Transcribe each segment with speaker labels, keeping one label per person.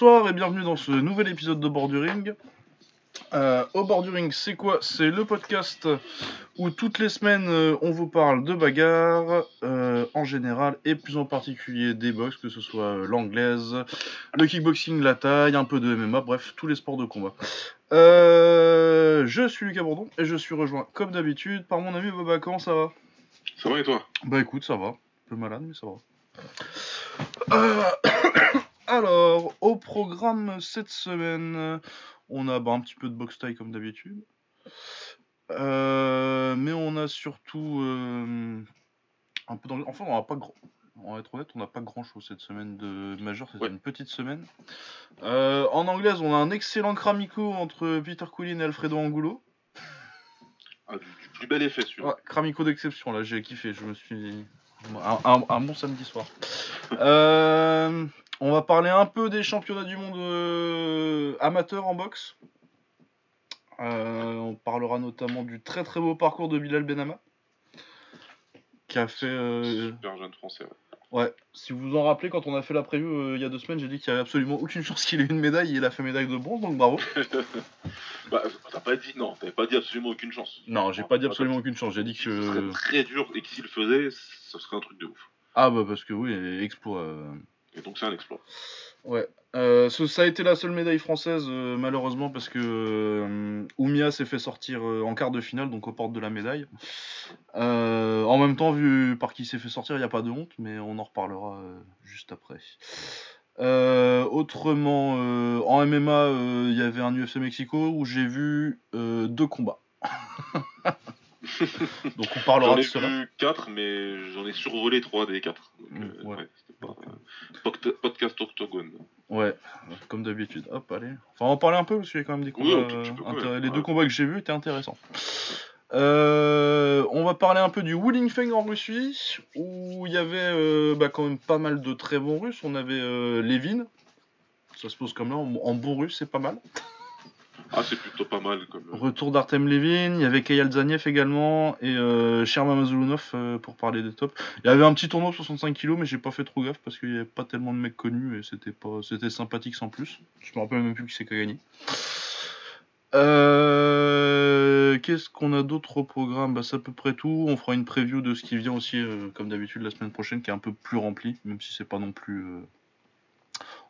Speaker 1: Bonsoir et bienvenue dans ce nouvel épisode de Borduring. Euh, au Borduring, c'est quoi? C'est le podcast où toutes les semaines euh, on vous parle de bagarre euh, en général et plus en particulier des box, que ce soit l'anglaise, le kickboxing, la taille, un peu de MMA, bref, tous les sports de combat. Je suis Lucas Bourdon et je suis rejoint comme d'habitude par mon ami Boba. Comment ça va?
Speaker 2: Ça va et toi?
Speaker 1: Bah écoute, ça va. Un peu malade, mais ça va. Alors, au programme cette semaine, on a bah, un petit peu de box taille comme d'habitude. Euh, mais on a surtout euh, un peu dans Enfin, on n'a pas grand. On va être honnête, on n'a pas grand chose cette semaine de majeur, c'est
Speaker 2: Ouais.
Speaker 1: une petite semaine. Euh, en anglaise, on a un excellent cramico entre Peter Coulin et Alfredo Angulo.
Speaker 2: ah, du, du plus bel effet.
Speaker 1: Ouais, cramico d'exception, là, j'ai kiffé, je me suis... Un, un- un bon samedi soir. Euh, on va parler un peu des championnats du monde euh, amateurs en boxe. Euh, on parlera notamment du très très beau parcours de Bilal Benama. Qui a fait... euh,
Speaker 2: Super jeune français. ouais.
Speaker 1: Ouais, si vous vous en rappelez, quand on a fait la preview il y a deux semaines, j'ai dit qu'il n'y avait absolument aucune chance qu'il ait une médaille. Il a fait médaille de bronze, donc bravo.
Speaker 2: Bah, t'as pas dit non, t'avais pas dit absolument aucune chance.
Speaker 1: Non, j'ai pas dit absolument aucune chance. J'ai dit
Speaker 2: Ce serait
Speaker 1: que...
Speaker 2: très dur et que s'il le faisait, ce serait un truc de ouf.
Speaker 1: Ah bah parce que oui, exploit...
Speaker 2: Et donc c'est un exploit.
Speaker 1: Ouais, euh, ça a été la seule médaille française euh, malheureusement parce que euh, Oumia s'est fait sortir euh, en quart de finale, donc aux portes de la médaille. En même temps, vu par qui s'est fait sortir, il n'y a pas de honte, mais on en reparlera juste après. Autrement, en MMA, il y avait un UFC Mexico où j'ai vu deux combats. donc on parlera
Speaker 2: J'en
Speaker 1: de
Speaker 2: ai
Speaker 1: cela.
Speaker 2: vu 4, mais j'en ai survolé 3 des 4. Donc,
Speaker 1: Mm, ouais.
Speaker 2: ouais, euh, podcast octogone.
Speaker 1: Ouais, comme d'habitude. Hop, allez. Enfin, on va en parler un peu parce qu'il y a quand même des combats.
Speaker 2: peu,
Speaker 1: euh,
Speaker 2: ouais.
Speaker 1: Les deux combats que j'ai vus étaient intéressants. Euh, on va parler un peu du Wulingfeng en Russie, où il y avait euh, bah, quand même pas mal de très bons Russes. On avait euh, Levin, ça se pose comme là, en, en bon russe, c'est pas mal.
Speaker 2: Ah, c'est plutôt pas mal comme. euh,
Speaker 1: Retour d'Artem Levin, il y avait Kayal Zaniev également, et euh, Sherma Mazulunov euh, pour parler des tops. Il y avait un petit tournoi de 65 kg, mais j'ai pas fait trop gaffe parce qu'il y avait pas tellement de mecs connus et c'était pas, c'était sympathique sans plus. Je me rappelle même plus qui c'est qui a gagné. Euh, Qu'est-ce qu'on a d'autre au programme? Bah, C'est à peu près tout. On fera une preview de ce qui vient aussi, euh, comme d'habitude, la semaine prochaine, qui est un peu plus rempli, même si c'est pas non plus. euh,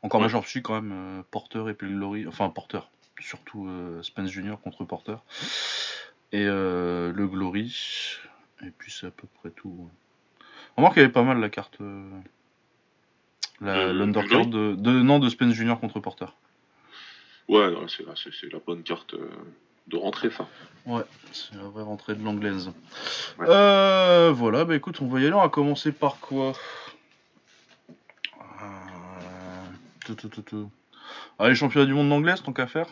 Speaker 1: Encore
Speaker 2: Ouais.
Speaker 1: majeur dessus quand même. Porter et puis Glory. Enfin, Porter. Surtout euh, Spence Junior contre Porter. Et euh, le Glory. Et puis c'est à peu près tout. Remarque qu'il y avait pas mal la carte. euh, L'undercard de, de. Non, de Spence Junior contre Porter.
Speaker 2: Ouais, c'est la, c'est- c'est la bonne carte de rentrée, ça.
Speaker 1: Ouais, c'est la vraie rentrée de l'anglaise.
Speaker 2: Ouais.
Speaker 1: Euh, voilà, bah écoute, on va y aller. On va commencer par quoi? Euh, tout, tout, tout, tout. Ah, les championnats du monde d'anglaise, tant qu'à faire.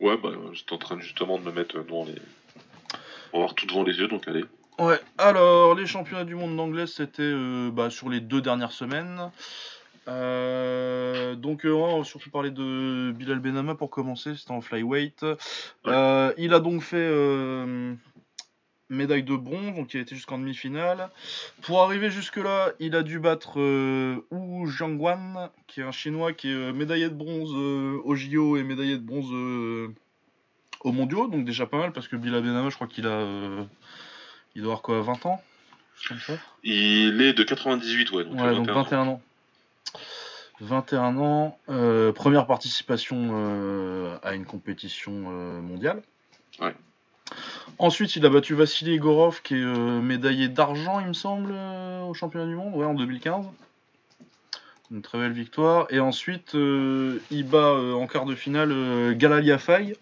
Speaker 2: Ouais, bah, j'étais en train justement de me mettre devant les. On va voir tout devant les yeux, donc allez.
Speaker 1: Ouais, alors les championnats du monde d'anglaise c'était euh, bah, sur les deux dernières semaines. Euh, donc euh, on va surtout parler de Bilal Benama pour commencer, c'était en flyweight. Il a donc fait médaille de bronze, donc il a été jusqu'en demi-finale. Pour arriver jusque-là, il a dû battre euh, Wu Jiangwan, qui est un chinois qui est euh, médaillé de bronze euh, au JO et médaillé de bronze aux mondiaux, donc déjà pas mal parce que Bilal Benama, je crois qu'il a. il doit avoir quoi, 20 ans? Juste comme ça?
Speaker 2: Il est de 98, ouais, donc,
Speaker 1: Ouais,
Speaker 2: euh,
Speaker 1: donc
Speaker 2: 21 ans.
Speaker 1: 21 ans. 21 ans, première participation à une compétition mondiale.
Speaker 2: Ouais.
Speaker 1: Ensuite, il a battu Vassili Egorov, qui est euh, médaillé d'argent, il me semble, euh, au championnat du monde, en 2015. Une très belle victoire. Et ensuite, euh, il bat euh, en quart de finale euh, Galal Yafai,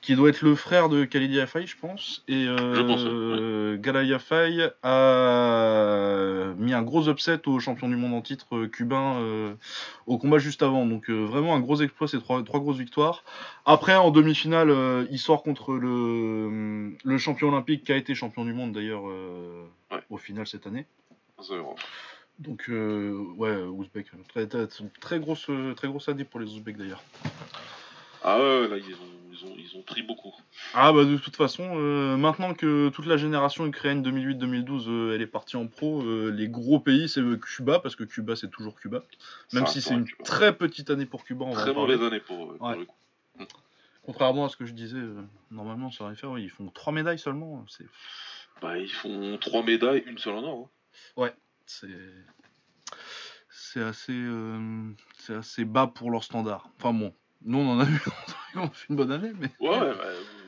Speaker 1: qui doit être le frère de Khalid Yafai, je pense. Et euh,
Speaker 2: pense, ouais.
Speaker 1: euh, Galal Yafai a mis un gros upset au champion du monde en titre cubain au combat juste avant. Donc vraiment un gros exploit, ces trois, trois grosses victoires. Après, en demi-finale, il sort contre le, le champion olympique qui a été champion du monde d'ailleurs
Speaker 2: Ouais.
Speaker 1: au final cette année. Donc, euh, ouais, Ouzbek. Très, très, très grosse, euh, très grosse année pour les Ouzbeks d'ailleurs.
Speaker 2: Ah ouais, ouais, là, ils ont, ils ont, ils ont pris beaucoup.
Speaker 1: Ah bah de toute façon, euh, maintenant que toute la génération ukrainienne 2008-2012 euh, elle est partie en pro, euh, les gros pays c'est euh, Cuba parce que Cuba c'est toujours Cuba. Même
Speaker 2: Ça
Speaker 1: si c'est une
Speaker 2: Cuba.
Speaker 1: très petite année pour Cuba, on
Speaker 2: Très mauvaise année pour, pour
Speaker 1: Ouais.
Speaker 2: le coup.
Speaker 1: Contrairement à ce que je disais, euh, normalement sur faire, ouais, ils font trois médailles seulement.
Speaker 2: Bah, ils font trois médailles, une seule en or. hein.
Speaker 1: c'est, c'est assez, euh, c'est assez bas pour leur standard. Enfin bon, nous on en a eu, on a fait une bonne année, mais,
Speaker 2: Ouais, ouais. bah,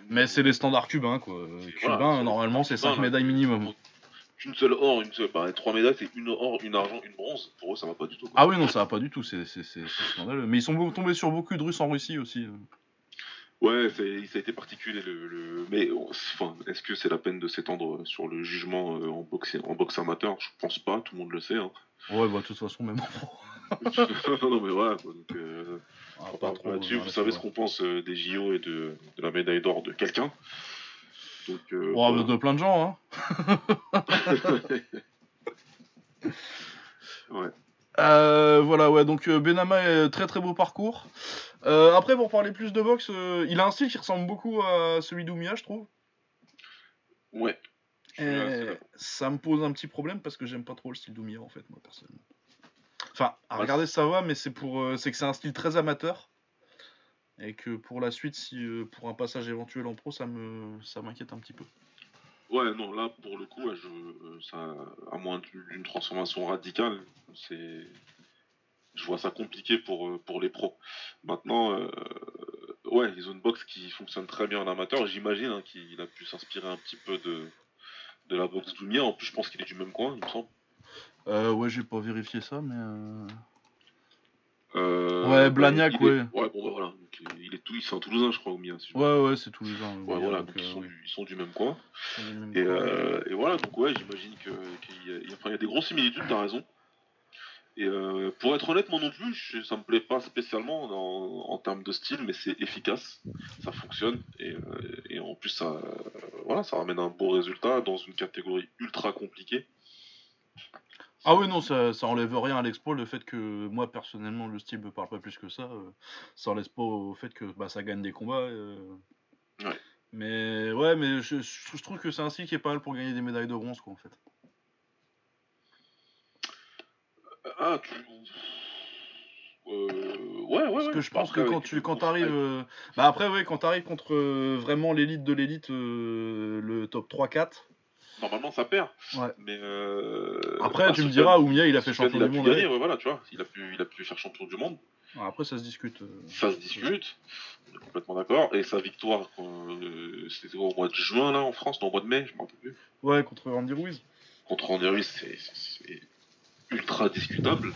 Speaker 1: mais c'est les standards cubains quoi. Cubains
Speaker 2: voilà,
Speaker 1: normalement c'est
Speaker 2: Cubains,
Speaker 1: cinq
Speaker 2: là,
Speaker 1: médailles minimum.
Speaker 2: Une seule or, une seule. Bah, trois médailles, c'est une or, une argent, une bronze. Pour eux, ça va pas du tout. quoi.
Speaker 1: Ah oui non ça va pas du tout, c'est, scandaleux. Mais ils sont tombés sur beaucoup de Russes en Russie aussi. Euh.
Speaker 2: Ouais, ça a été particulier. Le, le- Mais enfin, est-ce que c'est la peine de s'étendre sur le jugement euh, en, boxe, en boxe amateur? Je pense pas, tout le monde le sait. Hein.
Speaker 1: Ouais bah de toute façon même.
Speaker 2: non, mais voilà. quoi, donc, euh,
Speaker 1: on pas trop,
Speaker 2: là-dessus.
Speaker 1: euh,
Speaker 2: Vous savez
Speaker 1: ouais.
Speaker 2: ce qu'on pense euh, des JO et de, de la médaille d'or de quelqu'un. Donc, euh,
Speaker 1: Oh,
Speaker 2: voilà.
Speaker 1: de plein de gens hein.
Speaker 2: ouais.
Speaker 1: Euh, voilà, ouais, donc euh, Benama est très très beau parcours. Euh, après, pour parler plus de boxe, euh, il a un style qui ressemble beaucoup à celui d'Oumia, je trouve.
Speaker 2: Ouais.
Speaker 1: Et ça me pose un petit problème parce que j'aime pas trop le style d'Oumia en fait, moi personnellement. Enfin, à regarder ça va, mais c'est pour, c'est que c'est un style très amateur. Et que pour la suite, si pour un passage éventuel en pro, ça me, ça m'inquiète un petit peu.
Speaker 2: Ouais, non, là, pour le coup, je, euh, ça, à moins d'une transformation radicale, c'est, je vois ça compliqué pour, euh, pour les pros. Maintenant, euh, ouais, ils ont une boxe qui fonctionne très bien en amateur. J'imagine hein, qu'il a pu s'inspirer un petit peu de, de la boxe d'Oumia. En plus, je pense qu'il est du même coin, il me semble.
Speaker 1: Euh, ouais, j'ai pas vérifié ça, mais. euh,
Speaker 2: Euh,
Speaker 1: Ouais,
Speaker 2: bah,
Speaker 1: Blagnac,
Speaker 2: est-
Speaker 1: ouais.
Speaker 2: Ouais, bon, bah voilà. Donc, il est tout, c'est un Toulousain, je crois, Oumia. si je me
Speaker 1: Ouais, ouais, c'est ans.
Speaker 2: Ouais, voilà, donc ils, sont
Speaker 1: oui.
Speaker 2: du, ils sont du même coin.
Speaker 1: Sont même
Speaker 2: Et,
Speaker 1: coin.
Speaker 2: euh, et voilà, donc ouais, j'imagine qu'il y, a- il y a- enfin, il y a des grosses similitudes, t'as raison. Et euh, pour être honnête, moi non plus, je- ça me plaît pas spécialement en, en termes de style, mais c'est efficace, ça fonctionne, et, euh, et en plus, ça, euh, voilà, ça ramène un beau résultat dans une catégorie ultra compliquée.
Speaker 1: Ah oui, non, ça, ça enlève rien à l'expo, le fait que moi, personnellement, le style me parle pas plus que ça, euh, ça enlève pas au fait que bah, ça gagne des combats. euh.
Speaker 2: Ouais.
Speaker 1: Mais ouais, mais je, je- je trouve que c'est un style qui est pas mal pour gagner des médailles de bronze, quoi, en fait.
Speaker 2: Ah, tu. Euh, ouais, ouais,
Speaker 1: Parce
Speaker 2: ouais.
Speaker 1: que je pense que
Speaker 2: Après,
Speaker 1: quand
Speaker 2: avec
Speaker 1: tu quand t'arrives... euh, Bah après, ouais, quand t'arrives contre euh, vraiment l'élite de l'élite, euh, le top 3-4,
Speaker 2: Normalement, ça perd.
Speaker 1: Ouais.
Speaker 2: Mais. Euh,
Speaker 1: après,
Speaker 2: bah,
Speaker 1: tu me diras, Oumia, il a fait champion
Speaker 2: il a
Speaker 1: du
Speaker 2: pu
Speaker 1: monde.
Speaker 2: gagner,
Speaker 1: avec.
Speaker 2: ouais, voilà, tu vois. Il a pu, il a pu faire champion du monde.
Speaker 1: Après, ça se discute. euh.
Speaker 2: Ça se discute, on est complètement d'accord. Et sa victoire, euh, c'était au mois de juin, là, en France, non, au mois de mai, je m'en rappelle plus.
Speaker 1: Ouais, contre Randy Ruiz.
Speaker 2: Contre Randy Ruiz, c'est ultra discutable,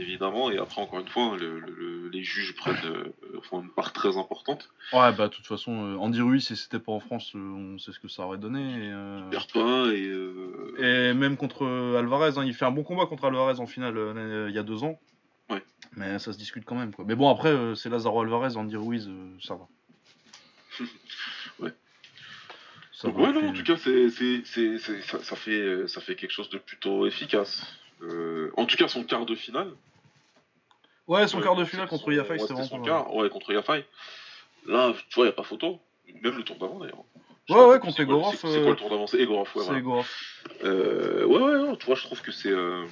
Speaker 2: évidemment. Et après, encore une fois, le- le- le- les juges prennent euh, font une part très importante.
Speaker 1: Ouais, bah de toute façon, euh, Andy Ruiz, si c'était pas en France, euh, on sait ce que ça aurait donné. Et, euh,
Speaker 2: Il perd pas et. euh,
Speaker 1: et même contre Alvarez, hein, il fait un bon combat contre Alvarez en finale il y a deux ans.
Speaker 2: Ouais.
Speaker 1: Mais ça se discute quand même. Quoi. Mais bon, après, c'est Lazaro Alvarez, Andy Ruiz, ça va.
Speaker 2: Ouais.
Speaker 1: Ça
Speaker 2: Donc
Speaker 1: va,
Speaker 2: ouais, non, en tout cas, c'est, c'est, c'est, c'est- ça, ça fait, ça fait quelque chose de plutôt efficace. Euh, en tout cas, son quart de finale.
Speaker 1: Ouais, son
Speaker 2: euh,
Speaker 1: quart de finale contre Yafai, c'était vraiment
Speaker 2: son quart. Ouais, contre Yafai. Là, tu vois, il n'y a pas photo. Même le tour d'avant, d'ailleurs.
Speaker 1: Ouais, ouais, contre Egorov,
Speaker 2: C'est,
Speaker 1: euh,
Speaker 2: quoi le tour d'avant? C'est Egorov, ouais,
Speaker 1: C'est. Egorov.
Speaker 2: Euh, ouais, ouais, non, tu vois, je trouve que c'est, euh,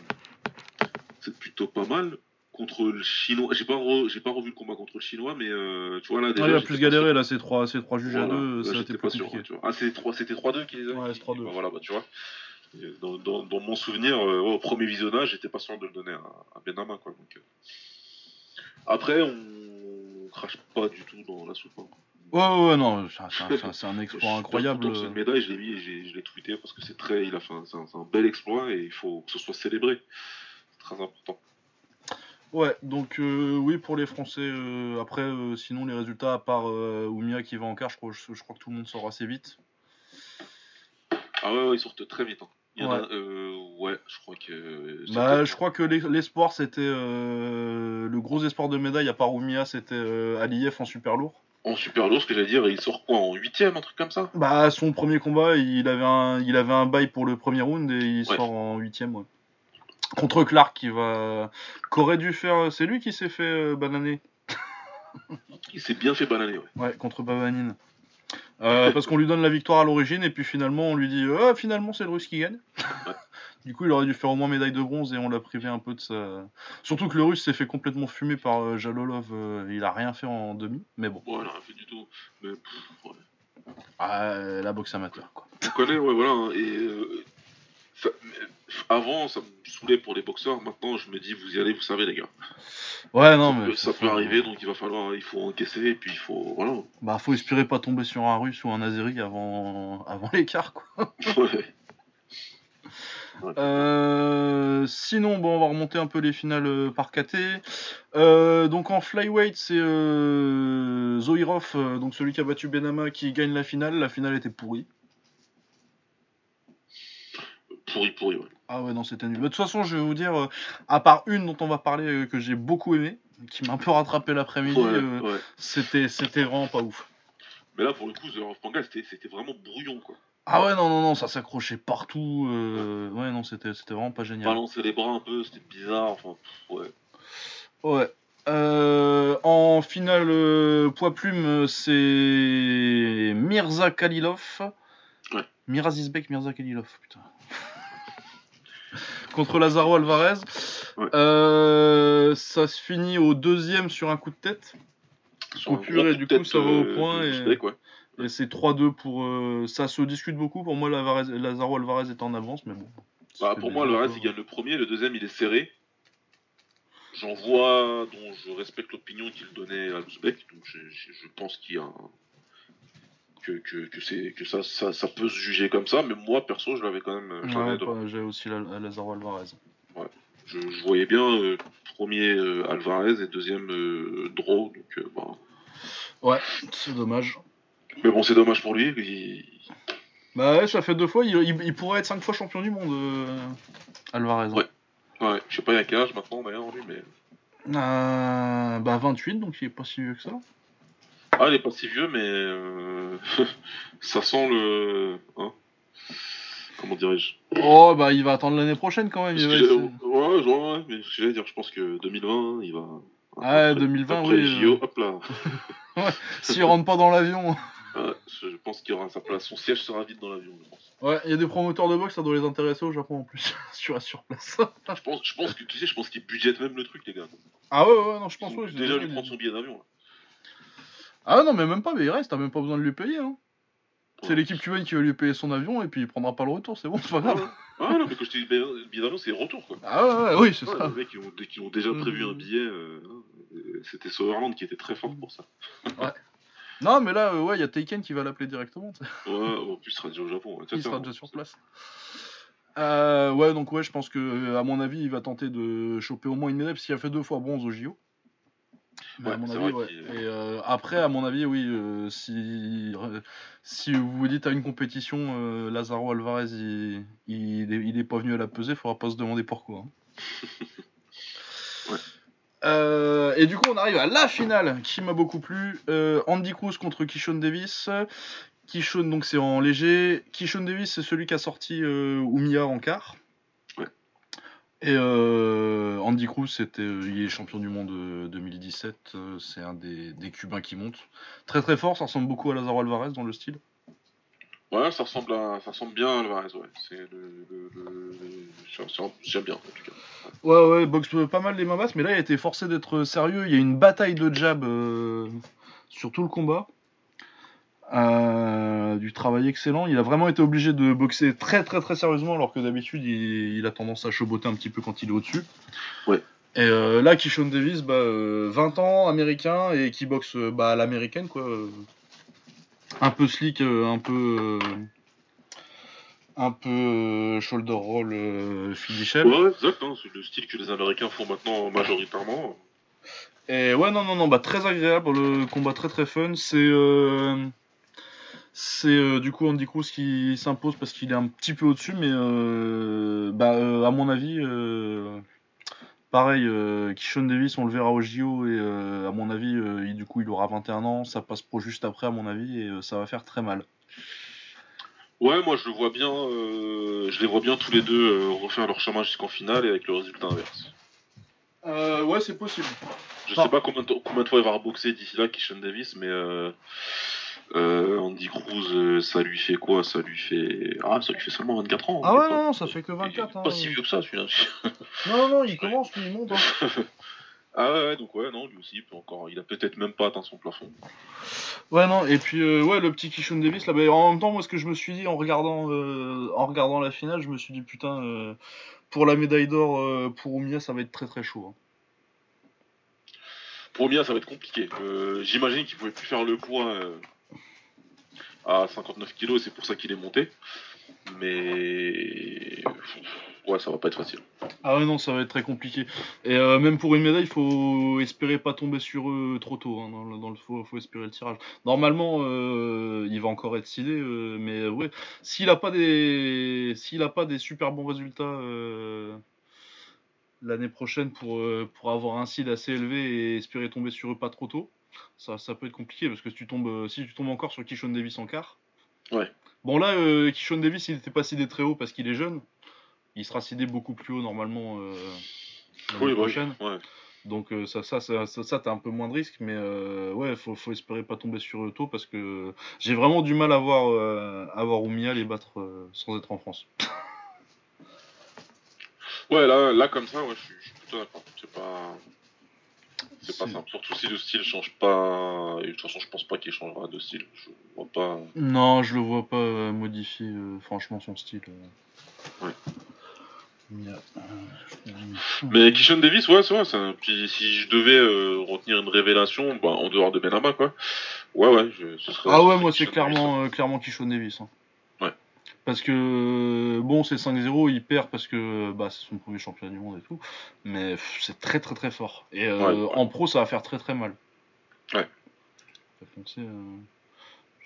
Speaker 2: c'est plutôt pas mal. Contre le chinois, j'ai pas, re- j'ai pas revu le combat contre le chinois, mais euh, tu vois là déjà.
Speaker 1: Il a plus galéré là, ces trois, ces trois juges
Speaker 2: Voilà.
Speaker 1: à deux,
Speaker 2: Là,
Speaker 1: ça a été
Speaker 2: pas sûr, tu vois. Ah, c'était 3-2 qui les a
Speaker 1: Ouais,
Speaker 2: qui-
Speaker 1: c'est 3-2.
Speaker 2: bah, voilà, bah, tu vois. Dans, dans- dans mon souvenir, euh, au premier visionnage, j'étais pas sûr de le donner à, à Benama, quoi. Donc, euh. Après, on crache pas du tout dans la soupe. hein.
Speaker 1: Ouais, ouais, ouais, non, c'est un, exploit incroyable.
Speaker 2: cette médaille, je l'ai mis et je l'ai tweeté parce que c'est très, il a fait un, bel exploit et il faut que ce soit célébré. C'est très important.
Speaker 1: Ouais, donc euh, oui pour les Français. euh, après, euh, sinon les résultats à part Oumia qui va en quart, je crois, je, je crois que tout le monde sort assez vite.
Speaker 2: Ah ouais, ouais, ils sortent très vite. hein. Il y en a,
Speaker 1: Ouais.
Speaker 2: euh, ouais, je crois que. c'était-
Speaker 1: Bah, je crois que l'es- l'espoir c'était euh, le gros espoir de médaille à part Oumia, c'était euh, Aliyev en super lourd.
Speaker 2: En super lourd, ce que j'allais dire, il sort quoi En huitième, un truc comme ça?
Speaker 1: Bah, son premier combat, il avait un, il avait un bail pour le premier round et il
Speaker 2: Ouais.
Speaker 1: sort en huitième. Ouais. Contre Clark qui va, qu'aurait dû faire, c'est lui qui s'est fait euh, bananer.
Speaker 2: Il s'est bien fait bananer, ouais.
Speaker 1: Ouais, contre Babanine. Euh, parce qu'on lui donne la victoire à l'origine et puis finalement on lui dit ah, finalement c'est le russe qui gagne. du coup il aurait dû faire au moins médaille de bronze et on l'a privé un peu de sa. Surtout que le russe s'est fait complètement fumer par euh, Jalolov, euh, il a rien fait en demi, mais bon.
Speaker 2: Ouais, il a rien fait du tout. Mais pff, ouais.
Speaker 1: Ah, la boxe amateur quoi.
Speaker 2: Tu connais, ouais, voilà. hein, Et euh, avant, ça me saoulait pour les boxeurs. Maintenant, je me dis, vous y allez, vous savez, les gars.
Speaker 1: Ouais non
Speaker 2: ça
Speaker 1: mais
Speaker 2: peut, ça peut arriver, donc il va falloir, il faut encaisser et puis il faut, voilà.
Speaker 1: Bah faut espérer pas tomber sur un russe ou un azéri avant avant l'écart quoi.
Speaker 2: Ouais.
Speaker 1: Euh, sinon, bon, on va remonter un peu les finales euh, par KT. Euh, donc en flyweight, c'est euh, Zoirov, euh, donc celui qui a battu Benama, qui gagne la finale. La finale était pourrie.
Speaker 2: Pourri, pourri, ouais.
Speaker 1: Ah ouais, non, c'était nul. Mais De toute façon, je vais vous dire, euh, à part une dont on va parler euh, que j'ai beaucoup aimé, qui m'a un peu rattrapé l'après-midi,
Speaker 2: Ouais,
Speaker 1: euh,
Speaker 2: ouais.
Speaker 1: c'était c'était vraiment pas ouf.
Speaker 2: Mais là, pour le coup, The of Panga, c'était c'était vraiment brouillon, quoi.
Speaker 1: Ah ouais, non, non, non, ça s'accrochait partout. euh, ouais, non, c'était c'était vraiment pas génial.
Speaker 2: Balancer les bras un peu, c'était bizarre, enfin, pff, ouais.
Speaker 1: Ouais. Euh, en finale euh, poids plume, euh, c'est Mirza Kalilov.
Speaker 2: Ouais.
Speaker 1: Mirazizbek, Mirza Kalilov, putain. Contre Lazaro Alvarez.
Speaker 2: Ouais.
Speaker 1: Euh, ça se finit au deuxième sur un coup de tête.
Speaker 2: Sur
Speaker 1: et du coup, ça va au point
Speaker 2: de
Speaker 1: et-
Speaker 2: Uzbek, ouais.
Speaker 1: Et c'est 3-2 pour. euh, ça se discute beaucoup. Pour moi, Alvarez- Lazaro Alvarez est en avance, mais bon.
Speaker 2: Bah, pour moi, Alvarez, il gagne le premier, le deuxième, il est serré. J'en vois dont je respecte l'opinion qu'il donnait à Uzbek, donc je, je- je pense qu'il y a un- que, que, que, c'est, que ça, ça, ça peut se juger comme ça, mais moi, perso, je l'avais quand même. euh,
Speaker 1: Ouais, pas- j'ai aussi la- Lazaro Alvarez.
Speaker 2: je, je voyais bien euh, premier euh, Alvarez et deuxième euh, Draw, donc bah.
Speaker 1: Ouais, c'est dommage.
Speaker 2: Mais bon, c'est dommage pour lui. il-
Speaker 1: Bah ouais, ça fait deux fois, il, il- il pourrait être cinq fois champion du monde, Alvarez.
Speaker 2: Ouais. Ouais, je sais pas, il y a quel âge maintenant d'ailleurs, lui, mais.
Speaker 1: Bah 28, donc il est pas si vieux que ça.
Speaker 2: Ah, il est pas si vieux, mais. euh, ça sent le. Hein Comment dirais-je?
Speaker 1: Oh bah il va attendre l'année prochaine quand même. Il va
Speaker 2: ouais, ouais, ouais, mais ce que j'allais dire, je pense que 2020, il va.
Speaker 1: Ah,
Speaker 2: après-
Speaker 1: 2020,
Speaker 2: après
Speaker 1: oui,
Speaker 2: JO,
Speaker 1: euh.
Speaker 2: hop là.
Speaker 1: S'il rentre pas dans l'avion.
Speaker 2: Ouais, je pense qu'il aura sa place. Son siège sera vide dans l'avion, je pense.
Speaker 1: Ouais, il y a des promoteurs de boxe, ça doit les intéresser au Japon en plus. sur, sur place.
Speaker 2: Je pense, je pense que, tu sais, je pense qu'ils budgètent même le truc, les gars.
Speaker 1: ah ouais, ouais, non, je
Speaker 2: Ils
Speaker 1: pense ouais, c'est
Speaker 2: déjà lui prendre son billet d'avion.
Speaker 1: Ah non, mais même pas, mais il reste, t'as même pas besoin de lui payer. Hein. C'est
Speaker 2: Ouais.
Speaker 1: l'équipe cubaine qui va lui payer son avion et puis il prendra pas le retour, c'est bon, c'est pas
Speaker 2: Ah,
Speaker 1: grave.
Speaker 2: ouais. Ah non, mais quand je te dis billet billet d'avion, c'est retour, quoi.
Speaker 1: Ah ouais, ouais, oui, c'est
Speaker 2: Ouais,
Speaker 1: ça.
Speaker 2: les mecs, ils ont, qui ont déjà prévu un billet. euh, C'était Soverland qui était très fort pour ça.
Speaker 1: Non, mais là, euh, ouais, il y a Taken qui va l'appeler directement.
Speaker 2: Ouais, en plus, il sera déjà au Japon. ouais.
Speaker 1: Il sera déjà sur place. Euh, ouais, donc ouais, je pense que, à mon avis, il va tenter de choper au moins une médaille, parce qu'il a fait deux fois bronze au JO. Mais
Speaker 2: Ouais,
Speaker 1: à mon
Speaker 2: c'est
Speaker 1: avis,
Speaker 2: vrai
Speaker 1: ouais.
Speaker 2: qu'il-
Speaker 1: Et euh, après, à mon avis, oui, euh, si, euh, si vous vous dites à une compétition, euh, Lazaro Alvarez, il, il, est, il est pas venu à la peser, faudra pas se demander pourquoi. hein.
Speaker 2: Ouais.
Speaker 1: Et du coup, on arrive à la finale qui m'a beaucoup plu. Andy Cruz contre Kishon Davis. Kishon, donc c'est en léger. Kishon Davis, c'est celui qui a sorti Oumiya en quart. Et euh, Andy Cruz, c'était, euh, il est champion du monde euh, 2017. euh, c'est un des, des Cubains qui monte. Très très fort, ça ressemble beaucoup à Lazaro Alvarez dans le style.
Speaker 2: Ouais, ça ressemble, à, ça ressemble bien à Alvarez, ouais. C'est le. le, le- J'aime bien, en tout cas.
Speaker 1: Ouais, ouais, boxe pas mal les mains basses, mais là il a été forcé d'être sérieux. Il y a une bataille de jab euh, sur tout le combat. Euh, du travail excellent. Il a vraiment été obligé de boxer très très très sérieusement, alors que d'habitude il, il a tendance à choboter un petit peu quand il est au-dessus.
Speaker 2: Ouais.
Speaker 1: Et euh, là, Kishon Davis, bah, euh, 20 ans, américain, et qui boxe bah, à l'américaine, quoi. Un peu slick, un peu. euh, un peu euh, shoulder roll, euh.
Speaker 2: Ouais, exact, hein, c'est le style que les Américains font maintenant majoritairement.
Speaker 1: Et ouais, non, non, non, bah très agréable, le combat très très fun. C'est euh, c'est euh, du coup Andy Cruz qui s'impose parce qu'il est un petit peu au-dessus, mais euh, bah euh, à mon avis, euh, pareil, euh, Kishon Davis, on le verra au JO et euh, à mon avis, euh, il- du coup, il aura 21 ans, ça passe pro juste après à mon avis et euh, ça va faire très mal.
Speaker 2: Ouais, moi je le vois bien, euh, je les vois bien tous les deux euh, refaire leur chemin jusqu'en finale et avec le résultat inverse.
Speaker 1: Euh, ouais, c'est possible.
Speaker 2: Je sais pas combien de, combien de fois il va reboxer d'ici là, Kishon Davis, mais euh, euh, Andy Cruz, euh, ça lui fait quoi? Ça lui fait. Ah, ça lui fait seulement 24 ans.
Speaker 1: Ah ouais,
Speaker 2: pas-
Speaker 1: non, non, ça fait que
Speaker 2: il est
Speaker 1: 24. hein.
Speaker 2: Pas si vieux que ça, celui-là.
Speaker 1: Non, non, il commence, lui, il monte. hein.
Speaker 2: ah ouais, donc ouais, non, lui aussi, encore. Il a peut-être même pas atteint son plafond.
Speaker 1: Ouais, non, et puis, euh, ouais, le petit Kishon Davis, là, bah, en même temps, moi, ce que je me suis dit en regardant, euh, en regardant la finale, je me suis dit, putain, pour la médaille d'or, pour Oumia, ça va être très très chaud. hein.
Speaker 2: Pour Mia, ça va être compliqué. Euh, J'imagine qu'il pouvait plus faire le poids euh, à 59 kilos, c'est pour ça qu'il est monté. Mais ouais, ça va pas être facile.
Speaker 1: Ah ouais, non, ça va être très compliqué. Et euh, même pour une médaille, il faut espérer pas tomber sur eux trop tôt. Hein, dans, le, dans le faut, espérer le tirage. Normalement, euh, il va encore être sidé, euh, mais ouais, s'il a pas des, s'il a pas des super bons résultats euh, l'année prochaine pour pour avoir un seed assez élevé et espérer tomber sur eux pas trop tôt, ça, ça peut être compliqué parce que si tu tombes, euh, si tu tombes encore sur Kishon Davis en quart.
Speaker 2: Ouais.
Speaker 1: Bon là, euh, Kishon Davis, il n'était pas sidé très haut parce qu'il est jeune. Il sera sidé beaucoup plus haut normalement euh, l'année
Speaker 2: Oui, oui,
Speaker 1: prochaine.
Speaker 2: ouais.
Speaker 1: Donc euh, ça, ça, ça, ça, ça, t'as un peu moins de risques, mais ouais, faut, faut espérer pas tomber sur eux tôt parce que j'ai vraiment du mal à voir, à voir Oumia les battre sans être en France.
Speaker 2: Ouais, là, là comme ça, ouais, je suis plutôt d'accord. C'est pas. C'est pas simple. Surtout si le style change pas. Et de toute façon, je pense pas qu'il changera de style. Je vois pas.
Speaker 1: Non, je le vois pas euh, modifier euh, franchement son style. euh.
Speaker 2: Ouais.
Speaker 1: Euh,
Speaker 2: Mais Kishon Davis, ouais, c'est vrai. un- Puis si je devais euh, retenir une révélation, bah, en dehors de Benama, quoi. Ouais, ouais, je... ce serait.
Speaker 1: Ah ouais, moi c'est clairement, euh, clairement Kishon Davis. hein. Parce que, euh, bon, c'est 5-0, il perd parce que bah, c'est son premier championnat du monde et tout. Mais c'est très très très fort. Et euh,
Speaker 2: Ouais, ouais.
Speaker 1: en pro, ça va faire très très mal.
Speaker 2: Ouais.
Speaker 1: Penser, euh,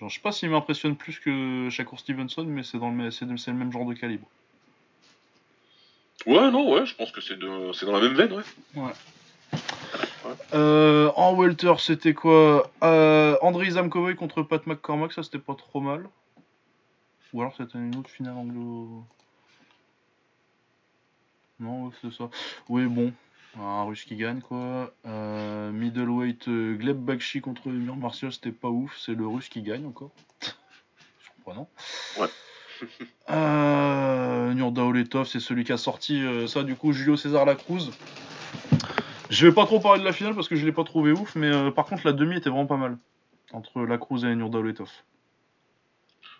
Speaker 1: Genre, je sais pas s'il m'impressionne plus que Shakur Stevenson, mais c'est dans le, c'est même genre de calibre.
Speaker 2: Ouais, non, ouais, je pense que c'est de... c'est dans la même veine, ouais.
Speaker 1: Euh, en welter, c'était quoi? Euh, Andrei Zamkovoy contre Pat McCormack, ça c'était pas trop mal. Ou alors c'était une autre finale anglo. Non, c'est ça. Oui, bon. Un russe qui gagne quoi. Euh, middleweight euh, Gleb Bakshi contre Emir Martial, c'était pas ouf. C'est le russe qui gagne encore. Surprenant.
Speaker 2: Ouais.
Speaker 1: euh, Nurdaoletov, c'est celui qui a sorti euh, ça du coup. Julio César Lacruz. Je vais pas trop parler de la finale parce que je l'ai pas trouvé ouf, mais euh, par contre la demi était vraiment pas mal. Entre Lacruz et Nurdaoletov.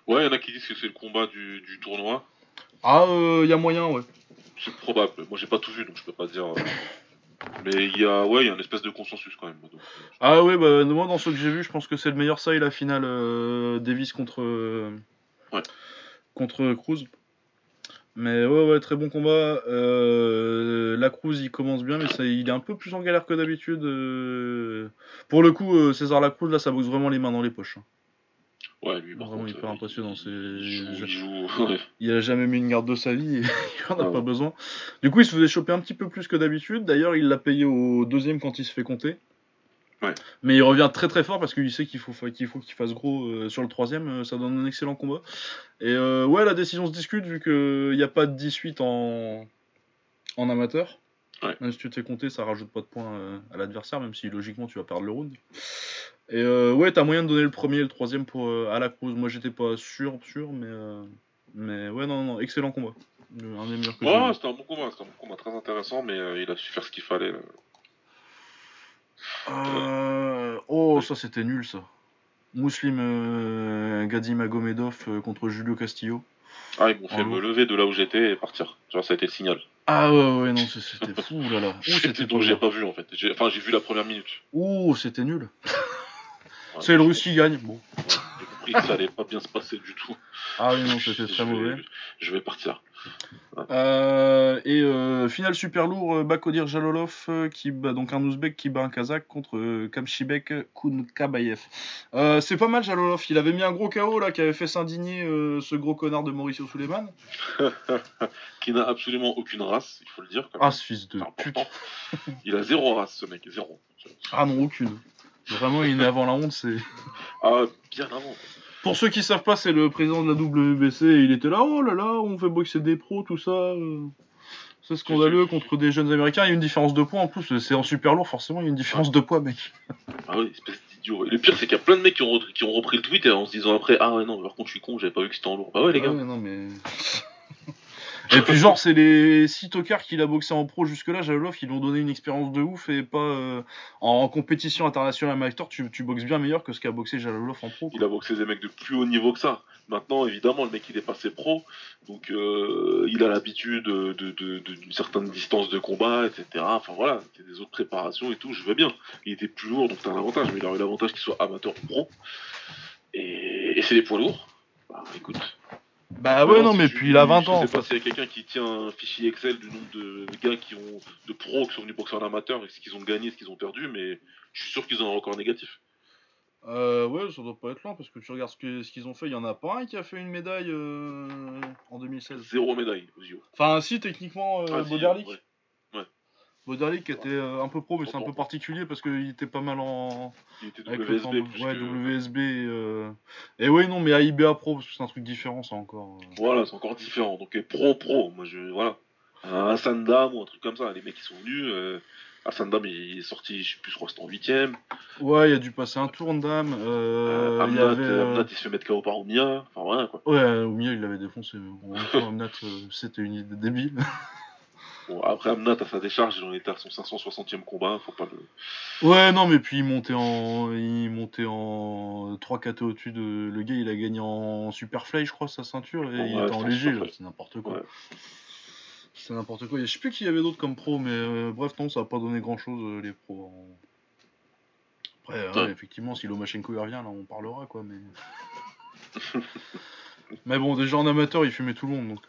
Speaker 2: Ouais, il y en a qui disent que c'est le combat du, du tournoi.
Speaker 1: Ah, il y a moyen, ouais.
Speaker 2: C'est probable. Moi, j'ai pas tout vu, donc je peux pas dire. euh, Mais il y a, ouais, il y a une espèce de consensus quand même. donc, euh,
Speaker 1: Ah ouais, bah moi dans ce que j'ai vu, je pense que c'est le meilleur ça et la finale euh, Davis contre euh,
Speaker 2: Ouais.
Speaker 1: contre Cruz. Mais ouais ouais très bon combat. Euh, la Cruz il commence bien mais ça, il est un peu plus en galère que d'habitude. euh. Pour le coup euh, César Lacruz là ça boxe vraiment les mains dans les poches.
Speaker 2: Ouais, lui, par
Speaker 1: Vraiment
Speaker 2: contre,
Speaker 1: hyper
Speaker 2: euh,
Speaker 1: impressionnant, c'est-
Speaker 2: Il joue, il joue, ouais.
Speaker 1: Il a jamais mis une garde de sa vie et il en a
Speaker 2: Ah ouais.
Speaker 1: pas besoin. Du coup il se faisait choper un petit peu plus que d'habitude. D'ailleurs il l'a payé au deuxième quand il se fait compter.
Speaker 2: Ouais.
Speaker 1: Mais il revient très très fort parce qu'il sait qu'il faut qu'il faut qu'il fasse gros euh, sur le troisième. euh, ça donne un excellent combat. Et euh, ouais, la décision se discute vu qu'il n'y a pas de 18 en, en amateur.
Speaker 2: Ouais.
Speaker 1: Même si tu te fais compter, ça rajoute pas de points à l'adversaire, même si logiquement tu vas perdre le round. Et euh, ouais, t'as moyen de donner le premier et le troisième pour, euh, à la Cruz. Moi j'étais pas sûr, sûr, mais, euh, mais ouais, non, non, excellent combat. Le- Un des meilleurs que j'ai
Speaker 2: Ouais,
Speaker 1: vu.
Speaker 2: c'était un bon combat, c'était un bon combat très intéressant, mais euh, il a su faire ce qu'il fallait.
Speaker 1: Euh, Oh, ça c'était nul ça. Muslim euh, Gadi Magomedov euh, contre Julio Castillo.
Speaker 2: Ah, ils m'ont fait me lever de là où j'étais et partir. Genre, ça a été le signal.
Speaker 1: Ah ouais, ouais, non, c'était fou là là. Ouh, c'était
Speaker 2: donc j'ai
Speaker 1: pas
Speaker 2: vu en fait. Enfin, j'ai vu la première minute.
Speaker 1: Ouh, c'était nul.
Speaker 2: Ouais,
Speaker 1: C'est le russe qui gagne. Bon.
Speaker 2: J'ai compris que ça allait pas bien se passer du tout.
Speaker 1: Ah oui, non, c'était très
Speaker 2: vais-
Speaker 1: mauvais.
Speaker 2: Je vais partir.
Speaker 1: Euh, et euh, finale super lourd, euh, Bakodir Jalolov euh, qui bat donc un Ouzbek qui bat un Kazakh contre Kamchibek Kunkabayev. Euh, c'est pas mal Jalolov, il avait mis un gros KO là qui avait fait s'indigner ce gros connard de Mauricio Suleiman.
Speaker 2: Qui n'a absolument aucune race, il faut le dire. quand même.
Speaker 1: Ah ce fils de pute.
Speaker 2: Il a zéro race, ce mec, zéro.
Speaker 1: Ah non, aucune. Vraiment, il est avant la honte, c'est.
Speaker 2: Ah, bien avant.
Speaker 1: Pour ceux qui savent pas, c'est le président de la WBC et il était là, oh là là, on fait boxer des pros, tout ça. C'est scandaleux contre des jeunes américains. Il y a une différence de poids en plus. C'est en super lourd, forcément, il y a une différence de poids, mec.
Speaker 2: Ah oui, espèce d'idiot. Et le pire, c'est qu'il y a plein de mecs qui ont, qui ont repris le tweet et en se disant après Ah ouais, non, par contre, je suis con, j'avais pas vu que c'était en lourd. Bah ouais, les gars.
Speaker 1: Ah ouais, non, mais. Et puis genre c'est les six tocards qu'il a boxé en pro jusque là, Jalolov, ils lui ont donné une expérience de ouf et pas euh, en compétition internationale amateur, tu, tu boxes bien meilleur que ce qu'a boxé Jalolov en pro.
Speaker 2: Il a boxé des mecs de plus haut niveau que ça. Maintenant, évidemment, le mec il est passé pro, donc euh, il a l'habitude de, de- de- d'une certaine distance de combat, etc. Enfin voilà, c'est des autres préparations et tout, je veux bien. Il était plus lourd, donc t'as un avantage, mais il aurait eu l'avantage qu'il soit amateur ou pro. Et, et c'est des poids lourds. Bah écoute.
Speaker 1: Bah ouais, non, mais puis il a 20
Speaker 2: je
Speaker 1: ans.
Speaker 2: sais
Speaker 1: en
Speaker 2: pas
Speaker 1: fait.
Speaker 2: s'il y a quelqu'un qui tient un fichier Excel du nombre de gars qui ont de pros qui sont venus boxer en amateur et ce qu'ils ont gagné, ce qu'ils ont perdu, mais je suis sûr qu'ils ont un record négatif.
Speaker 1: Euh, ouais, ça doit pas être lent parce que tu regardes ce que- ce qu'ils ont fait, il y en a pas un qui a fait une médaille euh, en 2016.
Speaker 2: Zéro médaille aux JO.
Speaker 1: Enfin, si, techniquement, euh,
Speaker 2: Ah, si,
Speaker 1: Boderlich.
Speaker 2: ouais.
Speaker 1: Boderlich était euh, un peu pro, mais c'est un peu particulier parce qu'il était pas mal en.
Speaker 2: Il était
Speaker 1: Avec le
Speaker 2: WSB
Speaker 1: format-
Speaker 2: plus
Speaker 1: ouais,
Speaker 2: que-
Speaker 1: WSB. Et, euh, et ouais, non, mais AIBA Pro, parce que c'est un truc différent, ça encore. euh.
Speaker 2: Voilà, c'est encore différent. Donc euh, pro pro, moi je voilà. Un Hassan Dam ou un truc comme ça, les mecs qui sont venus. Euh, Hassan Dam il est sorti, je sais plus, je crois que c'était en huitième.
Speaker 1: Ouais, il a dû passer un tour d'âme. Euh, il
Speaker 2: Amnat,
Speaker 1: avait.
Speaker 2: euh, Amnat, il se fait mettre KO par Omnia. Enfin voilà quoi.
Speaker 1: Ouais, milieu, il l'avait défoncé. Amnat, c'était une idée débile.
Speaker 2: Bon, après Amnat à sa décharge, il en était à son 560e combat, faut pas le.
Speaker 1: Ouais, non, mais puis il montait en, il montait en 3 KT au-dessus de. Le gars, il a gagné en Superfly, je crois, sa ceinture, et il
Speaker 2: Ouais,
Speaker 1: était en léger, là. C'est n'importe quoi.
Speaker 2: Ouais.
Speaker 1: C'est n'importe quoi. Je sais plus qui y avait d'autres comme pro, mais euh, bref, non, ça a pas donné grand-chose, euh, les pros. en- Après, euh,
Speaker 2: Ouais.
Speaker 1: effectivement, si Lomachenko y revient, là, on parlera, quoi, mais. mais bon, déjà en amateur, il fumait tout le monde, donc.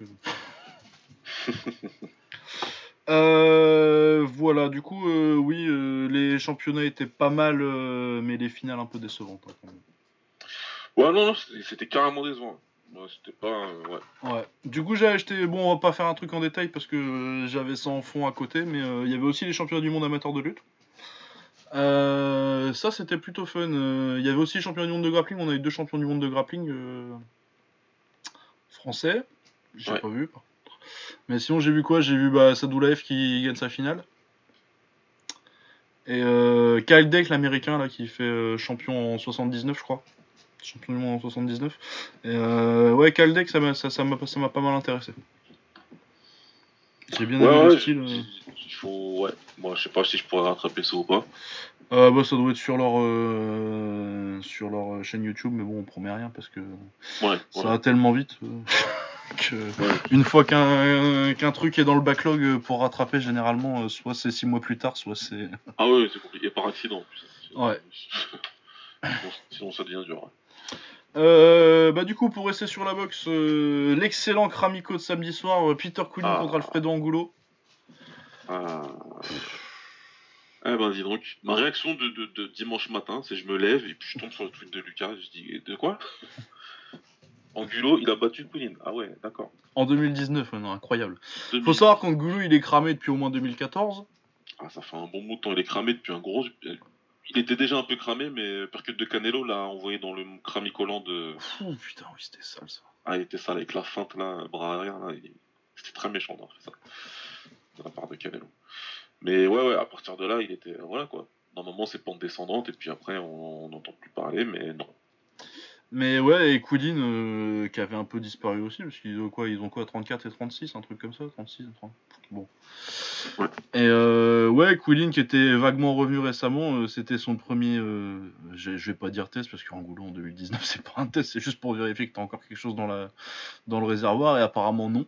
Speaker 1: euh. Voilà, du coup, euh, oui, euh, les championnats étaient pas mal, mais les finales un peu décevantes. hein, quand même.
Speaker 2: Ouais, non, non, c'était carrément décevant. Ouais, c'était pas. ouais.
Speaker 1: Ouais. Du coup, j'ai acheté. Bon, on va pas faire un truc en détail parce que j'avais ça en fond à côté, mais il y avait aussi les championnats du monde amateur de lutte. Ça, c'était plutôt fun. Il y avait aussi les championnats du monde de grappling. On a eu deux champions du monde de grappling français. J'ai
Speaker 2: Ouais.
Speaker 1: pas vu. par. Mais sinon, j'ai vu quoi? J'ai vu bah, Sadoulaev qui gagne sa finale. Et euh, Kyle Deck, l'américain, là, qui fait euh, champion en 79, je crois. Champion du monde en 79. Et euh, ouais, Kyle Deck, ça m'a ça, ça m'a ça m'a pas mal intéressé. J'ai bien
Speaker 2: Ouais,
Speaker 1: aimé
Speaker 2: ouais,
Speaker 1: le style. euh.
Speaker 2: il faut. Ouais. Moi, je sais pas si je pourrais rattraper ça ou pas.
Speaker 1: Euh, bah, ça doit être sur leur, euh, sur leur chaîne YouTube, mais bon, on promet rien parce que
Speaker 2: Ouais,
Speaker 1: ça va tellement vite euh, que
Speaker 2: Ouais.
Speaker 1: une fois qu'un truc est dans le backlog euh, pour rattraper, généralement, euh, soit c'est 6 mois plus tard, soit c'est.
Speaker 2: Ah ouais, c'est compliqué. Par accident.
Speaker 1: Ouais.
Speaker 2: Sinon, ça devient dur.
Speaker 1: Euh, bah, du coup, pour rester sur la boxe, euh, l'excellent Kramiko de samedi soir, euh, Peter Couline
Speaker 2: Ah.
Speaker 1: contre Alfredo Angulo.
Speaker 2: Ah. Eh ben dis donc, ma réaction de, de- de dimanche matin, c'est je me lève et puis je tombe sur le tweet de Lucas et je dis de quoi? Angulo, il a battu Queen. Ah ouais, d'accord.
Speaker 1: En 2019, ouais, non, incroyable.
Speaker 2: 2000.
Speaker 1: Faut savoir qu'Angulo, il est cramé depuis au moins 2014.
Speaker 2: Ah, ça fait un bon bout de temps, il est cramé depuis un gros. Il était déjà un peu cramé, mais percute de Canelo l'a envoyé dans le cramicolant de.
Speaker 1: Fou, putain, oui, c'était sale ça.
Speaker 2: Ah, il était sale avec la feinte là, bras arrière là. il- C'était très méchant d'avoir fait ça. De la part de Canelo. Mais ouais, ouais, à partir de là, il était. Voilà quoi. Normalement, c'est pente descendante et puis après, on n'entend plus parler, mais non.
Speaker 1: Mais ouais, et Quillin euh, qui avait un peu disparu aussi, parce qu'ils ont quoi Ils ont quoi 34 et 36, un truc comme ça 36 et 30. Bon.
Speaker 2: Ouais.
Speaker 1: Et euh, ouais, Quillin qui était vaguement revenu récemment, euh, c'était son premier. euh, je vais pas dire test, parce qu'Angoulot en 2019, c'est pas un test, c'est juste pour vérifier que t'as encore quelque chose dans, la, dans le réservoir, et apparemment non.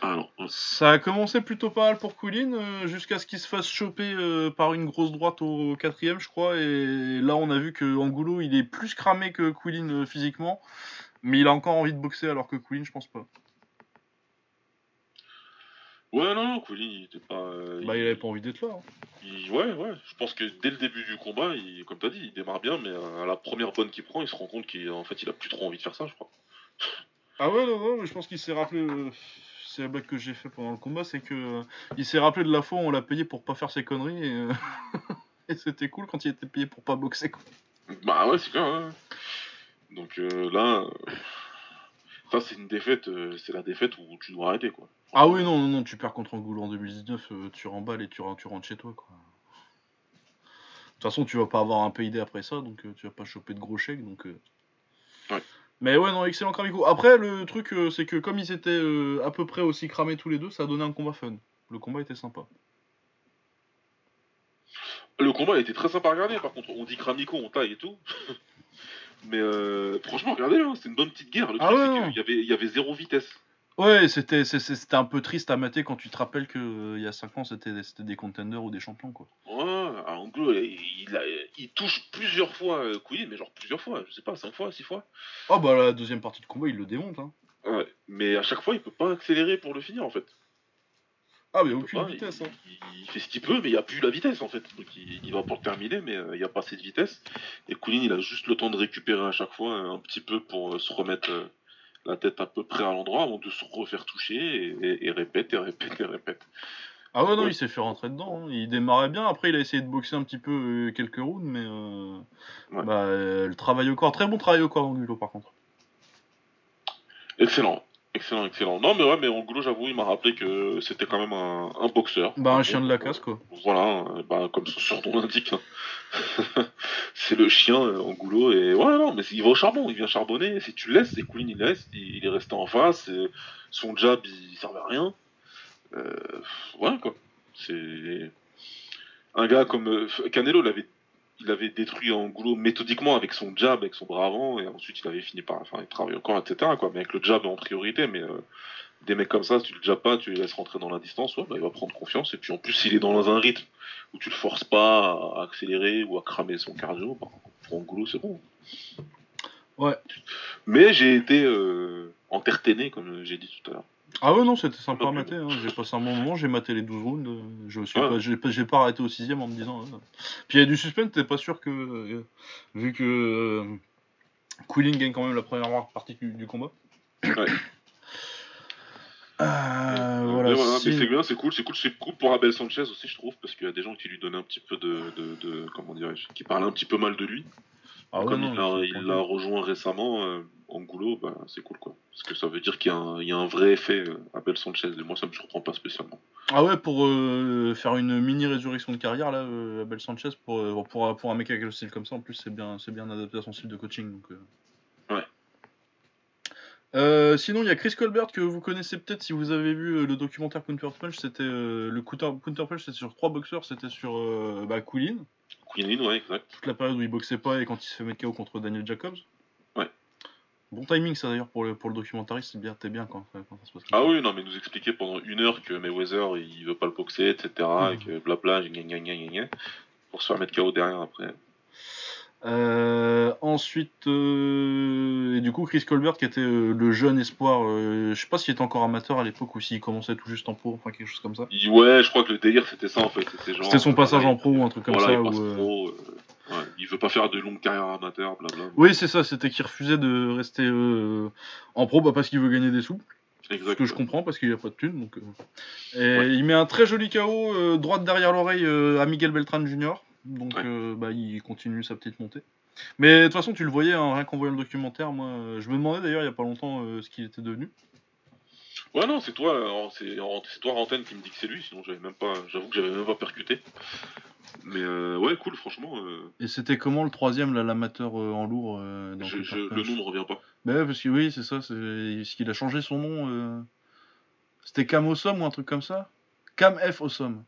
Speaker 2: Ah non.
Speaker 1: Ça a commencé plutôt pas mal pour Quillin, euh, jusqu'à ce qu'il se fasse choper euh, par une grosse droite au quatrième, je crois. Et là, on a vu que Angulo, il est plus cramé que Quillin euh, physiquement, mais il a encore envie de boxer, alors que Quillin, je pense pas.
Speaker 2: Ouais, non, non, Colin, il était pas.
Speaker 1: Bah, il avait pas envie d'être là. hein.
Speaker 2: il- Ouais, ouais. Je pense que dès le début du combat, il, comme t'as dit, il démarre bien, mais à la première bonne qu'il prend, il se rend compte qu'en fait, il a plus trop envie de faire ça, je crois.
Speaker 1: Ah ouais, non, non, mais je pense qu'il s'est rappelé. C'est la blague que j'ai fait pendant le combat, c'est que euh, il s'est rappelé de la fois où on l'a payé pour pas faire ses conneries et, euh, et c'était cool quand il était payé pour pas boxer. Quoi.
Speaker 2: Bah ouais, c'est clair. ouais. Donc euh, là, Ça, c'est une défaite, c'est la défaite où tu dois arrêter, quoi.
Speaker 1: Ah oui, non, non, non, tu perds contre Angoulou en 2019, euh, tu remballes et tu, tu rentres chez toi, quoi. De toute façon, tu vas pas avoir un PID après ça, donc tu vas pas choper de gros chèques, donc... Mais ouais, non, excellent Kramiko. Après, le truc, euh, c'est que comme ils étaient euh, à peu près aussi cramés tous les deux, ça a donné un combat fun. Le combat était sympa.
Speaker 2: Le combat été très sympa à regarder, par contre. On dit Kramiko, on taille et tout. Mais euh, franchement, regardez, hein, c'est une bonne petite guerre. Le
Speaker 1: Ah
Speaker 2: truc,
Speaker 1: ouais,
Speaker 2: c'est qu'il y avait, il y avait zéro vitesse.
Speaker 1: Ouais, c'était un peu triste à mater quand tu te rappelles que euh, il y a 5 ans, c'était des- c'était des contenders ou des champions, quoi.
Speaker 2: Ouais, en gros, il, il a- il touche plusieurs fois euh, Queen, mais genre plusieurs fois, je sais pas, cinq fois, six fois.
Speaker 1: Oh bah la deuxième partie de combat, il le démonte, hein.
Speaker 2: Ouais, mais à chaque fois, il peut pas accélérer pour le finir, en fait.
Speaker 1: Ah, mais
Speaker 2: Il
Speaker 1: aucune
Speaker 2: pas,
Speaker 1: vitesse,
Speaker 2: il,
Speaker 1: hein.
Speaker 2: il- fait ce qu'il peut, mais il n'y a plus la vitesse, en fait. Donc il, va pour terminer, mais euh, il n'y a pas assez de vitesse. Et Queen, il a juste le temps de récupérer à chaque fois euh, un petit peu pour se remettre la tête à peu près à l'endroit avant de se refaire toucher et, et- et répète, et répète, et répète.
Speaker 1: Ah ouais, non,
Speaker 2: Ouais.
Speaker 1: il s'est fait rentrer dedans. hein. Il démarrait bien. Après, il a essayé de boxer un petit peu euh, quelques rounds, mais euh,
Speaker 2: Ouais.
Speaker 1: bah, euh, le travail au corps, très bon travail au corps d'Angulo par contre.
Speaker 2: Excellent. Excellent, excellent. Non, mais ouais, mais Angulo, j'avoue, il m'a rappelé que c'était quand même un, un boxeur.
Speaker 1: Bah, un chien de la casse quoi.
Speaker 2: Voilà, euh, bah, comme son surnom l'indique. hein. c'est le chien euh, Angulo et ouais non mais il va au charbon, il vient charbonner. Si tu le laisses, et Queen il laisse, il, il est resté en face. et son jab il servait à rien. Euh, voilà quoi. C'est un gars comme euh, Canelo l'avait il avait détruit Angulo méthodiquement avec son jab, avec son bras avant, et ensuite il avait fini par enfin, il travaille encore, etc. Quoi, mais avec le jab en priorité, mais euh, des mecs comme ça, si tu le jabs pas, tu les laisses rentrer dans la distance, ouais, bah, il va prendre confiance, et puis en plus s'il est dans un rythme où tu le forces pas à accélérer ou à cramer son cardio, bah, pour Angulo c'est bon.
Speaker 1: Ouais.
Speaker 2: Mais j'ai été euh, entertainé, comme j'ai dit tout à l'heure.
Speaker 1: Ah ouais, non, c'était sympa à mater. hein. J'ai passé un bon moment, j'ai maté les 12 rounds. euh, Je suis
Speaker 2: Ouais.
Speaker 1: pas, j'ai pas, j'ai pas arrêté au sixième en me disant. euh. Puis il y a du suspense, t'es pas sûr que. euh, vu que. Euh, Quilling gagne quand même la première partie du, combat.
Speaker 2: Ouais.
Speaker 1: Euh, voilà,
Speaker 2: voilà,
Speaker 1: si-
Speaker 2: mais c'est bien, c'est cool, c'est cool, c'est cool pour Abel Sanchez aussi, je trouve, parce qu'il y a des gens qui lui donnaient un petit peu de, de, de- comment dirais-je, qui parlaient un petit peu mal de lui.
Speaker 1: Ah ouais,
Speaker 2: Comme
Speaker 1: non,
Speaker 2: il l'a- rejoint récemment, euh, Angulo, bah, c'est cool quoi. Parce que ça veut dire qu'il y, a un- il y a un vrai effet euh, Abel Sanchez, et moi ça me surprend pas spécialement.
Speaker 1: Ah ouais, pour euh, faire une mini résurrection de carrière, là, euh, Abel Sanchez, pour, euh, pour, pour un mec avec le style comme ça, en plus, c'est bien, bien adapté à son style de coaching. Donc.
Speaker 2: Ouais.
Speaker 1: Sinon, il y a Chris Colbert que vous connaissez peut-être si vous avez vu le documentaire Counter Punch. C'était le Counter, Punch, c'était sur trois boxeurs. C'était sur bah,
Speaker 2: Queen ouais, exact.
Speaker 1: toute la période où il boxait pas et quand il se fait mettre KO contre Daniel Jacobs.
Speaker 2: Ouais.
Speaker 1: Bon timing, ça d'ailleurs pour le, pour le documentariste, c'est bien, t'es bien quand, quand ça se passe.
Speaker 2: Ah oui, non, mais nous expliquer pendant une heure que Mayweather il veut pas le boxer, etc. Et que blabla, gna gna gna gna gna, pour se faire mettre KO derrière après.
Speaker 1: Euh, ensuite, euh, et du coup, Chris Colbert, qui était euh, le jeune espoir, je sais pas s'il était encore amateur à l'époque ou s'il commençait tout juste en pro, enfin quelque chose comme ça.
Speaker 2: Ouais, je crois que le délire c'était ça en fait. C'était
Speaker 1: son passage en pro ou un truc comme
Speaker 2: voilà,
Speaker 1: ça.
Speaker 2: il pro, ouais, il veut pas faire de longue carrière amateur, blabla.
Speaker 1: Oui, c'est ça, c'était qu'il refusait de rester en pro bah, parce qu'il veut gagner des sous. Ce
Speaker 2: Exact.
Speaker 1: que je comprends parce qu'il a pas de thunes. Donc. Et
Speaker 2: Ouais.
Speaker 1: il met un très joli KO droite derrière l'oreille à Miguel Beltran Jr. Donc
Speaker 2: Ouais.
Speaker 1: euh, bah, il continue sa petite montée. Mais de toute façon, tu le voyais, hein, rien qu'en voyant le documentaire, moi, euh, je me demandais d'ailleurs il y a pas longtemps euh, ce qu'il était devenu.
Speaker 2: Ouais, non, c'est toi, c'est toi Rantaine qui me dit que c'est lui, sinon j'avais même pas, j'avoue que j'avais même pas percuté. Mais euh, ouais, cool, franchement, euh,
Speaker 1: Et c'était comment le troisième, là, l'amateur euh, en lourd dans
Speaker 2: je- je- le nom me revient pas.
Speaker 1: Bah parce que oui, c'est ça, c'est qu'il a changé son nom C'était Cam Awesome ou un truc comme ça? Cam F Awesome.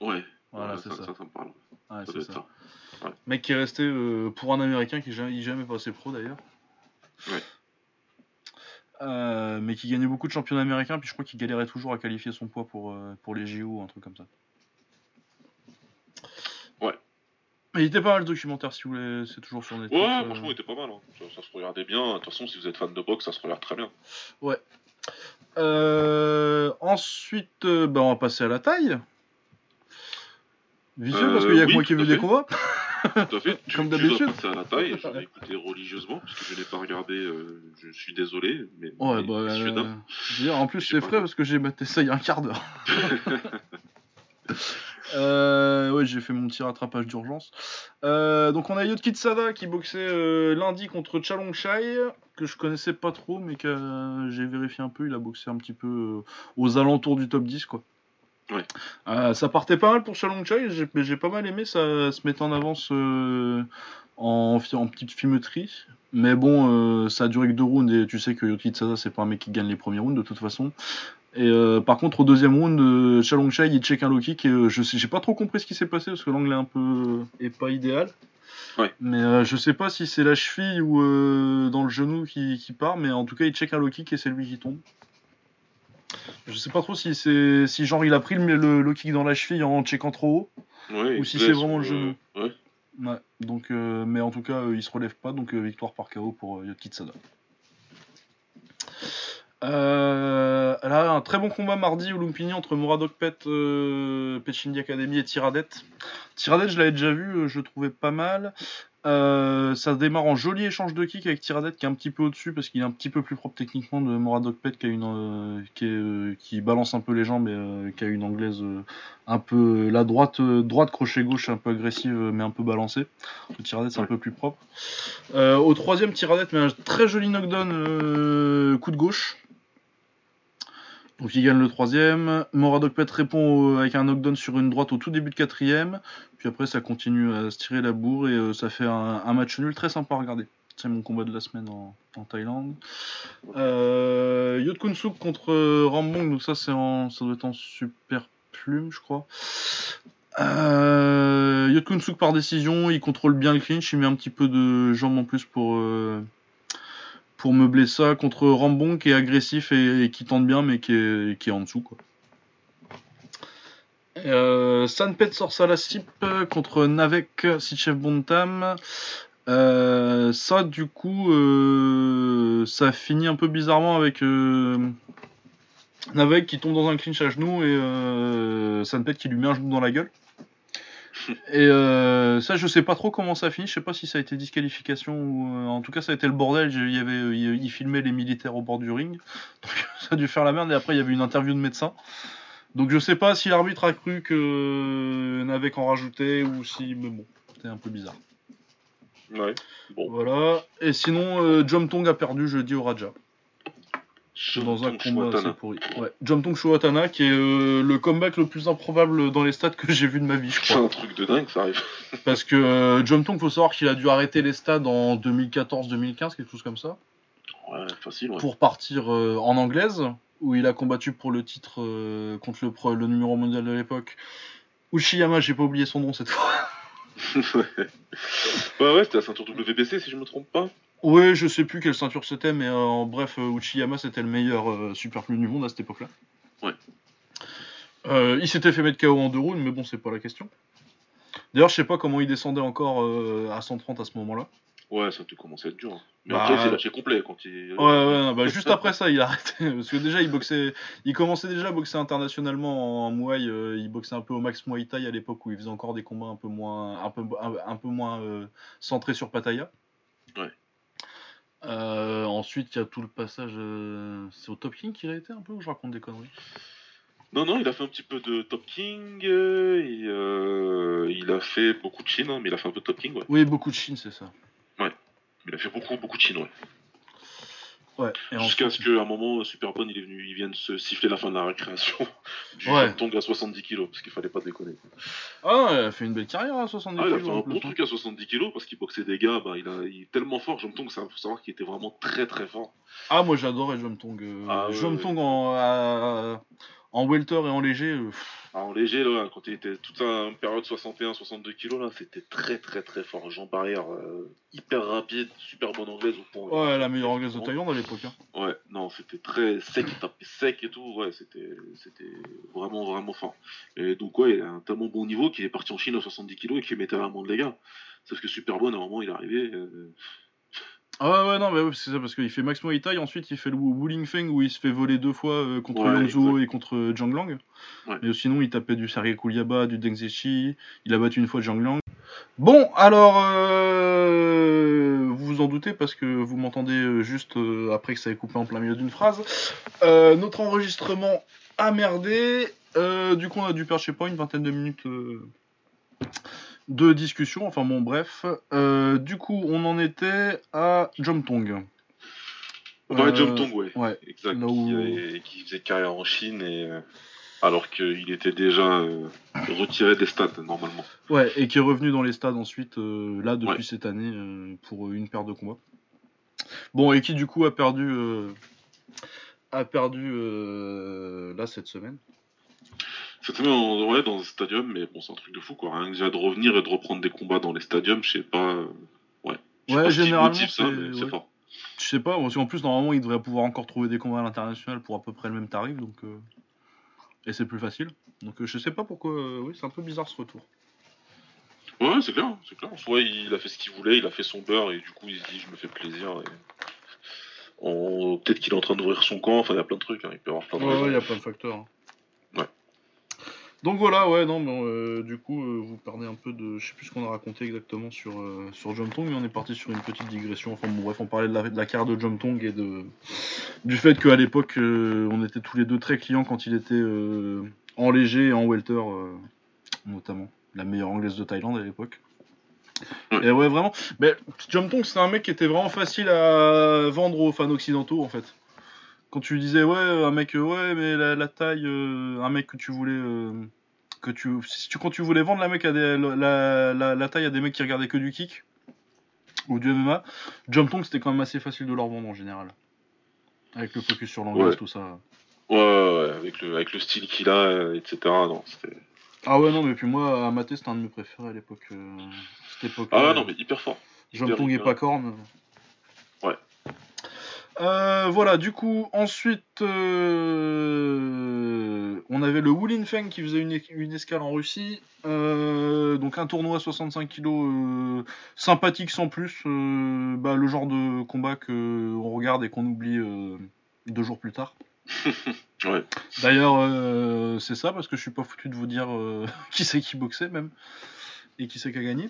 Speaker 2: Ouais,
Speaker 1: Voilà,
Speaker 2: ouais,
Speaker 1: c'est
Speaker 2: ça,
Speaker 1: ça.
Speaker 2: ça, ça me parle.
Speaker 1: Ouais, c'est ça. Mec qui est resté euh, pour un américain qui n'est jamais, jamais passé pro d'ailleurs.
Speaker 2: Ouais.
Speaker 1: Euh, mais qui gagnait beaucoup de championnats américains, puis je crois qu'il galérait toujours à qualifier son poids pour, euh, pour les JO ou un truc comme ça.
Speaker 2: Ouais.
Speaker 1: Mais il était pas mal le documentaire si vous voulez, c'est toujours sur Netflix.
Speaker 2: Ouais, franchement, il était pas mal. hein. Ça, ça se regardait bien. De toute façon, si vous êtes fan de boxe, ça se regarde très bien.
Speaker 1: Euh, ensuite, bah, on va passer à la taille. Fait,
Speaker 2: Euh,
Speaker 1: parce qu'il y a que moi qui ai vu des combats.
Speaker 2: Tout à fait.
Speaker 1: Comme
Speaker 2: tu
Speaker 1: d'habitude.
Speaker 2: passer à la taille. J'en ai écouté religieusement, puisque je n'ai pas regardé. euh, je suis désolé, mais.
Speaker 1: Ouais,
Speaker 2: mais
Speaker 1: bah, euh, je veux dire, en plus c'est frais parce que j'ai maté ça il y a un quart d'heure. Euh, ouais, j'ai fait mon petit rattrapage d'urgence. Donc on a Yotki Tsada qui boxait lundi contre Chalongchai, que je connaissais pas trop, mais que j'ai vérifié un peu. Il a boxé un petit peu aux alentours du top 10, quoi.
Speaker 2: Ouais.
Speaker 1: Euh, ça partait pas mal pour Chalongchai, j'ai j'ai pas mal aimé, ça se mettait en avance euh, en, petite fumeterie. Mais bon, euh, ça a duré que deux rounds et tu sais que Yotki Tsada c'est pas un mec qui gagne les premiers rounds de toute façon. Et euh, par contre, au deuxième round, euh, Chalongchai il check un low kick et euh, je sais, j'ai pas trop compris ce qui s'est passé parce que l'angle est un peu euh, est pas idéal.
Speaker 2: Ouais.
Speaker 1: Mais euh, je sais pas si c'est la cheville ou euh, dans le genou qui, qui part, mais en tout cas il check un low kick et c'est lui qui tombe. Je sais pas trop si c'est si genre il a pris le, kick dans la cheville en checkant trop haut.
Speaker 2: Ouais,
Speaker 1: Ou si c'est vraiment le
Speaker 2: euh,
Speaker 1: genou.
Speaker 2: Ouais.
Speaker 1: Ouais. Donc, euh, mais en tout cas, euh, il se relève pas, donc euh, victoire par KO pour euh, Yotki Tsada. Euh, là, un très bon combat mardi au Lumpini entre Moradokpet, euh, Pechindi Academy et Tiradet. Tiradet, je l'avais déjà vu, je le trouvais pas mal. Euh, ça démarre en joli échange de kick avec Tiradet qui est un petit peu au-dessus parce qu'il est un petit peu plus propre techniquement de Moradokpet qui, a une, euh, qui, est, euh, qui balance un peu les jambes et qui a une anglaise un peu la droite, droite crochet gauche un peu agressive mais un peu balancée. Le Tiradet c'est un peu plus propre. Euh, au troisième, Tiradet met un très joli knockdown euh, coup de gauche. Donc il gagne le troisième. Moradokpet répond avec un knockdown sur une droite au tout début de quatrième. Puis après ça continue à se tirer la bourre et euh, ça fait un, match nul très sympa à regarder. C'est mon combat de la semaine en, Thaïlande. Euh, Yotkun Suk contre euh, Rambong, donc ça en, ça doit être en super plume je crois. Euh, Yotkun Suk par décision, il contrôle bien le clinch, il met un petit peu de jambes en plus pour, euh, pour meubler ça contre Rambong qui est agressif et, qui tente bien mais qui est, en dessous quoi. Euh, Sanpet Sorsalasip contre Navek Sichev Bontam. Euh, ça du coup euh, ça finit un peu bizarrement avec euh, Navek qui tombe dans un clinch à genoux et euh, Sanpet qui lui met un genou dans la gueule. Et euh, ça, je sais pas trop comment ça finit. Je sais pas si ça a été disqualification ou. euh, en tout cas, ça a été le bordel. Il y avait, euh, il, il filmait les militaires au bord du ring. Donc, ça a dû faire la merde. Et après, il y avait une interview de médecin. Donc, je sais pas si l'arbitre a cru que Navek en rajoutait ou si. Mais bon, c'était un peu bizarre.
Speaker 2: Ouais. Bon.
Speaker 1: Voilà. Et sinon, euh, Jom Tong a perdu jeudi au Raja. Dans un combat assez pourri. Ouais. Jom Tong Shuatana, qui est euh, le comeback le plus improbable dans les stats que j'ai vu de ma vie, je
Speaker 2: C'est
Speaker 1: crois.
Speaker 2: un truc de dingue, ça arrive.
Speaker 1: Parce que euh, faut savoir qu'il a dû arrêter les stades en 2014-2015, quelque chose comme ça,
Speaker 2: Ouais, facile, ouais.
Speaker 1: pour partir euh, en anglaise, où il a combattu pour le titre euh, contre le, pro- le numéro mondial de l'époque. Uchiyama, j'ai pas oublié son nom cette fois.
Speaker 2: ouais, ouais, c'était la ceinture WBC si je me trompe pas.
Speaker 1: Ouais, je sais plus quelle ceinture c'était, mais euh, en bref, euh, Uchiyama c'était le meilleur euh, super flux du monde à cette époque-là.
Speaker 2: Ouais.
Speaker 1: Euh, il s'était fait mettre KO en deux rounds, mais bon, c'est pas la question. D'ailleurs, je sais pas comment il descendait encore à 130 à ce moment-là.
Speaker 2: Ouais, ça a dû commencer à être dur. hein. Mais
Speaker 1: Bah,
Speaker 2: après, il s'est lâché complet quand il.
Speaker 1: Ouais, ouais, bah, juste après ça, il a arrêté. Parce que déjà, il boxait, il commençait déjà à boxer internationalement en Muay. il boxait un peu au Max Muay Thai à l'époque où il faisait encore des combats un peu moins, un peu, un, un peu moins centrés sur Pattaya.
Speaker 2: Ouais.
Speaker 1: Euh, ensuite, il y a tout le passage. euh, C'est au Top King qu'il a été un peu ou je raconte des conneries?
Speaker 2: Non, non, il a fait un petit peu de Top King. euh, et, euh, il a fait beaucoup de Chine, hein, mais il a fait un peu de Top King, ouais.
Speaker 1: Oui, beaucoup de Chine, c'est ça.
Speaker 2: Il a fait beaucoup, beaucoup de Chine, ouais.
Speaker 1: Ouais.
Speaker 2: Jusqu'à ce qu'à un moment, Superbone, il est venu, il vienne se siffler la fin de la récréation. du
Speaker 1: Ouais.
Speaker 2: Tong à 70 kilos, parce qu'il fallait pas déconner.
Speaker 1: Ah, non, il a fait une belle carrière à 70
Speaker 2: Ah, il a fait un bon
Speaker 1: hein.
Speaker 2: truc à 70 kilos, parce qu'il boxait des gars, bah, il, a, il est tellement fort, Jom Tong, ça faut savoir qu'il était vraiment très très fort.
Speaker 1: Ah, moi j'adorais Jom Tong. Euh,
Speaker 2: Ah,
Speaker 1: Jom. Tong en, en welter et en léger. euh, pff,
Speaker 2: Ah, en léger, là, quand il était toute sa période 61-62 kilos, là, c'était très très très fort. Jean Barrière, euh, hyper rapide, super bonne anglaise au point.
Speaker 1: Ouais, la meilleure anglaise de Thaïlande à l'époque. Hein.
Speaker 2: Ouais, non, c'était très sec, il tapait sec et tout, ouais, c'était c'était vraiment vraiment fort. Et donc, ouais, il a un tellement bon niveau qu'il est parti en Chine à 70 kilos et qu'il mettait main de les gars. Sauf que Superbone, à un moment, il est arrivé. euh,
Speaker 1: Ah ouais, non, mais ouais, c'est ça, parce qu'il fait Max Muay Thai, ensuite il fait le Wu Ling Feng où il se fait voler deux fois euh, contre
Speaker 2: Ouais,
Speaker 1: et contre Zhang Lang.
Speaker 2: Ouais.
Speaker 1: Mais sinon, il tapait du Sergei Kouliaba, du Deng Zexi, il a battu une fois Zhang Lang. Bon, alors, euh, vous vous en doutez parce que vous m'entendez euh, juste euh, après que ça ait coupé en plein milieu d'une phrase. Euh, notre enregistrement a merdé Euh, du coup, on a dû perdre, sais pas, une vingtaine de minutes euh, de discussion. Enfin bon, bref. Euh, du coup, on en était à Jomtong.
Speaker 2: On parlait de
Speaker 1: Euh,
Speaker 2: Jump Tong, ouais.
Speaker 1: Ouais.
Speaker 2: Exact.
Speaker 1: là où-
Speaker 2: Qui, avait- qui faisait carrière en Chine et. euh, alors qu'il était déjà euh, retiré des stades, normalement.
Speaker 1: Ouais, et qui est revenu dans les stades ensuite, euh, là, depuis
Speaker 2: Ouais.
Speaker 1: cette année, euh, pour une paire de combats. Bon, et qui du coup a perdu, a perdu là cette semaine?
Speaker 2: En- ouais, dans un stadium, mais bon, c'est un truc de fou, quoi. Rien que déjà de revenir et de reprendre des combats dans les stadiums, je sais pas. euh, Ouais.
Speaker 1: Ouais,
Speaker 2: pas
Speaker 1: généralement,
Speaker 2: motive ça,
Speaker 1: c'est-
Speaker 2: mais c'est
Speaker 1: ouais.
Speaker 2: fort.
Speaker 1: Je sais pas, parce qu'en plus, normalement, il devrait pouvoir encore trouver des combats à l'international pour à peu près le même tarif, donc. euh, Et c'est plus facile. Donc euh, je sais pas pourquoi. euh, Oui, c'est un peu bizarre ce retour.
Speaker 2: Ouais, c'est clair, c'est clair. Soit il a fait ce qu'il voulait, il a fait son beurre et du coup il se dit je me fais plaisir. Et... On- Peut-être qu'il est en train d'ouvrir son camp, enfin il y a plein de trucs, hein. il peut y avoir plein de
Speaker 1: Ouais, il y a plein de facteurs. Donc voilà, ouais, non, euh, du coup, euh, vous parlez un peu de. Je sais plus ce qu'on a raconté exactement sur, euh, sur Jomtong, mais on est parti sur une petite digression. Enfin, bon, bref, on parlait de la, de la carrière de Jomtong et de, du fait qu'à l'époque, euh, on était tous les deux très clients quand il était euh, en léger et en welter, notamment. La meilleure anglaise de Thaïlande à l'époque. Et ouais, vraiment. Mais Jomtong, c'est un mec qui était vraiment facile à vendre aux fans occidentaux, en fait quand tu disais ouais un mec euh, ouais mais la, la taille euh, un mec que tu voulais euh, que tu si tu quand tu voulais vendre la mec à des, la, la, la taille à des mecs qui regardaient que du kick ou du MMA Jump Tong c'était quand même assez facile de leur vendre en général avec le focus sur l'anglais
Speaker 2: Ouais.
Speaker 1: tout ça
Speaker 2: Ouais, ouais, ouais, avec le, avec le style qu'il a, euh, etc. Non, c'était...
Speaker 1: ah ouais non mais puis moi Amaté c'était un de mes préférés à l'époque euh, cette époque
Speaker 2: Ah non, mais hyper fort.
Speaker 1: Jump Tong et. Pacorn. Euh, voilà, du coup, ensuite, euh, on avait le Wulin Feng qui faisait une, une escale en Russie. Euh, donc un tournoi 65 kg sympathique sans plus. bah, le genre de combat que on regarde et qu'on oublie deux jours plus tard.
Speaker 2: Ouais.
Speaker 1: D'ailleurs, c'est ça parce que je suis pas foutu de vous dire qui c'est qui boxait même et qui c'est qui a gagné.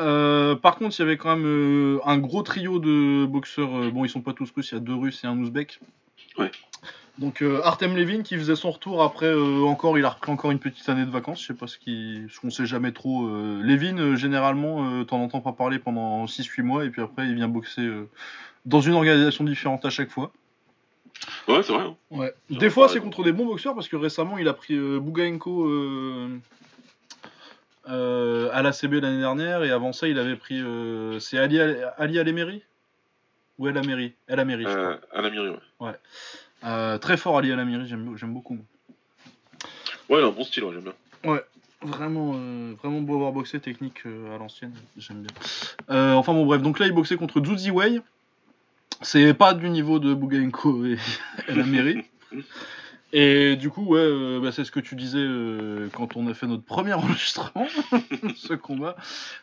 Speaker 1: Euh, par contre, il y avait quand même euh, un gros trio de boxeurs. euh, bon, ils sont pas tous russes, il y a deux russes et un ouzbek.
Speaker 2: Ouais.
Speaker 1: Donc euh, Artem Levin qui faisait son retour après euh, encore, il a repris encore une petite année de vacances. Je sais pas ce qu'on sait jamais trop. Euh, Levin, euh, généralement, euh, t'en entends pas parler pendant 6-8 mois et puis après il vient boxer euh, dans une organisation différente à chaque fois.
Speaker 2: Ouais, c'est vrai. hein.
Speaker 1: Ouais. Des fois, c'est contre des bons boxeurs parce que récemment, il a pris euh, Bugaenko euh, à l'ACB l'année dernière et avant ça, il avait pris. euh, c'est Ali, Ali Alemeri Ou El Ameri El crois.
Speaker 2: Euh, la mairie, ouais.
Speaker 1: Euh, très fort Ali Alamiri, j'aime j'aime beaucoup.
Speaker 2: Ouais, il a un bon style, ouais, j'aime bien.
Speaker 1: Vraiment, euh, vraiment beau avoir boxé, technique à l'ancienne, j'aime bien. Enfin bon, bref, donc là il boxait contre Zuzi Wei. C'est pas du niveau de Bugaenko et El Ameri. Et du coup, ouais, euh, bah, c'est ce que tu disais euh, quand on a fait notre premier enregistrement, ce combat.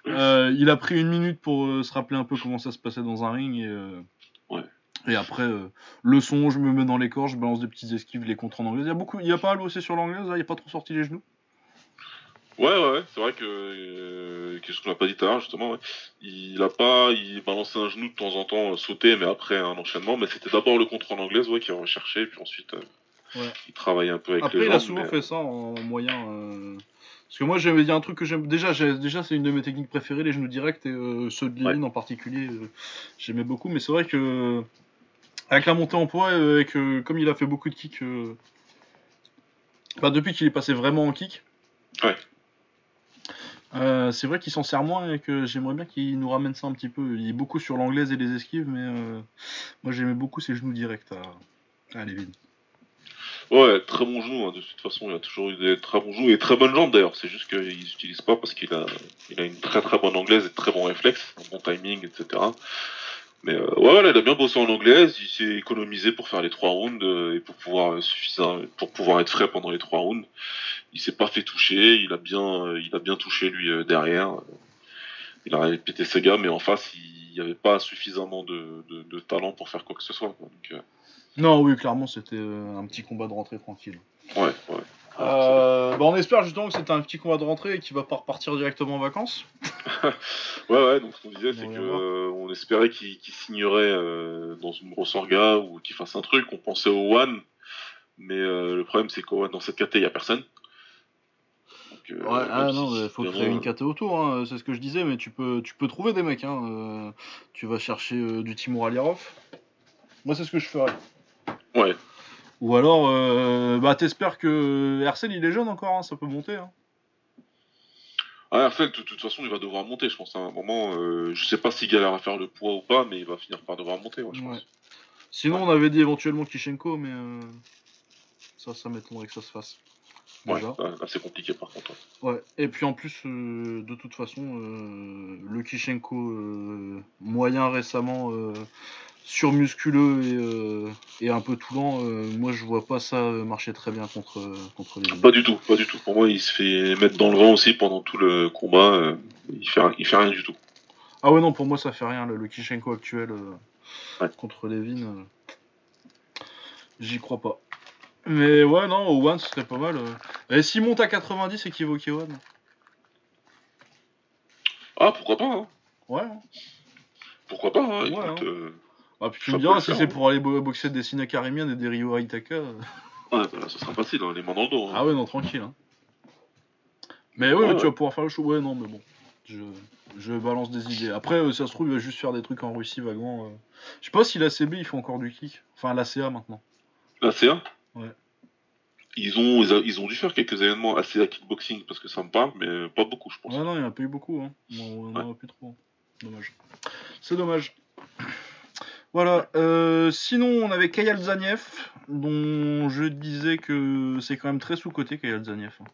Speaker 1: Euh, il a pris une minute pour se rappeler un peu comment ça se passait dans un ring et.
Speaker 2: Ouais.
Speaker 1: Et après, le son, je me mets dans les corps, je balance des petites esquives, les contre en anglais. Il y a beaucoup, il y a pas mal bossé sur l'anglaise, là, il y a pas trop sorti les genoux.
Speaker 2: Ouais, ouais, ouais, c'est vrai que. Euh, Qu'est-ce qu'on n'a pas dit tout à l'heure, justement, ouais. Il a pas. Il balançait un genou de temps en temps, sauté, mais après un enchaînement. Mais c'était d'abord le contre en anglaise, ouais, qu'il recherchait, puis ensuite.
Speaker 1: Ouais.
Speaker 2: Il travaillait un peu avec
Speaker 1: Après, il a souvent
Speaker 2: mais-
Speaker 1: fait ça en moyen. euh, Parce que moi, j'avais dit un truc que j'aime. Déjà, déjà c'est une de mes techniques préférées, les genoux directs, et euh, ceux de Levin en particulier, euh, j'aimais beaucoup. Mais c'est vrai que. Avec la montée en poids, avec, comme il a fait beaucoup de kicks. bah, depuis qu'il est passé vraiment en kick.
Speaker 2: Ouais.
Speaker 1: euh, c'est vrai qu'il s'en sert moins et que j'aimerais bien qu'il nous ramène ça un petit peu. Il est beaucoup sur l'anglaise et les esquives, mais euh, moi j'aimais beaucoup ses genoux directs à, à Levin.
Speaker 2: Ouais, très bon genou, hein, de toute façon, il a toujours eu des très bons genoux et très bonnes jambes d'ailleurs. C'est juste qu'ils n'utilisent pas parce qu'il a, une très très bonne anglaise et de très bons réflexes, un bon timing, etc. Mais euh, ouais, voilà, il a bien bossé en anglaise, il s'est économisé pour faire les trois rounds euh, et pour pouvoir euh, pour pouvoir être frais pendant les trois rounds. Il s'est pas fait toucher, il a bien, euh, il a bien touché lui derrière. Il a répété ses gars, mais en face, il n'y avait pas suffisamment de, talent pour faire quoi que ce soit.
Speaker 1: Non, oui, clairement, c'était euh, un petit combat de rentrée tranquille.
Speaker 2: ouais, ouais.
Speaker 1: Euh, bah, on espère justement que c'était un petit combat de rentrée et qu'il va pas repartir directement en vacances.
Speaker 2: Ouais, ouais, donc ce qu'on disait, c'est
Speaker 1: On
Speaker 2: que
Speaker 1: va voir.
Speaker 2: euh, on espérait qu'il signerait euh, dans une grosse orga ou qu'il fasse un truc. On pensait au One, Mais le problème, c'est que dans cette KT, il n'y a personne.
Speaker 1: Donc, ouais, ah non, il faut créer une KT autour, hein, c'est ce que je disais, mais tu peux, tu peux trouver des mecs. Hein, tu vas chercher du Timur Alirov. Moi, c'est ce que je ferais.
Speaker 2: Ouais.
Speaker 1: Ou alors, bah, t'espères que Hercel, il est jeune encore, hein, ça peut monter. Hein.
Speaker 2: Ah, Hercel, de toute façon, il va devoir monter, je pense. À un moment, je sais pas s'il galère à faire le poids ou pas, mais il va finir par devoir monter, je pense.
Speaker 1: Sinon, on avait dit éventuellement Kishenko, mais ça, ça m'étonnerait que ça se fasse.
Speaker 2: Ouais, c'est compliqué par contre.
Speaker 1: Ouais, et puis en plus, euh, de toute façon, euh, le Kishenko euh, moyen récemment surmusculeux et, et, un peu tout lent, moi je vois pas ça marcher très bien contre, contre les.
Speaker 2: Pas du tout, pas du tout. Pour moi, il se fait mettre dans le vent aussi pendant tout le combat, il, fait, il fait rien du tout.
Speaker 1: Ah ouais, non, pour moi ça fait rien. Le, Kishenko actuel contre Levin, j'y crois pas. Mais ouais, non, au One, ce serait pas mal. Euh. Et s'il monte à 90, équivoque One.
Speaker 2: Ah, pourquoi pas, hein.
Speaker 1: Ouais. Hein.
Speaker 2: Pourquoi pas, hein, ouais, hein. Euh,
Speaker 1: Ah, puis tu me diras, si c'est pour aller boxer des Sina Karimian et des Ryo Aitaka.
Speaker 2: Euh. Ouais, bah ça sera facile, hein, les mains dans le dos.
Speaker 1: Ah ouais, non, tranquille. Hein. Mais ouais, tu vas pouvoir faire le show. Ouais, non, mais bon. Je, je balance des idées. Après, ça se trouve, il va juste faire des trucs en Russie vaguement. Je sais pas si l'ACB, il fait encore du kick. Enfin, l'ACA maintenant.
Speaker 2: L'ACA
Speaker 1: Ouais.
Speaker 2: Ils ont, ils ont dû faire quelques événements assez à kickboxing parce que ça me parle, mais pas beaucoup, je pense.
Speaker 1: Ouais, non, il n'y en a pas eu beaucoup. Hein. On n'en a plus trop. Dommage. C'est dommage. Voilà. Euh, sinon, on avait Kayal Zaniev, dont je disais que c'est quand même très sous-côté, Kayal Zaniev. Hein.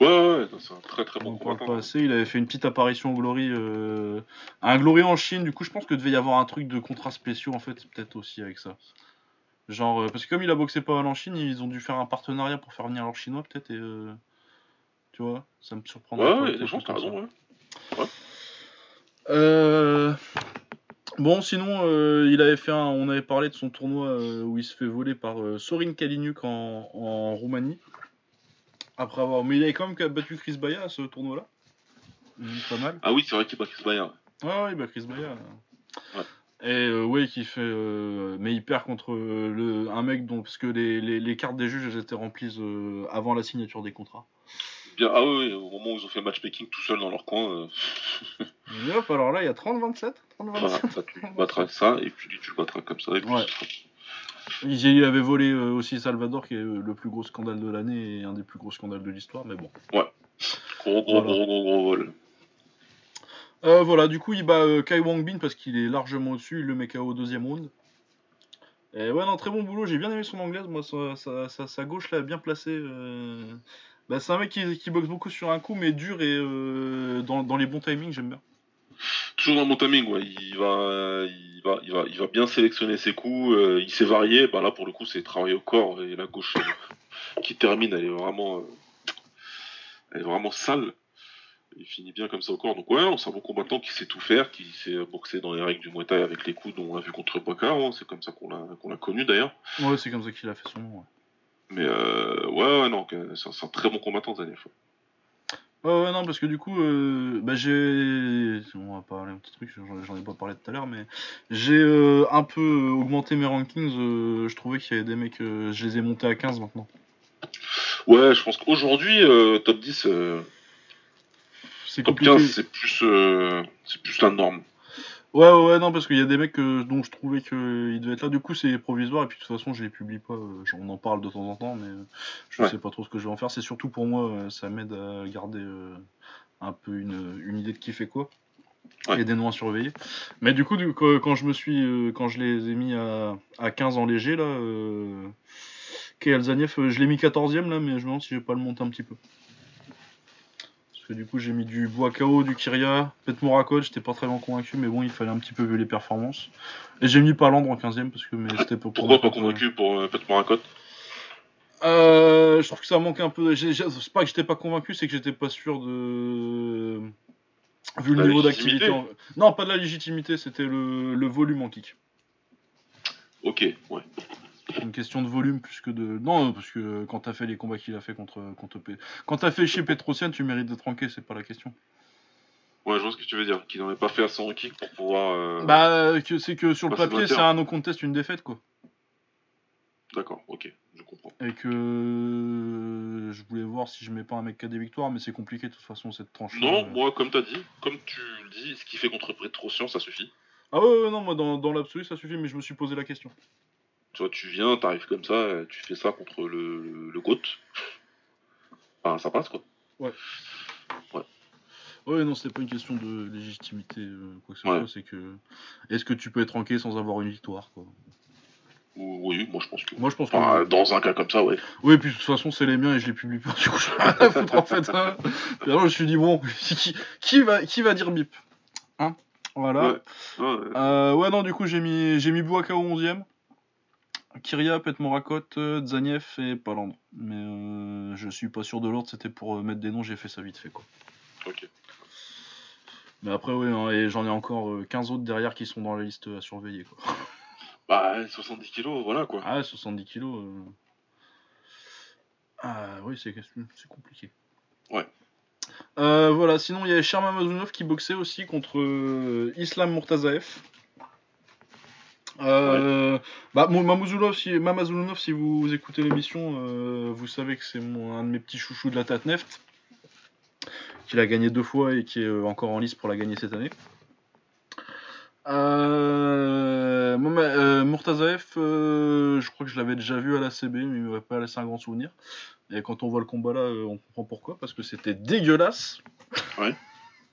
Speaker 2: Ouais, ouais, c'est un très très bon
Speaker 1: on Pas assez. Il avait fait une petite apparition au Glory, euh, un Glory en Chine. Du coup, je pense que devait y avoir un truc de contrat spéciaux en fait, peut-être aussi avec ça. Genre, euh, parce que comme il a boxé pas mal en Chine, ils ont dû faire un partenariat pour faire venir leurs Chinois, peut-être, et. Euh, tu vois, ça me surprend.
Speaker 2: Ouais, ouais, t'as raison, ouais. ouais.
Speaker 1: Euh... Bon, sinon, euh, il avait fait un, on avait parlé de son tournoi où il se fait voler par Sorin Kaliniuk en, en, Roumanie. Après avoir, mais il avait quand même battu Chris Baya à ce tournoi-là. Pas mal.
Speaker 2: Ah oui, c'est vrai qu'il bat Chris Baya.
Speaker 1: Ouais, ouais, il bat Chris Baya. Ouais. Et euh, oui, qui fait. Euh, mais il perd contre euh, le, un mec dont. Parce que les, les, les cartes des juges elles étaient remplies avant la signature des contrats.
Speaker 2: Bien, ah oui, au moment où ils ont fait matchmaking tout seul dans leur coin.
Speaker 1: et hop, alors là, il y a 30-27. 30-27.
Speaker 2: tu battras ça, et puis tu le battras comme ça. Et puis
Speaker 1: ouais. Il avait volé aussi Salvador, qui est le plus gros scandale de l'année et un des plus gros scandales de l'histoire, mais bon.
Speaker 2: Ouais. Gros, gros, gros, gros, gros vol.
Speaker 1: Euh, voilà, du coup, il bat euh, Kai Wang Bin parce qu'il est largement au-dessus. Il le met KO au deuxième round. Et ouais, non, très bon boulot. J'ai bien aimé son anglaise. Moi, sa, gauche là, bien placée. Euh. Bah, c'est un mec qui, boxe beaucoup sur un coup, mais dur et dans, les bons timings, j'aime bien.
Speaker 2: Toujours dans le bon timing. Il va, il va, il va, bien sélectionner ses coups. il s'est varié. Bah, là, pour le coup, c'est travailler au corps et la gauche qui termine, elle est vraiment, elle est vraiment sale il finit bien comme ça au corps. Donc ouais, c'est un bon combattant qui sait tout faire, qui sait boxer dans les règles du Muay Thai avec les coups dont on l'a vu contre Boca. Hein. c'est comme ça qu'on l'a qu'on connu d'ailleurs.
Speaker 1: Ouais, c'est comme ça qu'il a fait son nom. Ouais.
Speaker 2: Mais euh, ouais, ouais, non, c'est un, très bon combattant Zanef.
Speaker 1: Ouais, ouais, non, parce que du coup, euh, bah, j'ai. On va parler un petit truc, j'en ai pas parlé tout à l'heure, mais j'ai euh, un peu augmenté mes rankings. je trouvais qu'il y avait des mecs, je les ai montés à 15 maintenant.
Speaker 2: Ouais, je pense qu'aujourd'hui, top 10, c'est Top 15, c'est plus, euh, c'est plus la norme.
Speaker 1: Ouais, ouais, non, parce qu'il y a des mecs dont je trouvais qu'ils devaient être là. Du coup, c'est provisoire, et puis de toute façon, je les publie pas. Euh, on en parle de temps en temps, mais je sais pas trop ce que je vais en faire. C'est surtout pour moi, euh, ça m'aide à garder un peu une, une, idée de qui fait quoi. Et des noms à surveiller. Mais du coup, quand je me suis. Quand je les ai mis à, à 15 en léger, là. Euh, je l'ai mis 14ème, là, mais je me demande si je vais pas le monter un petit peu du coup j'ai mis du Boakao, du Pet Morakot, j'étais pas très bien convaincu, mais bon il fallait un petit peu vu les performances. Et j'ai mis Palandre en 15ème parce que mais
Speaker 2: c'était pour. Pourquoi pas convaincu pour euh, Morakot
Speaker 1: euh, je trouve que ça manque un peu. C'est pas que j'étais pas convaincu, c'est que j'étais pas sûr de. Vu le niveau d'activité. Non, pas de la légitimité, c'était le, le volume en kick.
Speaker 2: Ok, ouais
Speaker 1: une question de volume plus que de. Non, parce que quand t'as fait les combats qu'il a fait contre. contre... Quand t'as fait chez Petrosian, tu mérites d'être ranké, c'est pas la question.
Speaker 2: Ouais, je vois ce que tu veux dire. Qu'il n'en ait pas fait à son kick pour pouvoir. Euh,
Speaker 1: bah, que, c'est que sur le papier, c'est un no contest, une défaite, quoi.
Speaker 2: D'accord, ok, je comprends.
Speaker 1: et que euh, je voulais voir si je mets pas un mec qui a des victoires, mais c'est compliqué de toute façon cette tranche.
Speaker 2: Non, moi, comme t'as dit, comme tu le dis, ce qu'il fait contre Petrosian, ça suffit.
Speaker 1: Ah ouais, ouais, non, moi dans, dans l'absolu ça suffit, mais je me suis posé la question.
Speaker 2: Tu vois, tu viens, t'arrives comme ça, euh, tu fais ça contre le, le, le GOAT. Enfin, ça passe quoi.
Speaker 1: Ouais.
Speaker 2: Ouais.
Speaker 1: Ouais, non, c'était pas une question de légitimité, euh, quoi que ce
Speaker 2: Ouais.
Speaker 1: soit, c'est que. Est-ce que tu peux être ranké sans avoir une victoire, quoi?
Speaker 2: Ou- Oui, moi je pense que.
Speaker 1: Moi je pense que.
Speaker 2: Enfin, dans un cas comme ça, ouais.
Speaker 1: Oui, puis de toute façon, c'est les miens et je les publie pas, du coup, je rien à foutre en fait. hein. Puis alors, je me suis dit, bon, qui, qui, va, qui va dire bip? Hein? Voilà.
Speaker 2: Ouais. Ouais, ouais.
Speaker 1: Euh, ouais, non, du coup, j'ai mis, j'ai mis Bouaka au 11ème. Kyria, Petmorakot, euh, Zaniev et Palandre. Mais euh, je suis pas sûr de l'ordre, c'était pour euh, mettre des noms, j'ai fait ça vite fait quoi.
Speaker 2: Ok.
Speaker 1: Mais après, ouais, hein, et j'en ai encore euh, 15 autres derrière qui sont dans la liste à surveiller quoi.
Speaker 2: Bah, 70 kilos, voilà quoi.
Speaker 1: Ah, 70 kilos. euh. Ah, oui, c'est compliqué.
Speaker 2: Ouais.
Speaker 1: Euh, voilà, sinon il y a Sherman Mazunov qui boxait aussi contre euh, Islam Murtazaev. Euh, bah, Mamazulov, si, Mamazulov, si vous écoutez l'émission, euh, vous savez que c'est mon- un de mes petits chouchous de la Tatneft, qu'il a gagné deux fois et qui est euh, encore en lice pour la gagner cette année. Euh, euh, Murtazaev, euh, je crois que je l'avais déjà vu à la CB, mais il m'avait pas laissé un grand souvenir. Et quand on voit le combat là, euh, on comprend pourquoi, parce que c'était dégueulasse.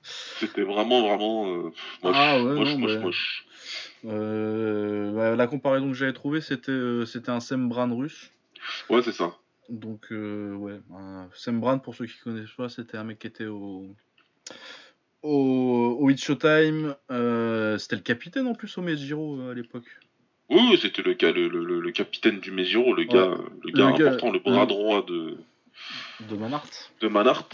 Speaker 2: C'était vraiment, vraiment. euh, moche.
Speaker 1: Ah ouais,
Speaker 2: moche,
Speaker 1: non,
Speaker 2: moche,
Speaker 1: mais-
Speaker 2: moche.
Speaker 1: Euh, bah, la comparaison que j'avais trouvée, c'était euh, c'était un Sembran russe.
Speaker 2: Ouais, c'est ça.
Speaker 1: Donc, euh, ouais, Sembran, pour ceux qui connaissent pas, c'était un mec qui était au. Au, au Hit Showtime. C'était le capitaine en plus au Mesgiro euh, à l'époque.
Speaker 2: Oui, c'était le, gars- le, le, capitaine du Mesiro, le gars, le gars
Speaker 1: Le gars-
Speaker 2: important, le bras droit de,
Speaker 1: De Manhart.
Speaker 2: de Manhart.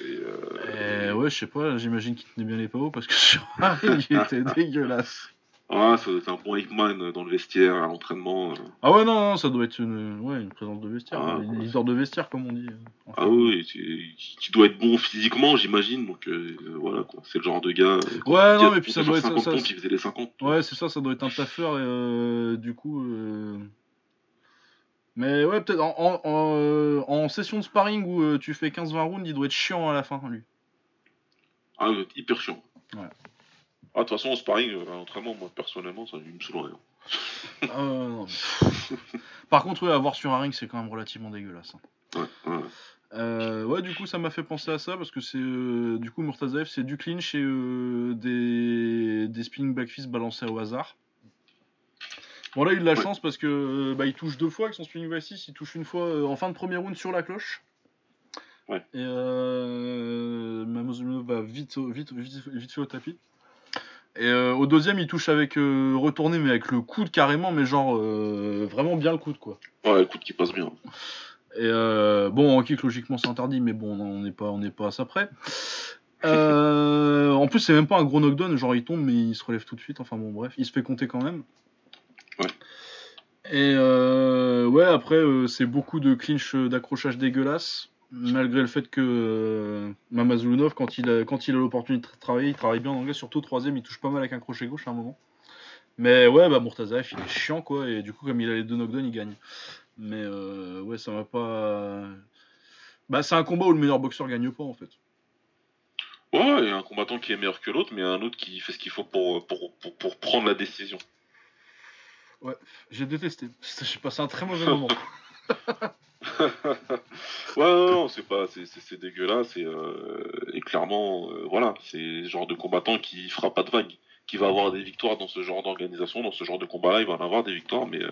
Speaker 2: Et, euh,
Speaker 1: Et ouais, je sais pas, j'imagine qu'il tenait bien les pavos parce que il était dégueulasse.
Speaker 2: Ah, ça doit être un bon Hickman dans le vestiaire, à l'entraînement. euh.
Speaker 1: Ah ouais, non, non, ça doit être une, ouais, une présence de vestiaire.
Speaker 2: Ah,
Speaker 1: un
Speaker 2: ouais.
Speaker 1: leader de vestiaire, comme on dit. euh,
Speaker 2: Ah oui, tu, tu dois être bon physiquement, j'imagine. Donc euh, euh, voilà, quoi. C'est le genre de gars. euh,
Speaker 1: Ouais,
Speaker 2: il
Speaker 1: non, mais puis ça doit être
Speaker 2: 50
Speaker 1: ça-
Speaker 2: pompes, il faisait les 50.
Speaker 1: Ouais, c'est ça, ça doit être un taffeur et euh, du coup. euh, Mais ouais, peut-être en, en, en, euh, session de sparring où euh, tu fais 15-20 rounds, il doit être chiant à la fin, lui.
Speaker 2: Ah, euh, hyper chiant.
Speaker 1: Ouais.
Speaker 2: Ah, de toute façon, au sparring, euh, à l'entraînement, moi, personnellement, ça il me saoule rien.
Speaker 1: Ah, ouais, non, mais- Par contre, ouais, avoir sur un ring, c'est quand même relativement dégueulasse. hein.
Speaker 2: Ouais, ouais.
Speaker 1: Euh, ouais, du coup, ça m'a fait penser à ça parce que c'est euh, du coup Murtazaev, c'est du clinch et euh, des, des spinning back fists balancés au hasard. Bon, là, il a de la
Speaker 2: Ouais.
Speaker 1: chance parce que euh, bah, il touche deux fois avec son spinning back fist. Il touche une fois euh, en fin de premier round sur la cloche.
Speaker 2: Ouais.
Speaker 1: Et euh, va vite, au- vite, vite, vite fait au tapis. Et euh, au deuxième, il touche avec euh, retourné, mais avec le coude carrément, mais genre euh, vraiment bien le coude quoi.
Speaker 2: Ouais, écoute, qui passe bien.
Speaker 1: Et euh, bon, en kick, logiquement, c'est interdit, mais bon, on n'est pas, on n'est pas à ça près. En plus, c'est même pas un gros knockdown, genre il tombe, mais il se relève tout de suite. Enfin bon, bref, il se fait compter quand même.
Speaker 2: Ouais.
Speaker 1: Et euh, ouais, après, c'est beaucoup de clinch d'accrochage dégueulasse. Malgré le fait que euh, Mamazulunov, quand il a, quand il a l'opportunité de travailler, il travaille bien en anglais, surtout troisième, il touche pas mal avec un crochet gauche à un moment. Mais ouais, bah Murtazaev, il est chiant quoi, et du coup, comme il a les deux knockdowns, il gagne. Mais euh, ouais, ça m'a pas. Bah, c'est un combat où le meilleur boxeur gagne pas en fait.
Speaker 2: Ouais, il y a un combattant qui est meilleur que l'autre, mais un autre qui fait ce qu'il faut pour, pour, pour, pour prendre la décision.
Speaker 1: J'ai détesté. J'ai passé un très mauvais moment.
Speaker 2: ouais, non, non, c'est pas, c'est, dégueulasse et, euh, et clairement, euh, voilà, c'est le genre de combattant qui fera pas de vague, qui va avoir des victoires dans ce genre d'organisation, dans ce genre de combat-là, il va en avoir des victoires, mais euh,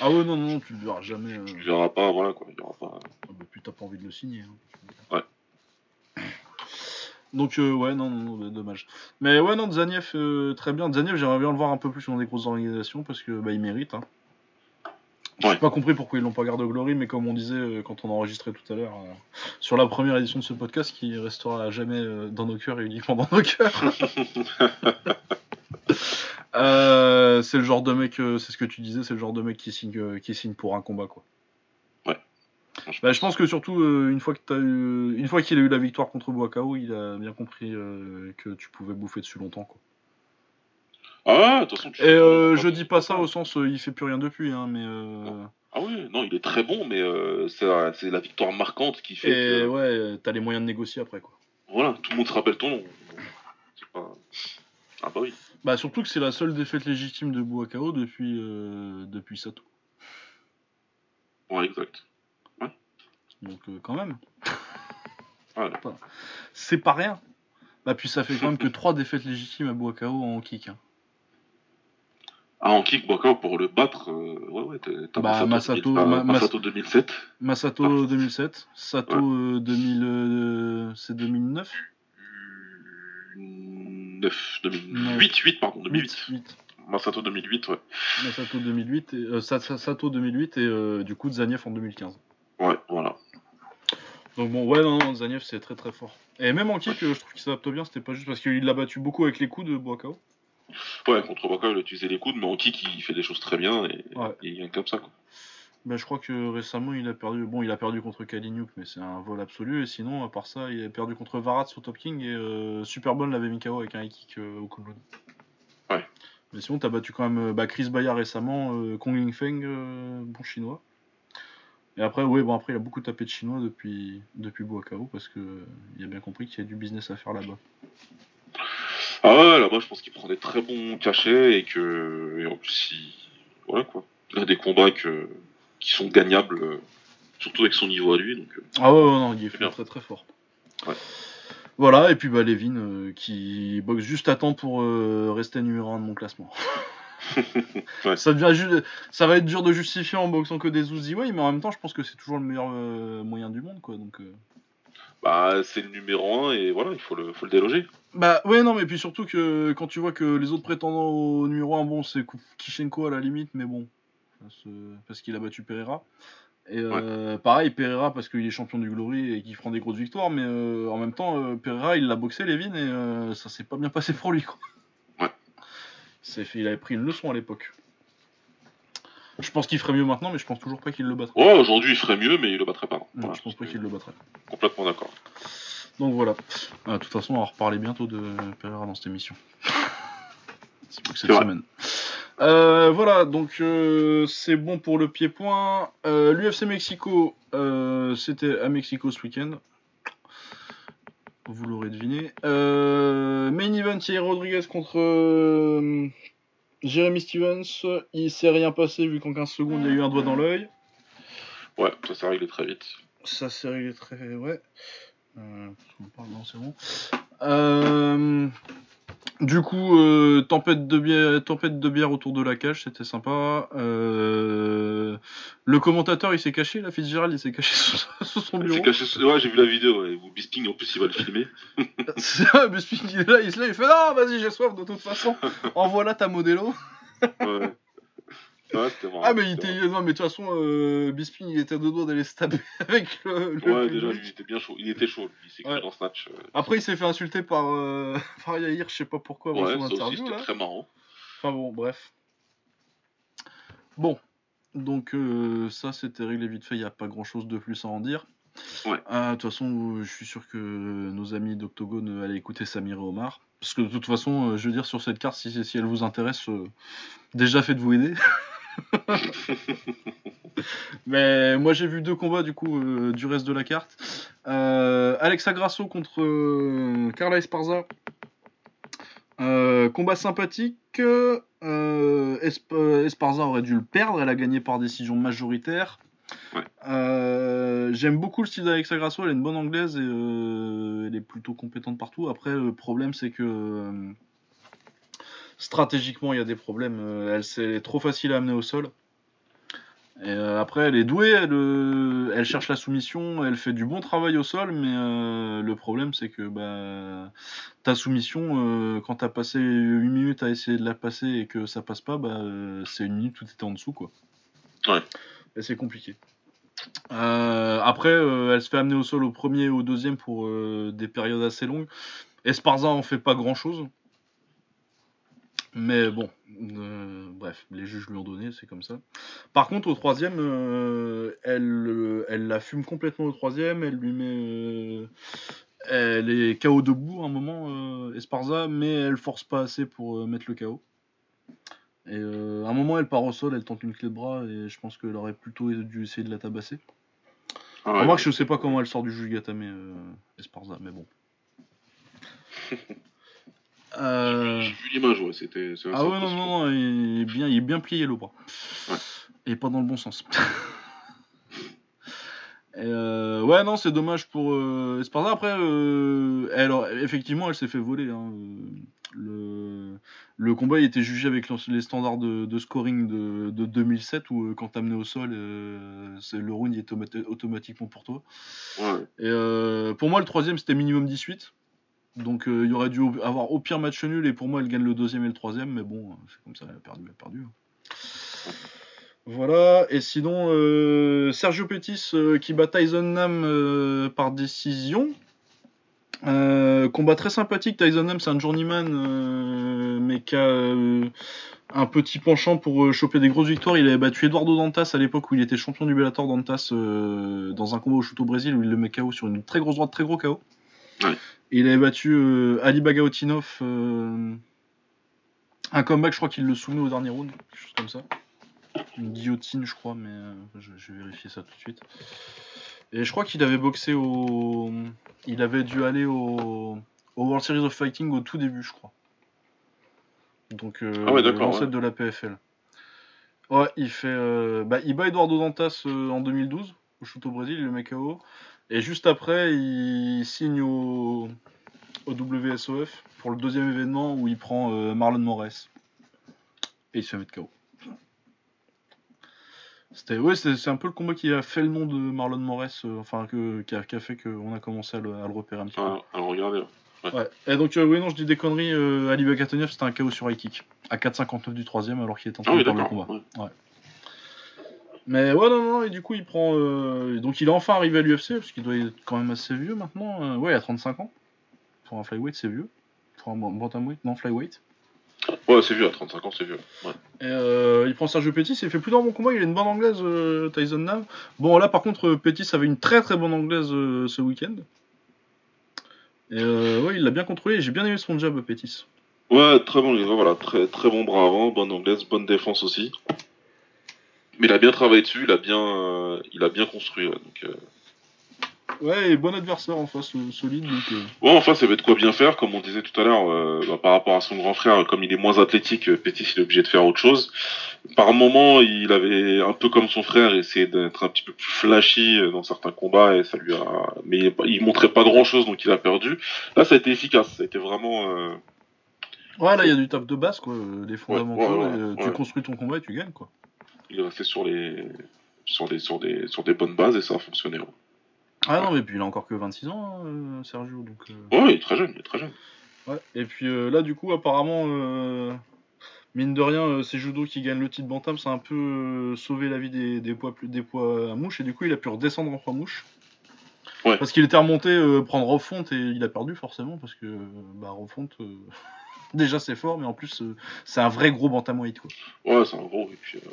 Speaker 1: Ah ouais, non, non, non, tu le verras jamais. euh,
Speaker 2: tu verras pas, voilà quoi, il y aura pas.
Speaker 1: ah bah, t'as pas envie de le signer. hein.
Speaker 2: Ouais.
Speaker 1: Donc euh, ouais, non, non, non, dommage. Mais ouais, non, Zaniev, euh, très bien. Zaniev, j'aimerais bien le voir un peu plus dans des grosses organisations parce que bah, il mérite. Hein. J'ai
Speaker 2: Ouais.
Speaker 1: pas compris pourquoi ils l'ont pas gardé au Glory, mais comme on disait euh, quand on enregistrait tout à l'heure, euh, sur la première édition de ce podcast qui restera à jamais euh, dans nos cœurs et uniquement dans nos cœurs. Euh, c'est le genre de mec, c'est ce que tu disais, c'est le genre de mec qui signe, qui signe pour un combat quoi. Bah, je pense que surtout une fois que t'as eu, une fois qu'il a eu la victoire contre Boakao, il a bien compris que tu pouvais bouffer dessus longtemps quoi.
Speaker 2: Ah ouais, de toute façon, tu
Speaker 1: Et euh, je dis pas ça au sens euh, il fait plus rien depuis, hein, mais euh,
Speaker 2: Ah ouais, non, il est très bon, mais euh, c'est la, c'est la victoire marquante qui fait
Speaker 1: Et ouais, t'as les moyens de négocier après, quoi.
Speaker 2: Voilà, tout le monde se rappelle ton nom. C'est pas. Ah bah oui.
Speaker 1: Bah, surtout que c'est la seule défaite légitime de Buakao depuis, euh, depuis Sato.
Speaker 2: Ouais, exact.
Speaker 1: Donc, euh, quand même.
Speaker 2: Ouais.
Speaker 1: C'est pas rien. Bah, puis ça fait quand même que trois défaites légitimes à Buakao en kick. hein.
Speaker 2: Ah, en kick, Bakao, pour le battre, euh, ouais, ouais, t'as
Speaker 1: Bah, Masato-
Speaker 2: 2000,
Speaker 1: Ma-
Speaker 2: Masato 2007.
Speaker 1: Masato 2007, Sato euh, 2000, euh, c'est 2009
Speaker 2: 9, 2008, 8, pardon, 2008.
Speaker 1: 8.
Speaker 2: Masato 2008, ouais.
Speaker 1: Masato 2008 et, euh, Sa- Sa- Sato 2008 et euh, du coup Zaniev en 2015.
Speaker 2: Ouais, voilà.
Speaker 1: Donc bon, ouais, non, non, Zaniev c'est très très fort. Et même en kick, euh, je trouve qu'il s'adapte bien, c'était pas juste parce qu'il l'a battu beaucoup avec les coups de Buakao.
Speaker 2: Ouais, contre Bakao, il a utilisé les coudes, mais en kick, il fait des choses très bien et,
Speaker 1: Ouais.
Speaker 2: et il gagne comme ça, quoi.
Speaker 1: Je crois que récemment il a perdu. Bon, il a perdu contre Kaliniuk, mais c'est un vol absolu. Et sinon, à part ça, il a perdu contre Varat au Top King et euh, Superbone l'avait mis KO avec un high kick euh, au Kunlun.
Speaker 2: Ouais.
Speaker 1: Mais sinon, t'as battu quand même euh, bah, Chris Bayard récemment, euh, Kong Ling Feng, euh, bon chinois. Et après, ouais, bon, après, il a beaucoup tapé de chinois depuis, depuis Buakao parce que euh, il a bien compris qu'il y a du business à faire là-bas.
Speaker 2: Ah ouais, là-bas, je pense qu'il prend des très bons cachets et que. Et en plus, il. Voilà, quoi. Il a des combats que... qui sont gagnables, euh, surtout avec son niveau à lui, donc. euh,
Speaker 1: Ah ouais, ouais, non, il est très très fort.
Speaker 2: Ouais.
Speaker 1: Voilà, et puis bah, Levin euh, qui boxe juste à temps pour euh, rester numéro 1 de mon classement.
Speaker 2: Ouais.
Speaker 1: ça, devient ça va être dur de justifier en boxant que des Uzi Way, mais en même temps, je pense que c'est toujours le meilleur euh, moyen du monde. quoi. Donc.
Speaker 2: Bah, c'est le numéro 1 et voilà, il faut le, faut le déloger.
Speaker 1: Bah ouais, non, mais puis surtout que quand tu vois que les autres prétendants au numéro 1, bon, c'est Kishenko à la limite, mais bon, parce, euh, qu'il a battu Pereira. Et euh, pareil, Pereira parce qu'il est champion du Glory et qu'il prend des grosses victoires, mais euh, en même temps, euh, Pereira il l'a boxé, Levin, et ça s'est pas bien passé pour lui. Quoi.
Speaker 2: Ouais.
Speaker 1: C'est fait- il avait pris une leçon à l'époque. Je pense qu'il ferait mieux maintenant, mais je pense toujours pas qu'il le battrait.
Speaker 2: Ouais, aujourd'hui, il ferait mieux, mais il le battrait pas.
Speaker 1: Non,
Speaker 2: Voilà,
Speaker 1: je pense pas qu'il le battrait.
Speaker 2: Complètement d'accord.
Speaker 1: Donc voilà. Euh, De toute façon, on va reparler bientôt de Pereira dans cette émission. C'est plus que cette
Speaker 2: vrai.
Speaker 1: semaine. Euh, voilà, donc euh, c'est bon pour le pied-point. Euh, L'UFC Mexico, c'était à Mexico ce week-end. Vous l'aurez deviné. Main event, Thierry Rodriguez contre Jeremy Stevens. Il s'est rien passé vu qu'en 15 secondes, il y a eu un doigt dans l'œil.
Speaker 2: Ouais, ça s'est réglé très vite.
Speaker 1: Ça s'est réglé très. Ouais. Euh, on parle, non, c'est bon. Euh, du coup, euh, tempête, de bière, tempête de bière autour de la cage, c'était sympa. Euh, le commentateur, il s'est caché, la Fitzgerald, il s'est caché sous, sous son bureau.
Speaker 2: caché sous- Ouais, j'ai vu la vidéo, ouais. Ou Bisping, en plus, il va le filmer.
Speaker 1: Ça, Spink, il est là, il se lève, il fait Non, vas-y, j'ai soif de toute façon. Envoie là ta modélo.
Speaker 2: Ouais. Ouais.
Speaker 1: Ah, mais il était. Non, mais de toute façon, euh, Bisping, il était à deux doigts d'aller se taper avec le.
Speaker 2: Ouais, déjà, lui, il était bien chaud. Il était chaud, lui. Il
Speaker 1: Ouais.
Speaker 2: dans Snatch. euh.
Speaker 1: Après, il s'est fait insulter par, euh, par Yair, je sais pas pourquoi, avant
Speaker 2: Ouais,
Speaker 1: son
Speaker 2: ça aussi,
Speaker 1: interview.
Speaker 2: c'était très marrant.
Speaker 1: Enfin bon, bref. Bon, donc euh, ça c'était réglé vite fait, il n'y a pas grand chose de plus à en dire.
Speaker 2: Ouais.
Speaker 1: Ah, De toute façon, euh, je suis sûr que nos amis d'Octogone allaient écouter Samir et Omar. Parce que de toute façon, euh, je veux dire, sur cette carte, si, si elle vous intéresse, euh, déjà faites-vous aider. Mais moi j'ai vu deux combats du coup euh, du reste de la carte. Euh, Alexa Grasso contre euh, Carla Esparza. Combat sympathique. Esp- Esparza aurait dû le perdre. Elle a gagné par décision majoritaire.
Speaker 2: Ouais.
Speaker 1: J'aime beaucoup le style d'Alexa Grasso. Elle est une bonne anglaise et elle est plutôt compétente partout. Après, le problème c'est que stratégiquement il y a des problèmes. Euh, Elle, c'est- trop facile à amener au sol. Et euh, après, elle est douée, elle, euh, elle cherche la soumission, elle fait du bon travail au sol, mais euh, le problème c'est que bah, ta soumission, quand t'as passé une minute à essayer de la passer et que ça passe pas, bah, c'est une minute où t'étais en dessous, quoi.
Speaker 2: Ouais.
Speaker 1: Et c'est compliqué. Après, elle se fait amener au sol au premier et au deuxième pour des périodes assez longues. Esparza en fait pas grand chose. Mais bon, euh, bref, les juges lui ont donné, c'est comme ça. Par contre, au troisième, euh, elle, euh, elle la fume complètement au troisième, elle lui met. elle est KO debout à un moment, Esparza, mais elle force pas assez pour mettre le KO. Et à un moment, elle part au sol, elle tente une clé de bras, et je pense qu'elle aurait plutôt dû essayer de la tabasser.
Speaker 2: Ah ouais,
Speaker 1: Remarque, je sais pas comment elle sort du juge Gatame Esparza, mais bon. Euh,
Speaker 2: J'ai vu l'image, ouais, c'était.
Speaker 1: Ah ouais, non, non, non, il est bien, il est bien plié le bras.
Speaker 2: Ouais.
Speaker 1: Et pas dans le bon sens. Euh, ouais, non, c'est dommage pour euh, Esparza. Après, euh, elle, effectivement, elle s'est fait voler. hein. Le, le combat il était jugé avec les standards de, de scoring de, de 2007 où quand t'amenais au sol, le round il est automati- automatiquement pour toi.
Speaker 2: Ouais,
Speaker 1: Et pour moi, le troisième, c'était minimum 18. Donc euh, il y aurait dû avoir au pire match nul. Et pour moi, elle gagne le deuxième et le troisième. Mais bon, euh, c'est comme ça, elle a perdu, elle a perdu. Voilà. Et sinon, euh, Sergio Pettis qui bat Tyson Nam par décision. Combat très sympathique. Tyson Nam, c'est un journeyman, mais qui a un petit penchant pour choper des grosses victoires. Il avait battu Eduardo Dantas à l'époque où il était champion du Bellator Dantas dans un combat au shoot au Brésil où il le met KO sur une très grosse droite, très gros KO. Et il avait battu euh, Ali Bagaotinov. euh, un comeback, je crois qu'il le soumet au dernier round, quelque chose comme ça. Une guillotine, je crois, mais euh, je, je vais vérifier ça tout de suite. Et je crois qu'il avait boxé au. Il avait dû aller au, au World Series of Fighting au tout début, je crois. Donc, euh,
Speaker 2: Ah ouais, d'accord,
Speaker 1: l'ancêtre
Speaker 2: ouais.
Speaker 1: de la PFL. Ouais, il fait. euh, bah, il bat Eduardo Dantas euh, en 2012 au shoot au Brésil, il le met KO. Et juste après, il signe au, au WSOF pour le deuxième événement où il prend euh, Marlon Moraes. Et il se fait mettre KO. C'était ouais, c'est un peu le combat qui a fait le nom de Marlon Moraes, euh, enfin que, qui, a, qui a fait qu'on a commencé à le, à le repérer un petit
Speaker 2: Ah, alors regardez.
Speaker 1: peu. Ouais. Et donc euh, oui non je dis des conneries, Ali c'était un KO sur high kick à 4,59 du troisième alors qu'il est en
Speaker 2: Ah
Speaker 1: train
Speaker 2: oui,
Speaker 1: de perdre le combat.
Speaker 2: ouais.
Speaker 1: Mais ouais, non, non, et du coup, il prend. euh, Donc, il est enfin arrivé à l'UFC, parce qu'il doit être quand même assez vieux maintenant. euh, Ouais, il a 35 ans. Pour un flyweight, c'est vieux. Pour un ban- bantamweight, non, flyweight.
Speaker 2: Ouais, c'est vieux, à 35 ans, c'est vieux. Ouais.
Speaker 1: Et euh, il prend Sergio Pettis, il fait plus d'un bon combat, il a une bonne anglaise, euh, Tyson Nam. Bon, là, par contre, Pettis avait une très très bonne anglaise ce week-end. Et ouais, il l'a bien contrôlé, j'ai bien aimé son jab, Pettis.
Speaker 2: Ouais, très bon, voilà, très, très bon bras avant, bonne anglaise, bonne défense aussi. Mais il a bien travaillé dessus, il a bien, euh, il a bien construit. Ouais, donc, euh,
Speaker 1: Ouais, et bon adversaire en face, solide, donc. euh,
Speaker 2: ouais, enfin, ça va de quoi bien faire, comme on disait tout à l'heure, euh, bah, par rapport à son grand frère, comme il est moins athlétique, Pétis il est obligé de faire autre chose. Par moment, il avait un peu comme son frère essayé d'être un petit peu plus flashy dans certains combats et ça lui a, mais il montrait pas grand chose donc il a perdu. Là, ça a été efficace, ça a été vraiment. euh,
Speaker 1: Ouais, là, il y a du taf de base, quoi, des fondamentaux,
Speaker 2: ouais, ouais,
Speaker 1: et, tu construis ton combat et tu gagnes, quoi.
Speaker 2: Il est resté sur les, sur des, sur des, sur des bonnes bases et ça a fonctionné. Ouais,
Speaker 1: Ah non, mais puis il a encore que 26 ans, hein, euh, Sergio, donc... euh,
Speaker 2: Ouais, il est très jeune, il est très jeune.
Speaker 1: Ouais. Et puis euh, là, du coup, apparemment, euh, mine de rien, c'est Judo qui gagne le titre Bantam, ça a un peu sauvé la vie des, des poids, plus- des poids à mouche, et du coup, il a pu redescendre en poids mouche.
Speaker 2: Ouais.
Speaker 1: Parce qu'il était remonté prendre refonte et il a perdu forcément, parce que bah, refonte, déjà c'est fort, mais en plus, euh, c'est un vrai gros bantamweight, quoi.
Speaker 2: Ouais, c'est un gros. Et puis, euh,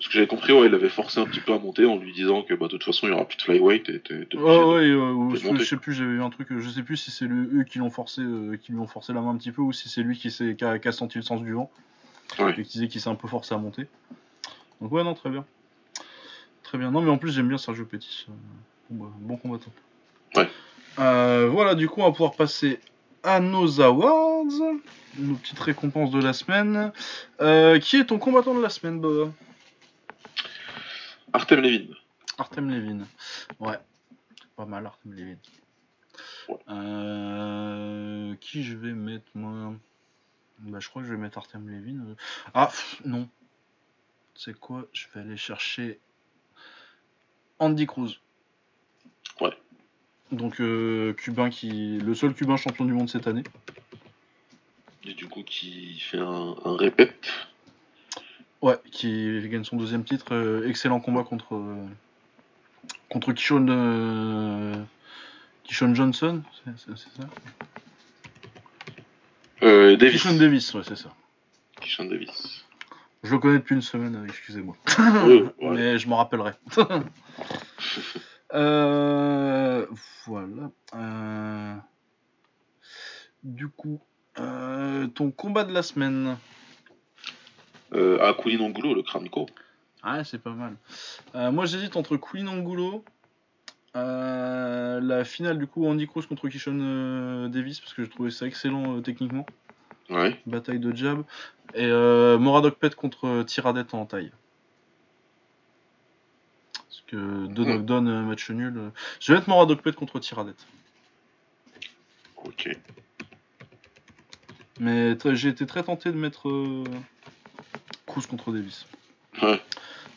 Speaker 2: ce que j'avais compris, ouais, il l'avait forcé un petit peu à monter en lui disant que bah, de toute façon, il y aura plus de flyweight et
Speaker 1: Ouais,
Speaker 2: obligé de-
Speaker 1: ouais, euh,
Speaker 2: de
Speaker 1: je sais plus, j'avais eu un truc, je sais plus si c'est eux qui l'ont forcé, qui lui ont forcé la main un petit peu, ou si c'est lui qui, qui, a, qui a senti le sens du vent,
Speaker 2: Ouais.
Speaker 1: et qui disait qu'il s'est un peu forcé à monter. Donc ouais, non, très bien. Très bien. Non, mais en plus, j'aime bien Sergio Pettis. euh, bon, bah, bon combattant.
Speaker 2: Ouais.
Speaker 1: Voilà, du coup, on va pouvoir passer à nos awards, nos petites récompenses de la semaine. Euh, qui est ton combattant de la semaine, Boba?
Speaker 2: Artem Levin.
Speaker 1: Artem Levin. Ouais. Pas mal, Artem Levin.
Speaker 2: Ouais.
Speaker 1: Euh, qui je vais mettre, moi? Bah, je crois que je vais mettre Artem Levin. Ah, pff, non. C'est quoi? Je vais aller chercher Andy Cruz.
Speaker 2: Ouais.
Speaker 1: Donc, euh, cubain qui. Le seul cubain champion du monde cette année.
Speaker 2: Et du coup, qui fait un, un répète.
Speaker 1: Ouais, qui gagne son deuxième titre. euh, excellent combat contre. euh, contre Kishon. euh, Kishon Johnson, c'est ça?
Speaker 2: Euh, Davis.
Speaker 1: Kishon Davis, ouais, c'est ça.
Speaker 2: Kishon Davis.
Speaker 1: Je le connais depuis une semaine, excusez-moi. Mais je m'en rappellerai. Euh, voilà. Euh, du coup, euh, ton combat de la semaine.
Speaker 2: Euh, à Queen Angulo, le Kramiko.
Speaker 1: Ah, c'est pas mal. Moi, j'hésite entre Queen Angulo, la finale du coup Andy Cruz contre Kishon Davis, parce que je trouvais ça excellent techniquement.
Speaker 2: Ouais.
Speaker 1: Bataille de jab. Et Moradok Pet contre Tiradet en taille. Que deux
Speaker 2: Mhm.
Speaker 1: knockdowns, match nul. euh. Je vais mettre Moradok Pet contre Tiradet.
Speaker 2: Ok.
Speaker 1: Mais j'ai été très tenté de mettre euh, Cruz contre Davis.
Speaker 2: Ouais.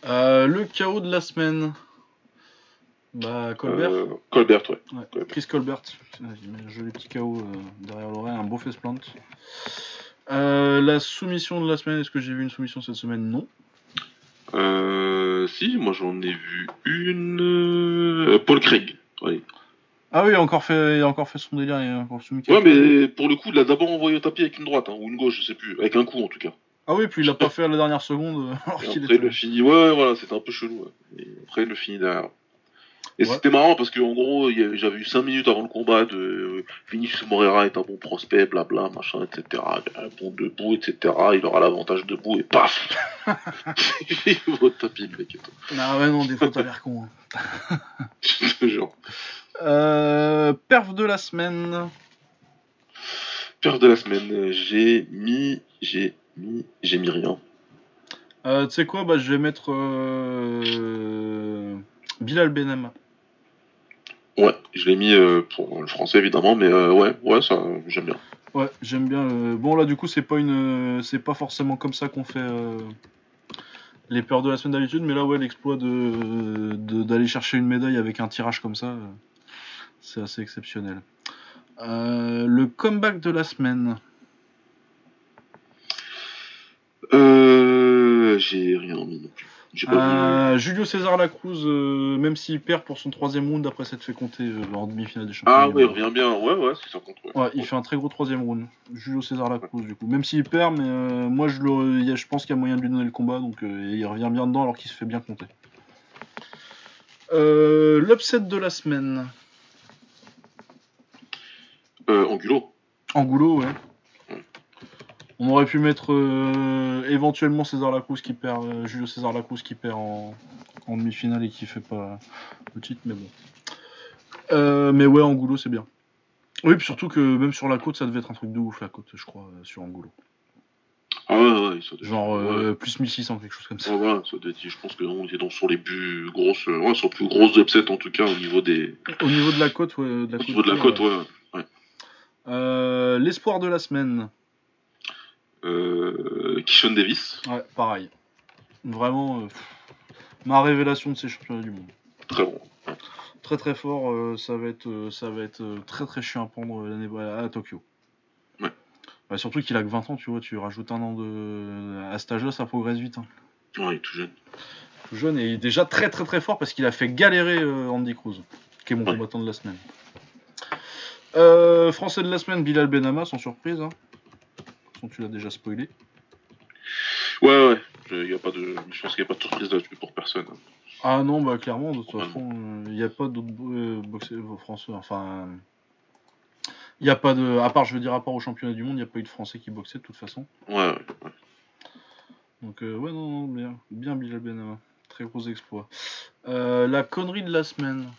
Speaker 1: Euh, le chaos de la semaine. Bah, Colbert.
Speaker 2: Euh, Colbert, ouais.
Speaker 1: Ouais,
Speaker 2: Colbert.
Speaker 1: Chris Colbert, Putain, il met un joli petit KO derrière l'oreille, un beau face plant. La soumission de la semaine, est-ce que j'ai vu une soumission cette semaine? Non.
Speaker 2: Euh, si, moi j'en ai vu une. euh, Paul Craig.
Speaker 1: Ah oui, il a encore fait, il a encore fait son délire, il a encore
Speaker 2: ouais, mais pour le coup, il l'a d'abord envoyé au tapis avec une droite, hein, ou une gauche, je sais plus. Avec un coup en tout cas.
Speaker 1: Ah oui, puis il l'a pas fait à la dernière seconde, euh, alors qu'il
Speaker 2: après,
Speaker 1: était...
Speaker 2: le finit. Ouais, voilà, c'était un peu chelou. ouais. Et après, le finit derrière. Et
Speaker 1: Ouais.
Speaker 2: c'était marrant parce gros, il y avait- j'avais eu 5 minutes avant le combat de euh, Vinicius Moreira est un bon prospect, blabla, machin, etc. Bon debout, etc. Il aura l'avantage debout et paf Il au tapis, le mec et tout.
Speaker 1: Ah ouais, non, des fois t'as l'air con. hein.
Speaker 2: Je te jure.
Speaker 1: Euh, perf de la semaine.
Speaker 2: Peur de la semaine, j'ai mis. J'ai mis. J'ai mis rien.
Speaker 1: Euh, tu sais quoi, bah je vais mettre euh, Bilal Benama.
Speaker 2: Ouais, je l'ai mis euh, pour le français évidemment, mais euh, ouais, ouais, ça, j'aime bien.
Speaker 1: Ouais, j'aime bien. euh, Bon là, du coup, c'est pas une, c'est pas forcément comme ça qu'on fait les peurs de la semaine d'habitude, mais là, ouais, l'exploit de de- d'aller chercher une médaille avec un tirage comme ça, c'est assez exceptionnel. Le comeback de la semaine.
Speaker 2: Euh, j'ai rien mis non plus.
Speaker 1: Euh, Julio César Lacruz, euh, même s'il perd pour son troisième round après s'être fait compter euh, en demi-finale des champions.
Speaker 2: Ah ouais,
Speaker 1: monde.
Speaker 2: revient bien. Ouais, ouais, c'est. Ouais.
Speaker 1: Ouais, il fait un très gros troisième round. Julio César Lacruz, du coup. Même s'il perd, mais euh, moi, je, le, il y a- je pense qu'il y a moyen de lui donner le combat, donc euh, il revient bien dedans alors qu'il se fait bien compter. Euh, L'upset de la semaine.
Speaker 2: Euh, Angulo.
Speaker 1: Angulo, ouais. On aurait pu mettre euh, éventuellement César Lacruz qui perd, euh, Julio César Lacruz qui perd en, en demi-finale et qui fait pas le titre, mais bon. Euh, mais ouais, Angulo, c'est bien. Oui, puis surtout que même sur la côte, ça devait être un truc de ouf, la côte, je crois, sur Angulo.
Speaker 2: Ah ouais, ouais, ça doit-
Speaker 1: Genre
Speaker 2: ouais.
Speaker 1: plus 1600, quelque chose comme ça.
Speaker 2: Ouais, voilà, ça doit être- je pense que on était dans sur les plus grosses, ouais, sur les plus grosses upsets en tout cas au niveau des,
Speaker 1: Au niveau de la côte, ouais. De la
Speaker 2: au niveau de la côte,
Speaker 1: ouais. L'espoir de la semaine.
Speaker 2: Euh, Kishon Davis,
Speaker 1: Ouais, pareil. Vraiment, euh, ma révélation de ces championnats du monde.
Speaker 2: très bon.
Speaker 1: Très très fort, euh, ça va être, euh, ça va être très très chiant à prendre l'année à, à Tokyo.
Speaker 2: Ouais.
Speaker 1: Bah, surtout qu'il a que 20 ans, tu vois, tu rajoutes un an de. À cet âge-là, ça progresse vite. hein.
Speaker 2: Ouais, il est tout jeune.
Speaker 1: Tout jeune et déjà très très très fort parce qu'il a fait galérer Andy Cruz, qui est mon
Speaker 2: Ouais.
Speaker 1: combattant de la semaine. Euh, français de la semaine, Bilal Benama, sans surprise. Hein. Façon, tu l'as déjà spoilé.
Speaker 2: Ouais, ouais. Je, y a pas de, je pense qu'il n'y a pas de surprise là-dessus pour personne.
Speaker 1: Ah non, bah clairement, de toute
Speaker 2: Ouais.
Speaker 1: façon, il n'y a pas d'autres euh, boxeurs euh, français. Enfin, il n'y a pas de. À part, je veux dire, à part au championnat du monde, il n'y a pas eu de français qui boxaient de toute façon.
Speaker 2: Ouais, ouais. ouais.
Speaker 1: Donc, euh, ouais, non, non, bien, bien Bilal Benama. Très gros exploit. Euh, la connerie de la semaine.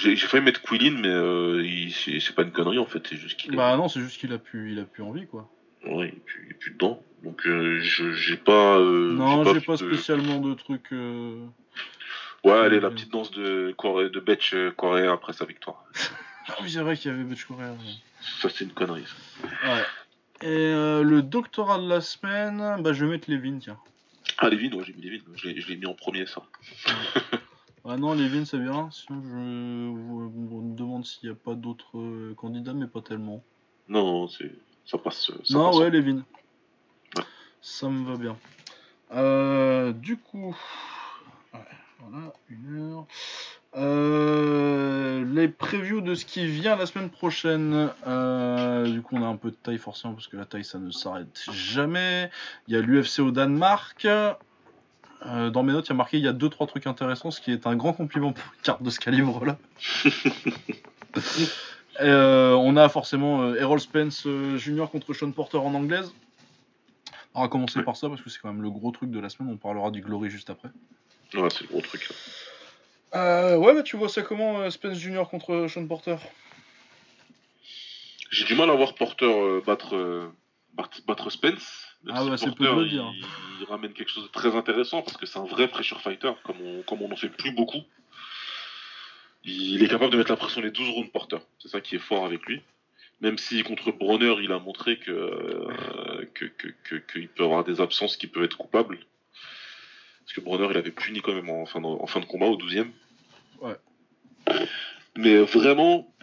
Speaker 2: J'ai failli mettre Quillin, mais euh, c'est pas une connerie en fait, c'est juste qu'il.
Speaker 1: Bah non, c'est juste qu'il a pu, il a pu envie quoi.
Speaker 2: Ouais, il est plus, plus dedans. Donc euh, j'ai pas. Euh,
Speaker 1: non, j'ai pas
Speaker 2: de-
Speaker 1: spécialement de trucs. euh,
Speaker 2: Ouais, allez, la petite danse de Corée, de Betch coréen après sa victoire.
Speaker 1: Ah oui, c'est vrai qu'il y avait Butch Correa. ouais.
Speaker 2: Ça, c'est une connerie. ça.
Speaker 1: Ouais. Et le doctorat de la semaine, bah je vais mettre Levin, tiens.
Speaker 2: Ah, Levin, ouais, j'ai mis Levin. Je l'ai je l'ai mis en premier, ça.
Speaker 1: Ah non, Levin c'est bien. Sinon, je vous- vous me demande s'il n'y a pas d'autres euh, candidats, mais pas tellement.
Speaker 2: Non, non, c'est ça passe. Ça
Speaker 1: non,
Speaker 2: passe.
Speaker 1: ouais, Levin.
Speaker 2: Ouais.
Speaker 1: Ça me va bien. Euh, du coup, ouais, voilà, une heure. Euh, les previews de ce qui vient la semaine prochaine. Euh, du coup, on a un peu de taille forcément parce que la taille ça ne s'arrête jamais. Il y a l'UFC au Danemark. Euh, dans mes notes, il y a marqué il y a 2-3 trucs intéressants, ce qui est un grand compliment pour une carte de ce calibre là. Euh, on a forcément euh, Errol Spence Jr. contre Sean Porter en anglaise. On va commencer par ça parce que c'est quand même le gros truc de la semaine. On parlera du Glory juste après.
Speaker 2: Ouais, c'est le gros truc.
Speaker 1: ouais, bah tu vois ça comment Spence Jr. contre Sean Porter?
Speaker 2: J'ai du mal à voir Porter battre, battre, battre Spence. Même
Speaker 1: Ah ouais, c'est peu de
Speaker 2: il,
Speaker 1: dire.
Speaker 2: il ramène quelque chose de très intéressant parce que c'est un vrai pressure fighter, comme on comme on n'en fait plus beaucoup. Il est capable de mettre la pression les 12 rounds Porter. C'est ça qui est fort avec lui. Même si contre Bronner, il a montré que euh, que, que, que- qu'il peut avoir des absences qui peuvent être coupables. Parce que Bronner, il avait puni quand même en fin de, en fin de combat au 12e.
Speaker 1: Ouais.
Speaker 2: Mais vraiment,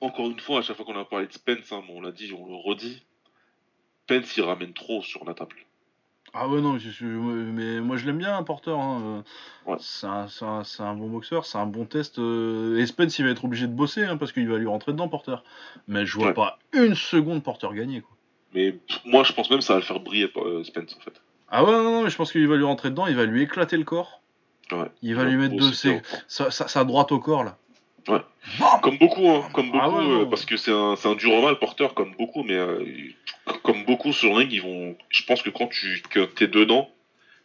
Speaker 2: encore une fois, à chaque fois qu'on a parlé de Spence, hein, on l'a dit, on le redit, Spence il ramène trop sur la table.
Speaker 1: Ah ouais, non, mais, moi je l'aime bien, Porter. hein,
Speaker 2: Ouais.
Speaker 1: C'est un, bon boxeur, c'est un bon test. euh, Et Spence, il va être obligé de bosser hein, parce qu'il va lui rentrer dedans, Porter. Mais je vois
Speaker 2: Ouais.
Speaker 1: pas une seconde Porter gagner. Quoi.
Speaker 2: Mais moi, je pense même que ça va le faire briller euh, Spence en fait.
Speaker 1: Ah ouais, non, non, mais je pense qu'il va lui rentrer dedans, il va lui éclater le corps.
Speaker 2: Ouais.
Speaker 1: Il va lui mettre de ses... sa, sa- sa droite au corps là.
Speaker 2: Ouais.
Speaker 1: Bam
Speaker 2: Comme beaucoup, hein, comme beaucoup,
Speaker 1: Ah ouais,
Speaker 2: euh, parce que c'est un, un dur mal Porter, comme beaucoup, mais euh, comme beaucoup sur ring, ils vont. Je pense que quand tu que t'es dedans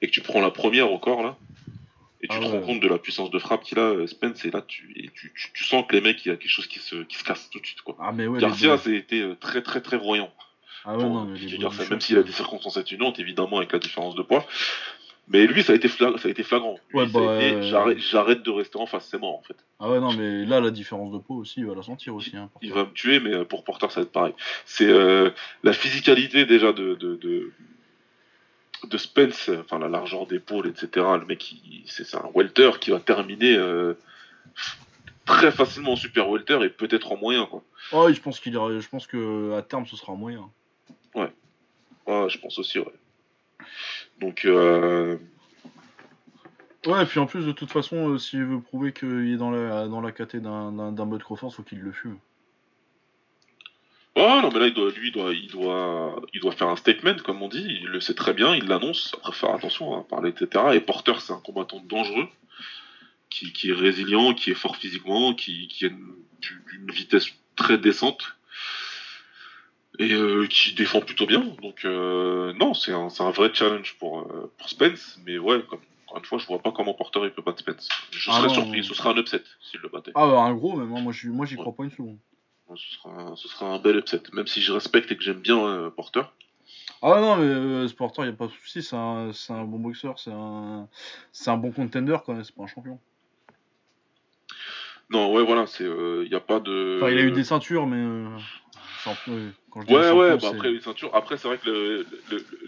Speaker 2: et que tu prends la première au corps là, et tu
Speaker 1: Ah
Speaker 2: te
Speaker 1: ouais.
Speaker 2: rends compte de la puissance de frappe qu'il a, euh, Spence, et là tu, et tu, tu, tu sens que les mecs, il y a quelque chose qui se, qui se casse tout de suite quoi.
Speaker 1: Ah mais ouais, les
Speaker 2: Garcia, c'était euh, très très très voyant.
Speaker 1: Ah ouais, non, mais
Speaker 2: même s'il a des circonstances atténuantes, évidemment, avec la différence de poids. Mais lui, ça a été, ça a été flagrant. Lui,
Speaker 1: Ouais, bah,
Speaker 2: été, j'arrête, j'arrête de rester en face, c'est mort en fait.
Speaker 1: Ah ouais, non, mais là, la différence de peau aussi, il va la sentir aussi. Hein,
Speaker 2: Il va me tuer, mais euh, pour Porter, ça va être pareil. C'est euh, la physicalité déjà de, de, de, de Spence, enfin la largeur d'épaule, etc. Le mec, il- c'est c'est un welter qui va terminer euh, très facilement en super welter et peut-être en moyen. Quoi.
Speaker 1: Oh, oui, je pense qu'il ira- je pense que à terme, ce sera un moyen.
Speaker 2: Ouais, je pense aussi, ouais. Donc, euh,
Speaker 1: Ouais, et puis en plus, de toute façon, euh, s'il veut prouver qu'il est dans la, dans la caté d'un Bud Crawford, faut qu'il le fume.
Speaker 2: Ouais, non, mais là, il doit, lui, il doit, il, doit, il doit faire un statement, comme on dit. Il le sait très bien, il l'annonce. Après, faire attention à parler, etc. Et Porter, c'est un combattant dangereux, qui, qui est résilient, qui est fort physiquement, qui, qui a une, une vitesse très décente. Et euh, qui défend plutôt bien. Donc, euh, non, c'est un, vrai challenge pour, euh, pour Spence. Mais ouais, comme, encore une fois, je vois pas comment Porter il peut battre Spence. Je
Speaker 1: Ah
Speaker 2: serais
Speaker 1: non,
Speaker 2: surpris, ce serait un upset s'il le battait.
Speaker 1: Ah, bah, un gros même, hein, moi, moi, j'y
Speaker 2: Ouais.
Speaker 1: crois pas une seconde.
Speaker 2: Ce, sera un, ce sera un bel upset. Même si je respecte et que j'aime bien Porter.
Speaker 1: Ah non, mais ce Porter, y a pas de souci, c'est un, un bon boxeur, c'est un, un bon contender quand même, c'est pas un champion.
Speaker 2: Non, ouais, voilà, c'est, il y a pas de.
Speaker 1: Enfin, il a eu des ceintures, mais. Euh, champion, quand je dis
Speaker 2: Ouais,
Speaker 1: champion,
Speaker 2: ouais, bah après les ceintures. Après, c'est vrai que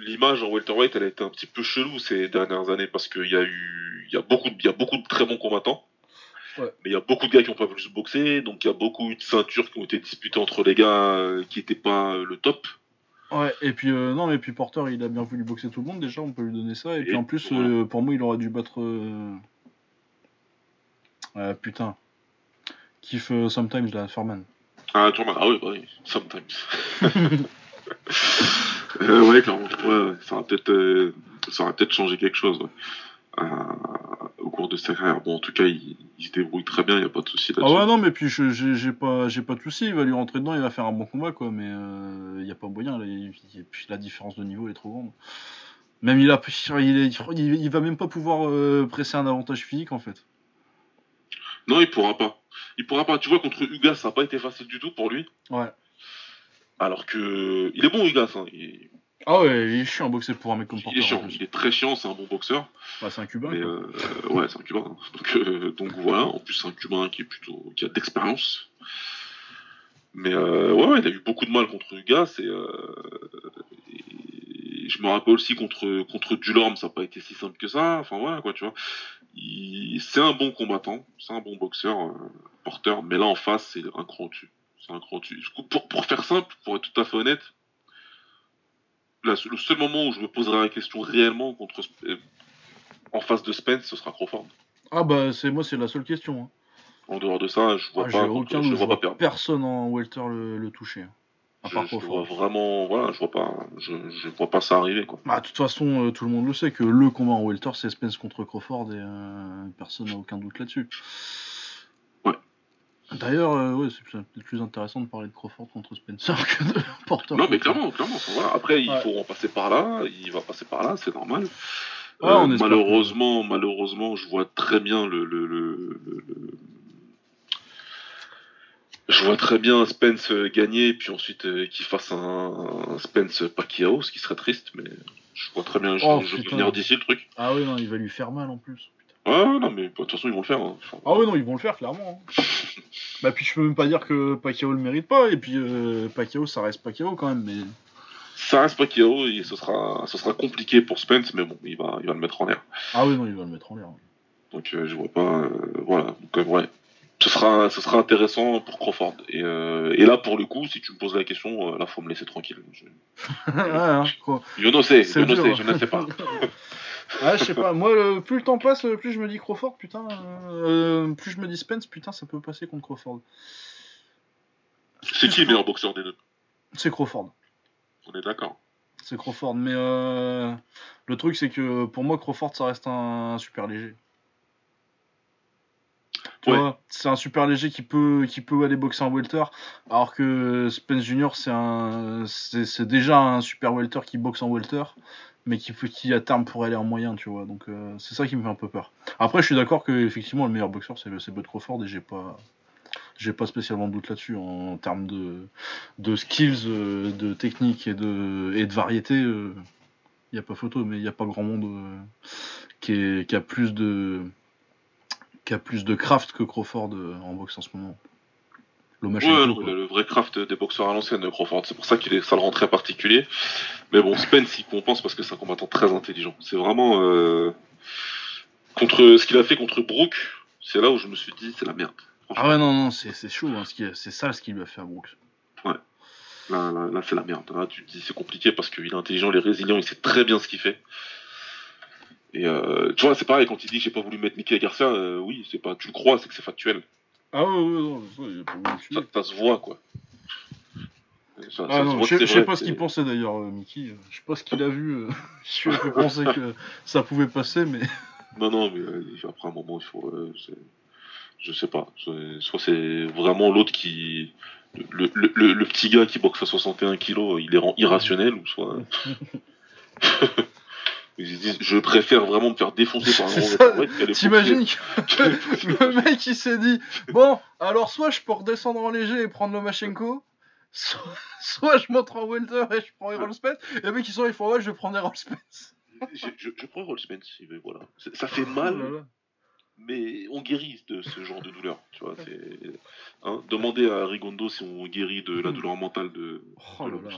Speaker 2: l'image en welterweight, elle a été un petit peu chelou ces dernières années parce qu'il y a eu, il y a beaucoup, de, il y a beaucoup de très bons combattants.
Speaker 1: Ouais.
Speaker 2: Mais il y a beaucoup de gars qui ont pas voulu se boxer, donc il y a beaucoup de ceintures qui ont été disputées entre les gars euh, qui étaient pas euh, le top.
Speaker 1: Ouais, et puis euh, non, mais puis Porter, il a bien voulu boxer tout le monde déjà, on peut lui donner ça. Et, puis en plus,
Speaker 2: voilà.
Speaker 1: euh, pour moi, il aurait dû battre. Euh... putain. Kiff Sometimes, là, Furman.
Speaker 2: Ah, Tourman, ah oui, bah oui, sometimes. euh, ouais, clairement, ouais, ça va peut-être, euh, peut-être changer quelque chose. Euh, au cours de sa carrière. Bon, en tout cas, il, se débrouille très bien, il n'y a pas de souci
Speaker 1: Ah
Speaker 2: là-dessus.
Speaker 1: ouais, non, mais puis j'ai pas, pas de soucis, il va lui rentrer dedans, il va faire un bon combat, quoi. Mais il y a pas moyen, là, la différence de niveau est trop grande. Même il, a, il, il, il va même pas pouvoir euh, presser un avantage physique, en fait.
Speaker 2: Non, il pourra pas. Il pourra pas. Tu vois, contre Ugas, ça n'a pas été facile du tout pour lui.
Speaker 1: Ouais.
Speaker 2: Alors que. Il est bon, Ugas. Hein. Il...
Speaker 1: Ah ouais, il est chiant à boxer pour un mec comme Porter.
Speaker 2: il est chiant. Il est très chiant, c'est un bon boxeur.
Speaker 1: Bah, c'est un cubain,
Speaker 2: Mais euh, ouais, c'est un Cubain. hein. Donc, euh, donc voilà. En plus, c'est un Cubain qui est plutôt. qui a d'expérience. Mais euh, ouais, ouais, il a eu beaucoup de mal contre Ugas. Et, euh, et je me rappelle aussi contre, contre Dulorme, ça n'a pas été si simple que ça. Enfin voilà, quoi, tu vois. C'est un bon combattant, c'est un bon boxeur, euh, porteur. Mais là, en face, c'est un cran au-dessus. C'est un cran au-dessus. Pour, pour faire simple, pour être tout à fait honnête, le seul moment où je me poserai la question réellement contre euh, en face de Spence, ce sera Crawford.
Speaker 1: Ah bah, c'est moi, c'est la seule question. hein.
Speaker 2: En dehors de ça, je vois
Speaker 1: Ah,
Speaker 2: pas,
Speaker 1: aucun
Speaker 2: je
Speaker 1: doute,
Speaker 2: le
Speaker 1: je
Speaker 2: vois
Speaker 1: vois
Speaker 2: pas perdre.
Speaker 1: personne en welter le, le toucher.
Speaker 2: Je, je vois vraiment, voilà, je vois pas, je, je vois pas ça arriver quoi.
Speaker 1: Bah, de toute façon, euh, tout le monde le sait que le combat en welter, c'est Spence contre Crawford et euh, personne n'a aucun doute là-dessus. D'ailleurs, euh, ouais, c'est peut-être plus intéressant de parler de Crawford contre Spencer que de Porter.
Speaker 2: Non, mais clairement, clairement. Voilà. Après, il faut en passer par là, il va passer par là, c'est normal.
Speaker 1: Ouais,
Speaker 2: Euh,
Speaker 1: espère
Speaker 2: malheureusement, malheureusement, je vois très bien le, le, le- le- le- Je vois très bien Spence gagner et puis ensuite euh, qu'il fasse un, un Spence Pacquiao, ce qui serait triste, mais je vois très bien je,
Speaker 1: Oh,
Speaker 2: je venir d'ici le truc.
Speaker 1: Ah oui, non, il va lui faire mal en plus.
Speaker 2: Ouais, ouais, non, mais de toute façon, ils vont le faire. hein. Enfin,
Speaker 1: Ah oui, non, ils vont le faire, clairement. hein. bah, puis je peux même pas dire que Pacquiao le mérite pas, et puis euh, Pacquiao, ça reste Pacquiao quand même, mais...
Speaker 2: Ça reste Pacquiao et ce sera, ce sera compliqué pour Spence, mais bon, il va, il va le mettre en l'air.
Speaker 1: Ah oui, non, il va le mettre en l'air.
Speaker 2: Donc euh, je vois pas. euh, voilà. Donc ouais. Ce sera, ce sera intéressant pour Crawford. Et, euh, et là, pour le coup, si tu me poses la question, euh, là, faut me laisser tranquille. Je,
Speaker 1: ouais, hein,
Speaker 2: je ne sais, je ne sais, je ne sais pas.
Speaker 1: Ah, je sais pas, moi, le- plus le temps passe, plus je me dis Crawford, putain, euh, plus je me dis Spence, putain, ça peut passer contre Crawford.
Speaker 2: C'est qui le meilleur boxeur des deux?
Speaker 1: C'est Crawford.
Speaker 2: On est d'accord.
Speaker 1: C'est Crawford, mais euh, le truc c'est que pour moi Crawford ça reste un, super léger. Tu
Speaker 2: Ouais.
Speaker 1: vois, c'est un super léger qui peut qui peut aller boxer en welter, alors que Spence Junior c'est un c'est c'est déjà un super welter qui boxe en welter, mais qui peut qui à terme pourrait aller en moyen, tu vois. Donc euh, c'est ça qui me fait un peu peur. Après je suis d'accord que effectivement le meilleur boxeur c'est c'est Bud Crawford et j'ai pas j'ai pas spécialement de doute là-dessus en termes de, de skills, euh, de technique et de, et de variété. Il n'y a pas photo, mais il n'y a pas grand monde euh, qui, est- qui a plus de qui a plus de craft que Crawford euh, en boxe en ce moment.
Speaker 2: Ouais, non, le vrai craft des boxeurs à l'ancienne, Crawford. C'est pour ça qu'il est, ça le rend très particulier. Mais bon, Spence, il compense parce que c'est un combattant très intelligent. C'est vraiment euh, contre ce qu'il a fait contre Brooke. C'est là où je me suis dit, c'est la merde.
Speaker 1: Ah ouais, non, non, c'est chaud. hein, c'est ça ce qu'il lui a fait à Brooks.
Speaker 2: Là, là, là, c'est la merde. Là, tu te dis, c'est compliqué parce qu'il est intelligent, il est résilient, il sait très bien ce qu'il fait. Et euh, tu vois, c'est pareil quand il dit j'ai pas voulu mettre Mickey Garcia, euh, oui, c'est pas, tu le crois, c'est que c'est factuel.
Speaker 1: Ah ouais, ouais, non, ça, il a pas voulu.
Speaker 2: Ça, ça se voit quoi. Ça-
Speaker 1: Ah non, je sais- pas ce qu'il pensait d'ailleurs, euh, Mickey. Je sais pas ce qu'il a vu. euh, Je penser que ça pouvait passer, mais.
Speaker 2: Non, non, mais après un moment, il faut. je sais pas. Soit c'est vraiment l'autre qui. Le, le, le, le petit gars qui boxe à 61 kilos, il les rend irrationnels, ou soit. Ils se disent, je préfère vraiment me faire défoncer par un gros
Speaker 1: T'imagines que le mec il s'est dit bon alors soit je peux redescendre en léger et prendre Lomachenko soit, soit je monte en welter et je prends Errol Spence et le mec il sort il faut ouais je vais prendre Errol Spence
Speaker 2: je, je, je prends Roll Spence, mais voilà. Ça fait mal,
Speaker 1: Oh là là.
Speaker 2: mais on guérit de ce genre de douleur. Tu vois. Hein, demandez à Rigondo si on guérit de la douleur mentale de.
Speaker 1: Oh
Speaker 2: de
Speaker 1: là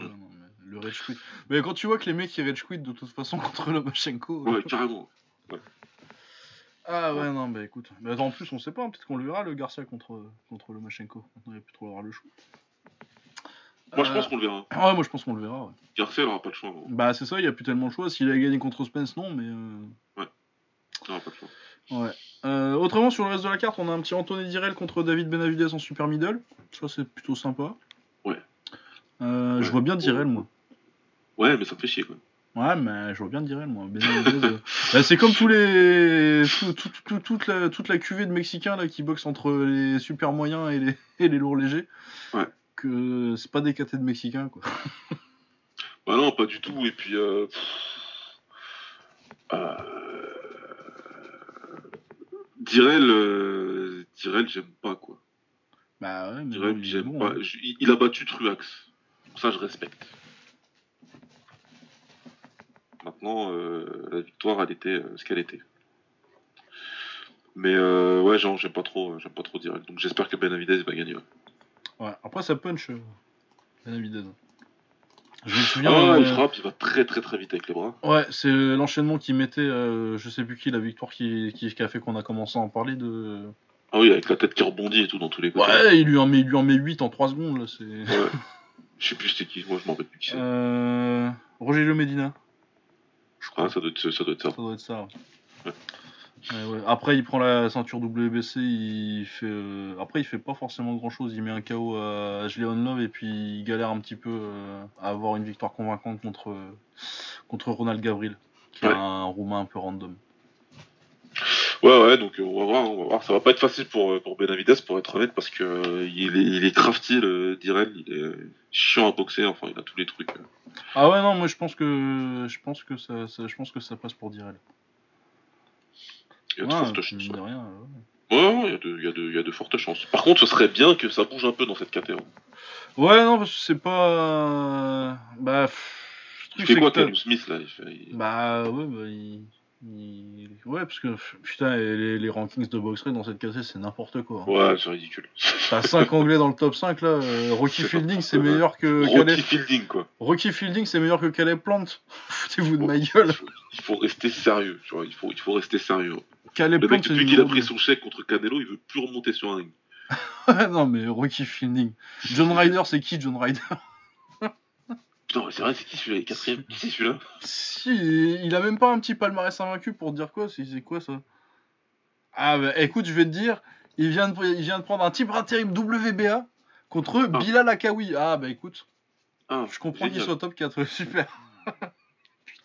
Speaker 1: non, le rage quit mais quand tu vois que les mecs ils rage quit de toute façon contre Lomachenko
Speaker 2: Ouais, carrément.
Speaker 1: ah ouais non bah écoute mais en plus on sait pas hein, peut-être qu'on le verra le Garcia contre contre Lomachenko on avait plus trop avoir le choix
Speaker 2: Moi, je
Speaker 1: Euh,
Speaker 2: pense qu'on le verra.
Speaker 1: ouais moi je pense qu'on le verra ouais.
Speaker 2: Garcia, il n'aura pas de choix. hein.
Speaker 1: bah c'est ça il y a plus tellement le choix s'il a gagné contre Spence non mais euh,
Speaker 2: Il n'aura pas de choix.
Speaker 1: Ouais. Euh, autrement, sur le reste de la carte, on a un petit Anthony Direl contre David Benavidez en super middle. Ça, c'est plutôt sympa.
Speaker 2: Ouais.
Speaker 1: Euh, Je
Speaker 2: Ouais.
Speaker 1: vois bien Direl, moi.
Speaker 2: Ouais, mais ça me fait chier, quoi.
Speaker 1: Ouais, mais je vois bien Direl, moi. Euh, bah, c'est comme tous les. tout- tout- tout- toute, la, toute la cuvée de Mexicains là, qui boxent entre les super moyens et les, et les lourds légers.
Speaker 2: Ouais.
Speaker 1: Que c'est pas des catés de Mexicains, quoi.
Speaker 2: Bah non, pas du tout. Et puis. Euh... euh, Direl, euh, Direl, j'aime pas, quoi.
Speaker 1: Bah ouais, mais
Speaker 2: Direl,
Speaker 1: bon,
Speaker 2: j'aime
Speaker 1: bon,
Speaker 2: pas.
Speaker 1: hein.
Speaker 2: Il, il a battu Truax. Ça, je respecte. Maintenant, euh, la victoire, elle était euh, ce qu'elle était. Mais euh, ouais, genre, j'aime pas trop, j'aime pas trop Direl. Donc j'espère que Benavidez va gagner. ouais.
Speaker 1: Ouais. Après, ça punch. Benavidez. Je me souviens.
Speaker 2: Ah, il frappe, il va très très très vite avec les bras.
Speaker 1: Ouais, c'est l'enchaînement qui mettait, euh, je sais plus qui, la victoire qui, qui, qui a fait qu'on a commencé à en parler de.
Speaker 2: Ah oui, avec la tête qui rebondit et tout dans tous les côtés.
Speaker 1: Ouais, il lui en met, il lui en met 8 en 3 secondes là, c'est.
Speaker 2: Ouais. Je sais plus c'était qui, moi je m'en rappelle plus qui c'est.
Speaker 1: Euh... Rogelio Medina. Je crois.
Speaker 2: Ça doit être ça. Doit être ça.
Speaker 1: Ça doit être ça. ouais.
Speaker 2: Ouais.
Speaker 1: Ouais, ouais. Après, il prend la ceinture WBC, il fait. euh, Après, il fait pas forcément grand chose. Il met un KO à Leon Love et puis il galère un petit peu euh, à avoir une victoire convaincante contre, euh, contre Ronald Gabriel, qui est un Roumain un peu random.
Speaker 2: Ouais, ouais, donc euh, on va voir, on va voir. Ça va pas être facile pour, euh, pour Benavides, pour être honnête, parce que euh, il, est, il est crafty, le Direl, il est chiant à boxer, enfin, il a tous les trucs. euh.
Speaker 1: Ah ouais, non, moi je pense que je pense que ça, ça- je pense que ça passe pour Direl.
Speaker 2: Il y a de fortes chances.
Speaker 1: rien. ouais.
Speaker 2: Il y, a de- il y, a de- il y a de fortes chances. Par contre, ce serait bien que ça bouge un peu dans cette catégorie.
Speaker 1: Ouais, non, parce que c'est pas. Bah. pff,
Speaker 2: Il fait quoi, Callum Smith, là il fait, il-
Speaker 1: Bah ouais, bah il. Il- Ouais, parce que putain, les, les rankings de boxerie dans cette catégorie, c'est n'importe quoi. hein.
Speaker 2: Ouais, c'est ridicule.
Speaker 1: T'as 5 anglais dans le top 5 là. euh, Rocky Fielding, c'est meilleur que
Speaker 2: Rocky
Speaker 1: Caleb.
Speaker 2: Fielding, quoi.
Speaker 1: Rocky Fielding, c'est meilleur que Caleb Plant. Foutez-vous de ma gueule.
Speaker 2: Il faut, il faut rester sérieux, tu vois, il faut, il faut rester sérieux.
Speaker 1: Caleb
Speaker 2: Le
Speaker 1: Plant,
Speaker 2: mec, depuis qu'il a pris son chèque contre Canelo, il veut plus remonter sur un ring.
Speaker 1: non, mais Rocky Fielding. John Ryder, c'est qui John Ryder?
Speaker 2: Putain, c'est vrai, c'est qui celui-là Quatrième Qui c'est celui-là?
Speaker 1: Si, il a même pas un petit palmarès invaincu pour dire quoi C'est quoi ça? Ah bah écoute, je vais te dire, il vient de, il vient de prendre un type intérim WBA contre
Speaker 2: Ah.
Speaker 1: Bilal Akawi. Ah bah écoute,
Speaker 2: Ah,
Speaker 1: je comprends qu'il soit top 4, super.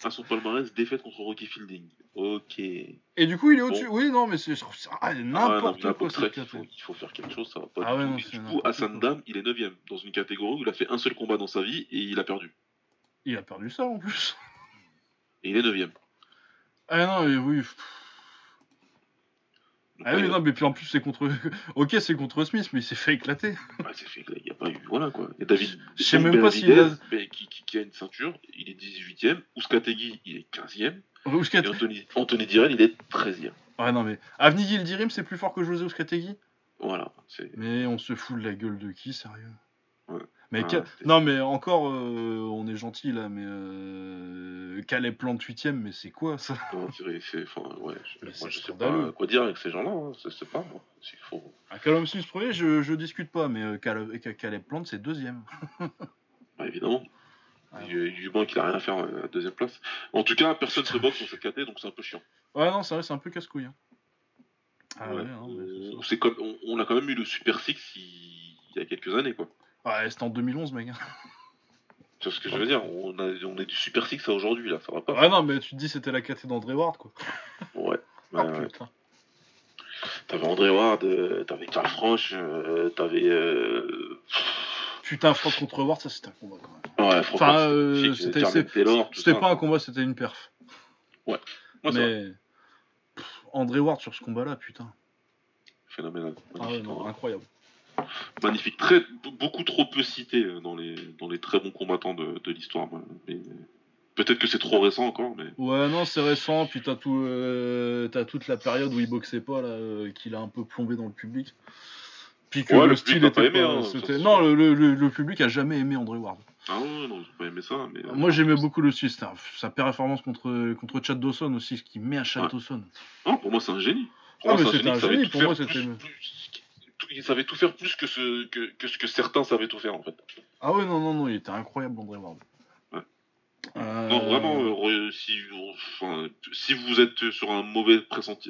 Speaker 2: Ah, son palmarès, défaite contre Rocky Fielding. Ok.
Speaker 1: Et du coup, il est au-dessus. Oui, non, mais c'est ah,
Speaker 2: Ah,
Speaker 1: n'importe quoi cette
Speaker 2: il faut,
Speaker 1: catégorie.
Speaker 2: il faut faire quelque chose, ça va pas
Speaker 1: Ah
Speaker 2: du
Speaker 1: ouais, non,
Speaker 2: coup, Hassan. Dam, il est 9ème dans une catégorie où il a fait un seul combat dans sa vie et il a perdu.
Speaker 1: Il a perdu ça en plus.
Speaker 2: Et il est 9ème.
Speaker 1: Ah non, mais oui. Ah oui, non, mais puis en plus, c'est contre. Ok, c'est contre Smith, mais il s'est fait éclater.
Speaker 2: bah, c'est fait, il n'y a pas eu. Voilà quoi. Il y a David.
Speaker 1: Je sais même pas s'il a-
Speaker 2: qui, qui, qui a une ceinture, il est 18ème. Ouskategui, il est 15ème.
Speaker 1: Ouskat-
Speaker 2: Et Anthony, Anthony Direl, il est 13ème.
Speaker 1: Ouais, non, mais Avni Gildirim, c'est plus fort que José Ouskategui
Speaker 2: Voilà.
Speaker 1: Mais on se fout de la gueule de qui, sérieux? Mais
Speaker 2: Ah, c'est-
Speaker 1: Non, mais encore, euh, on est gentil là, mais euh... Calais plante 8ème, mais c'est quoi ça?
Speaker 2: C'est- Enfin, ouais. je- moi,
Speaker 1: c'est
Speaker 2: je sais pas quoi dire avec ces gens-là. Hein. Sais pas. Moi. S'il faut.
Speaker 1: Un Callum Smith premier, je, je discute pas, mais euh, Calais, Calais plante, c'est deuxième.
Speaker 2: Bah, évidemment.
Speaker 1: Ah,
Speaker 2: Du, du banc qu'il a rien à faire euh, à la deuxième place. En tout cas, personne se boxe dans cette caté, donc c'est un peu chiant.
Speaker 1: Ouais, non, c'est vrai, c'est un peu casse-couille. hein. Ah ouais,
Speaker 2: Ouais.
Speaker 1: non, mais c'est
Speaker 2: on,
Speaker 1: ça.
Speaker 2: c'est comme, on, on a quand même eu le Super Six il, il y a quelques années, quoi.
Speaker 1: Ouais, c'était en 2011, mec.
Speaker 2: Tu vois ce que je veux dire on, a, on est du Super Six à aujourd'hui, là, ça va pas.
Speaker 1: Ouais, non, mais tu te dis c'était la caté d'André Ward, quoi.
Speaker 2: Ouais.
Speaker 1: Ah,
Speaker 2: Bah, ouais.
Speaker 1: putain.
Speaker 2: T'avais André Ward, euh, t'avais Karl Franch, euh, t'avais. Euh...
Speaker 1: Putain, Frost contre Ward, ça c'était un combat quand même.
Speaker 2: Ouais, franchement,
Speaker 1: Enfin, euh, c'était c'était pas un combat, c'était une perf.
Speaker 2: Ouais,
Speaker 1: mais pff, André Ward sur ce combat-là, putain.
Speaker 2: Phénoménal.
Speaker 1: Ah ouais, non, incroyable.
Speaker 2: Magnifique. Très, beaucoup trop peu cité euh, dans les, dans les très bons combattants de, de l'histoire. Mais, Peut-être que c'est trop récent encore, mais.
Speaker 1: Ouais, non, c'est récent, puis t'as tout, euh, toute la période où il boxait pas, là, euh, qu'il a un peu plombé dans le public. Puis que
Speaker 2: Ouais,
Speaker 1: le,
Speaker 2: le
Speaker 1: style était
Speaker 2: pas aimé,
Speaker 1: pas-
Speaker 2: hein, c'est
Speaker 1: Non, le, le- le- le public a jamais aimé André Ward.
Speaker 2: Ah ouais, non, j'ai pas aimé ça. Mais, euh,
Speaker 1: Moi j'aimais beaucoup le style, un- sa performance contre, contre Chad Dawson aussi, ce qui met à Chad
Speaker 2: Ouais.
Speaker 1: Dawson.
Speaker 2: Ah, pour moi, c'est un génie. Pour
Speaker 1: Ah,
Speaker 2: moi,
Speaker 1: mais c'était un génie, pour moi, c'était
Speaker 2: plus- Il savait tout faire plus que ce que, que ce que certains savaient tout faire, en fait.
Speaker 1: Ah ouais, non, non, non, il était incroyable André Ward.
Speaker 2: Ouais.
Speaker 1: Euh,
Speaker 2: Non, vraiment, euh, si, enfin, si vous êtes sur un mauvais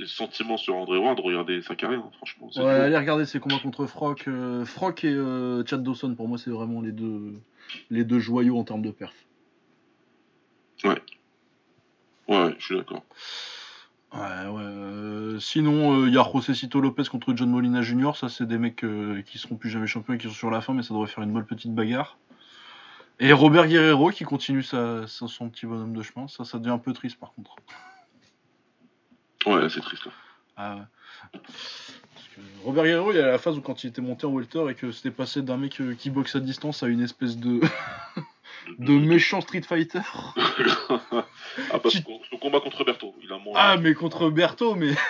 Speaker 2: sentiment sur André Ward, regardez sa carrière, hein, franchement.
Speaker 1: Ouais, allez regarder ses combats contre Frock. euh, Frock et euh, Chad Dawson, pour moi, c'est vraiment les deux, les deux joyaux en termes de perf.
Speaker 2: Ouais, je suis d'accord.
Speaker 1: Ouais, ouais. euh, sinon, il y a José Cito Lopez contre John Molina Jr. Ça, c'est des mecs euh, qui seront plus jamais champions et qui sont sur la fin, mais ça devrait faire une bonne petite bagarre. Et Robert Guerrero qui continue sa, sa- son petit bonhomme de chemin. Ça, ça devient un peu triste par contre.
Speaker 2: Ouais, c'est triste.
Speaker 1: Ah ouais. Parce que Robert Guerrero, il y a la phase où quand il était monté en welter et que c'était passé d'un mec euh, qui boxe à distance à une espèce de, de méchant Street Fighter.
Speaker 2: ah, parce
Speaker 1: Qui-
Speaker 2: que son combat contre Berto, il a mangé.
Speaker 1: Ah, mais contre Berto, mais.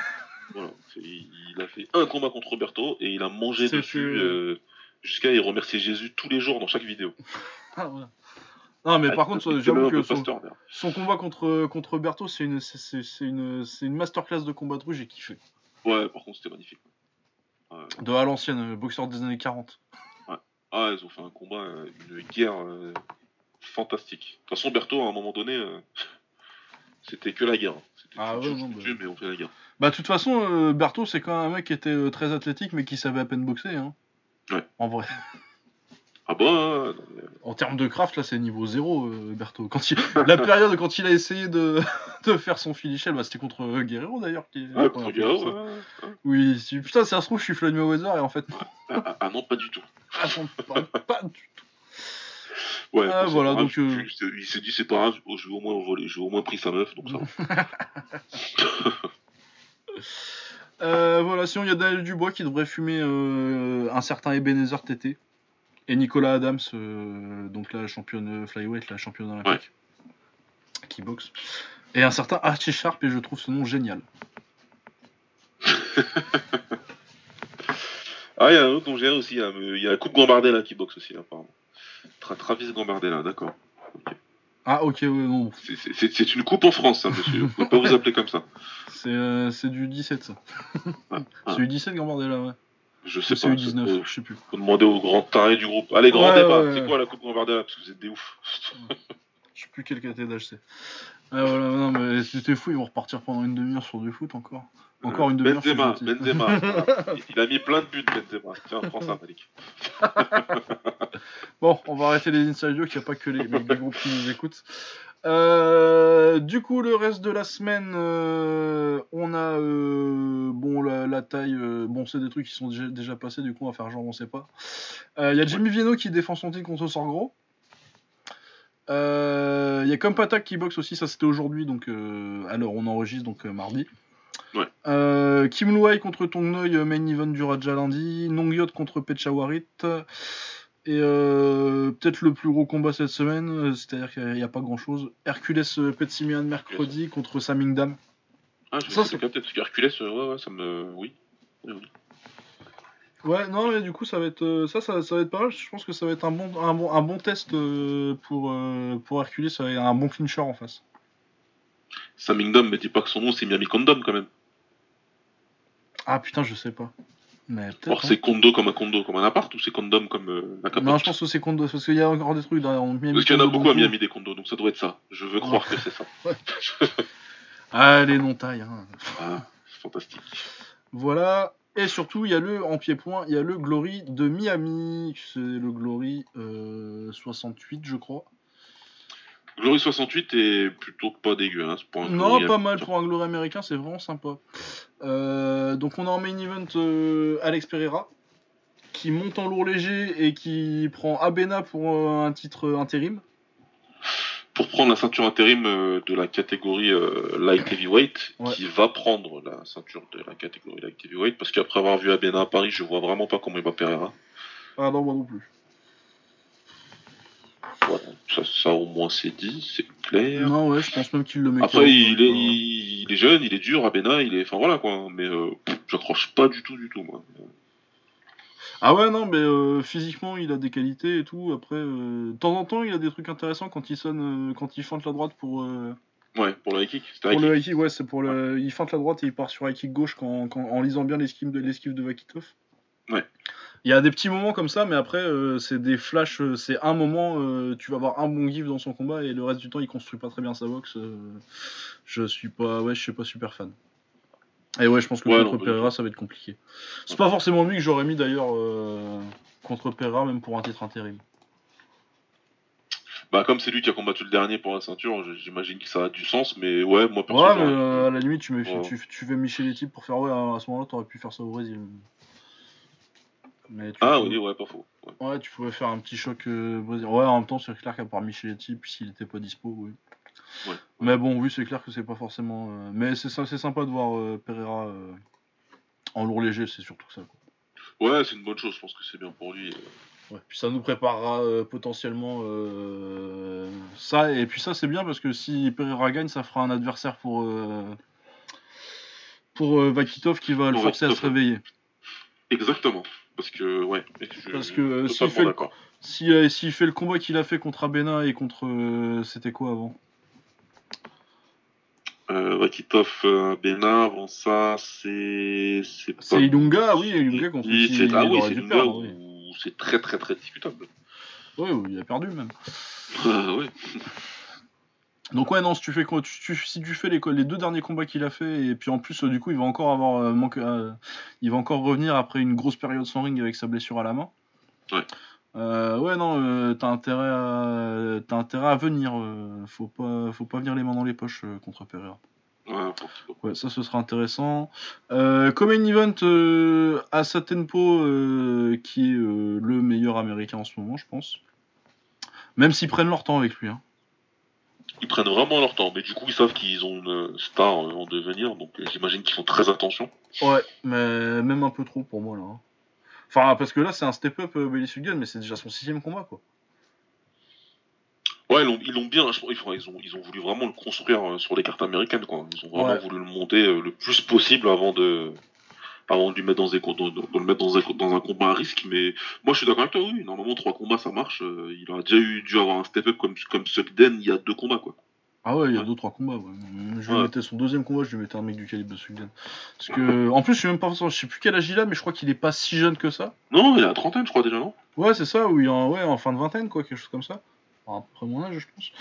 Speaker 2: Voilà, il a fait un combat contre Berto et il a mangé dessus
Speaker 1: que-
Speaker 2: euh, jusqu'à il remercier Jésus tous les jours dans chaque vidéo.
Speaker 1: Ah, ouais. Non, mais
Speaker 2: Ah,
Speaker 1: par contre, j'avoue que son, son combat contre, contre Berto, c'est une, c'est- masterclass de combat de rue, j'ai kiffé.
Speaker 2: Ouais, par contre, c'était magnifique. Ouais.
Speaker 1: De à l'ancienne, euh, boxeur des années 40.
Speaker 2: Ah, ils ont fait un combat, euh, une guerre euh, fantastique. De toute façon, Berto, à un moment donné, euh, c'était que la guerre. C'était
Speaker 1: Ah ouais, non, bah.
Speaker 2: mais on fait la guerre.
Speaker 1: Bah, de toute façon, euh, Berto, c'est quand même un mec qui était euh, très athlétique, mais qui savait à peine boxer. Hein.
Speaker 2: Ouais.
Speaker 1: En vrai.
Speaker 2: Ah bah, non,
Speaker 1: En termes de craft, là, c'est niveau 0, euh. Quand il... La période quand il a essayé de, de faire son finish, bah, c'était contre euh, Guerrero d'ailleurs. Qui...
Speaker 2: Ouais,
Speaker 1: première
Speaker 2: Guerrero, ouais, ouais.
Speaker 1: Oui, putain, ça se trouve, je suis Floyd Mayweather et en fait,
Speaker 2: Ah, ah, ah non, pas du tout.
Speaker 1: ah, j'en parle pas du tout.
Speaker 2: Ouais,
Speaker 1: Ah, voilà,
Speaker 2: grave,
Speaker 1: donc, euh,
Speaker 2: Il s'est dit, c'est pas grave, je vais au moins voler, j'ai au moins pris sa meuf, donc ça va.
Speaker 1: Euh, voilà, sinon il y a Daniel Dubois qui devrait fumer euh, un certain Ebenezer TT. Et Nicolas Adams, euh, donc la championne flyweight, la championne olympique, qui boxe. Et un certain Archie Sharp, et je trouve ce nom génial.
Speaker 2: Ah, il y a un autre dont j'ai aussi, mais il y a Coupe Gambardella qui boxe aussi, là, apparemment. Tra Travis Gambardella, d'accord.
Speaker 1: Ah, ok, ouais, non,
Speaker 2: C'est- c'est- C'est c'est une coupe en France, ça, monsieur. Vous pouvez pas vous appeler comme ça.
Speaker 1: c'est euh, c'est du 17 ça.
Speaker 2: Ah,
Speaker 1: C'est du 17 Gambardella, ouais.
Speaker 2: Je sais
Speaker 1: C'est
Speaker 2: pas.
Speaker 1: du 19,
Speaker 2: Faut,
Speaker 1: je sais plus.
Speaker 2: faut demander aux grands tarés du groupe. Allez, grand
Speaker 1: Ouais,
Speaker 2: débat.
Speaker 1: ouais,
Speaker 2: C'est quoi la Coupe Gambardella? Parce que vous êtes des oufs.
Speaker 1: Je sais plus quel caté d'âge c'est. Ah, voilà, non, mais c'était fou, ils vont repartir pendant une demi-heure sur du foot encore. Encore une demi-heure.
Speaker 2: Benzema. Benzema. Il- a mis plein de buts, Benzema. Tiens, prends ça, Malik.
Speaker 1: Bon, on va arrêter les inside jokes, il n'y a pas que les mecs du groupe qui nous écoutent. Euh, du coup, le reste de la semaine, euh, on a euh, bon la, la taille. bon, c'est des trucs qui sont déjà, déjà passés, du coup, on va faire genre on sait pas. Il y a Jimmy Vienno qui défend son titre contre Sorgro. Il y a Compatak qui boxe aussi, ça c'était aujourd'hui, donc alors on enregistre donc mardi.
Speaker 2: Ouais.
Speaker 1: Euh, Kim Luai contre Tongnoi, euh, main event du Raja lundi. Nongyot contre Pechawarit. Et euh, peut-être le plus gros combat cette semaine, c'est-à-dire qu'il n'y a, pas grand-chose. Hercules Petsimian mercredi contre Samingdam.
Speaker 2: Ah, je
Speaker 1: Ça, c'est-
Speaker 2: capter, parce qu'Herculès, euh, ouais, ouais, ça me. Oui.
Speaker 1: Ouais, non, mais du coup, ça va être ça, ça, ça va être pas mal. Je pense que ça va être un bon, un bon, un bon test pour, pour Hercules. Ça va être un bon clincher en face.
Speaker 2: Samingdom, mais dis pas que son nom c'est Miami Condom quand même.
Speaker 1: Ah putain, je sais pas. Mais
Speaker 2: Or
Speaker 1: peut-être. hein.
Speaker 2: c'est comme un Kondo, comme un appart, ou c'est Condom comme euh, capote
Speaker 1: Non, je pense que c'est Kondo, parce qu'il y a encore des trucs derrière. on- Miami
Speaker 2: Parce qu'il y en a beaucoup à. Miami des condos, donc ça doit être ça. Je veux croire que c'est ça.
Speaker 1: Ah, les non-tailles. Hein.
Speaker 2: Ah, c'est fantastique.
Speaker 1: Voilà. Et surtout, il y a le, en pied-point, il y a le Glory de Miami. C'est le Glory euh, 68, je crois.
Speaker 2: Glory 68 est plutôt pas dégueu, hein, pour un
Speaker 1: Non, pas mal pour un Glory américain, c'est vraiment sympa. Euh, donc on a en main event euh, Alex Pereira, qui monte en lourd léger et qui prend Abena pour euh, un titre intérim.
Speaker 2: Pour prendre la ceinture intérim de la catégorie light heavyweight,
Speaker 1: Ouais.
Speaker 2: qui va prendre la ceinture de la catégorie light heavyweight, parce qu'après avoir vu Abena à Paris, je vois vraiment pas comment il va Pereira.
Speaker 1: Ah non, moi non plus.
Speaker 2: Ça, ça au moins c'est dit, c'est clair.
Speaker 1: Non, ouais, je pense même qu'il le met.
Speaker 2: Après, il est, il, il est jeune, il est dur, Abena, il est. Enfin voilà quoi, mais euh, j'accroche pas du tout, du tout, moi.
Speaker 1: Ah ouais, non, mais euh, physiquement, il a des qualités et tout. Après, euh, de temps en temps, il a des trucs intéressants quand il sonne, quand il feinte la droite pour.
Speaker 2: Ouais, pour le high kick,
Speaker 1: pour
Speaker 2: high
Speaker 1: le high kick, ouais, c'est pour le. Il feinte la droite et il part sur high kick gauche quand, quand- en lisant bien l'esquive de, l'esquive de Vakitov.
Speaker 2: Ouais.
Speaker 1: Il y a des petits moments comme ça, mais après, euh, c'est des flashs. euh, c'est un moment, euh, tu vas avoir un bon give dans son combat et le reste du temps, il construit pas très bien sa boxe. je suis pas. Ouais, je suis pas super fan. Et ouais, je pense que
Speaker 2: Ouais,
Speaker 1: contre
Speaker 2: non,
Speaker 1: Pereira, ça va être compliqué. C'est pas forcément lui que j'aurais mis d'ailleurs contre Pereira, même pour un titre intérim.
Speaker 2: Bah, comme c'est lui qui a combattu le dernier pour la ceinture, j'imagine que ça a du sens, mais ouais, moi perso.
Speaker 1: Ouais, mais à la limite, tu, mets,
Speaker 2: Ouais.
Speaker 1: tu, tu fais Micheletti pour faire. Ouais, à ce moment-là, t'aurais pu faire ça au Brésil. Mais
Speaker 2: Ah oui, ouais, pas faux. Ouais.
Speaker 1: Ouais, tu pouvais faire un petit choc euh. Ouais, en même temps, c'est clair qu'à part Micheletti, puis s'il était pas dispo, oui.
Speaker 2: Ouais.
Speaker 1: Mais bon, oui, c'est clair que c'est pas forcément. euh, Mais c'est ça- c'est sympa de voir euh, Pereira euh, en lourd léger, c'est surtout ça. quoi.
Speaker 2: Ouais, c'est une bonne chose, je pense que c'est bien pour lui.
Speaker 1: Ouais, puis ça nous préparera potentiellement ça. Et puis ça, c'est bien parce que si Pereira gagne, ça fera un adversaire pour. Pour Vakitov qui va le forcer à se réveiller.
Speaker 2: Exactement. Parce que, ouais. je-
Speaker 1: Parce que, euh, s'il fait le-. Si, euh, fait le combat qu'il a fait contre Abena et contre. euh, C'était quoi avant?
Speaker 2: Euh, Vakitov, euh, avant ça, c'est. C'est pas-
Speaker 1: C'est Ilunga, oui, Ilunga contre qui
Speaker 2: c'est-
Speaker 1: il
Speaker 2: Ah oui,
Speaker 1: aurait
Speaker 2: c'est où
Speaker 1: oui.
Speaker 2: très très très discutable.
Speaker 1: Oui, il a perdu même.
Speaker 2: Ah ouais.
Speaker 1: Donc ouais, non, si tu fais, quoi- tu- si tu fais les, les deux derniers combats qu'il a fait, et puis en plus, euh, du coup, il va encore avoir euh, euh, il va encore revenir après une grosse période sans ring avec sa blessure à la main.
Speaker 2: Ouais.
Speaker 1: Euh, ouais, non, euh, t'as intérêt, à... t'as intérêt à venir. euh, faut, pas... faut pas venir les mains dans les poches contre Pereira.
Speaker 2: Ouais,
Speaker 1: ça, ce sera intéressant. Euh, comme un event à Satenpo, qui est le meilleur américain en ce moment, je pense. Même s'ils prennent leur temps avec lui. Hein.
Speaker 2: Ils prennent vraiment leur temps, mais du coup, ils savent qu'ils ont une star euh, en devenir, donc euh, j'imagine qu'ils font très attention.
Speaker 1: Ouais, mais même un peu trop pour moi là. hein. Enfin, parce que là, c'est un step-up euh, Sugden, mais c'est déjà son sixième combat, quoi.
Speaker 2: Ouais, ils l'ont, ils l'ont bien, je pense, ils, ont, ils ont voulu vraiment le construire euh, sur les cartes américaines, quoi. Ils ont vraiment
Speaker 1: Ouais.
Speaker 2: voulu le monter le plus possible avant de, avant de lui mettre dans, des, le mettre dans un, dans un combat à risque. Mais moi, je suis d'accord avec toi, oui. Normalement, trois combats, ça marche. Euh, il aurait déjà eu, dû avoir un step-up comme, comme Sugden il y a deux combats, quoi.
Speaker 1: Ah ouais, il y a
Speaker 2: Ouais.
Speaker 1: deux trois combats. Ouais. Je lui
Speaker 2: Ouais.
Speaker 1: mettais son deuxième combat, je lui mettais un mec du calibre de Sugden. Parce que, en plus, je suis même pas, je sais plus quel âge il a, mais je crois qu'il est pas si jeune que ça.
Speaker 2: Non, il a trentaine, je crois, déjà, non?
Speaker 1: Ouais, c'est ça, ou il est en, ouais, en fin de vingtaine, quoi, quelque chose comme ça. Enfin, après mon âge, je pense.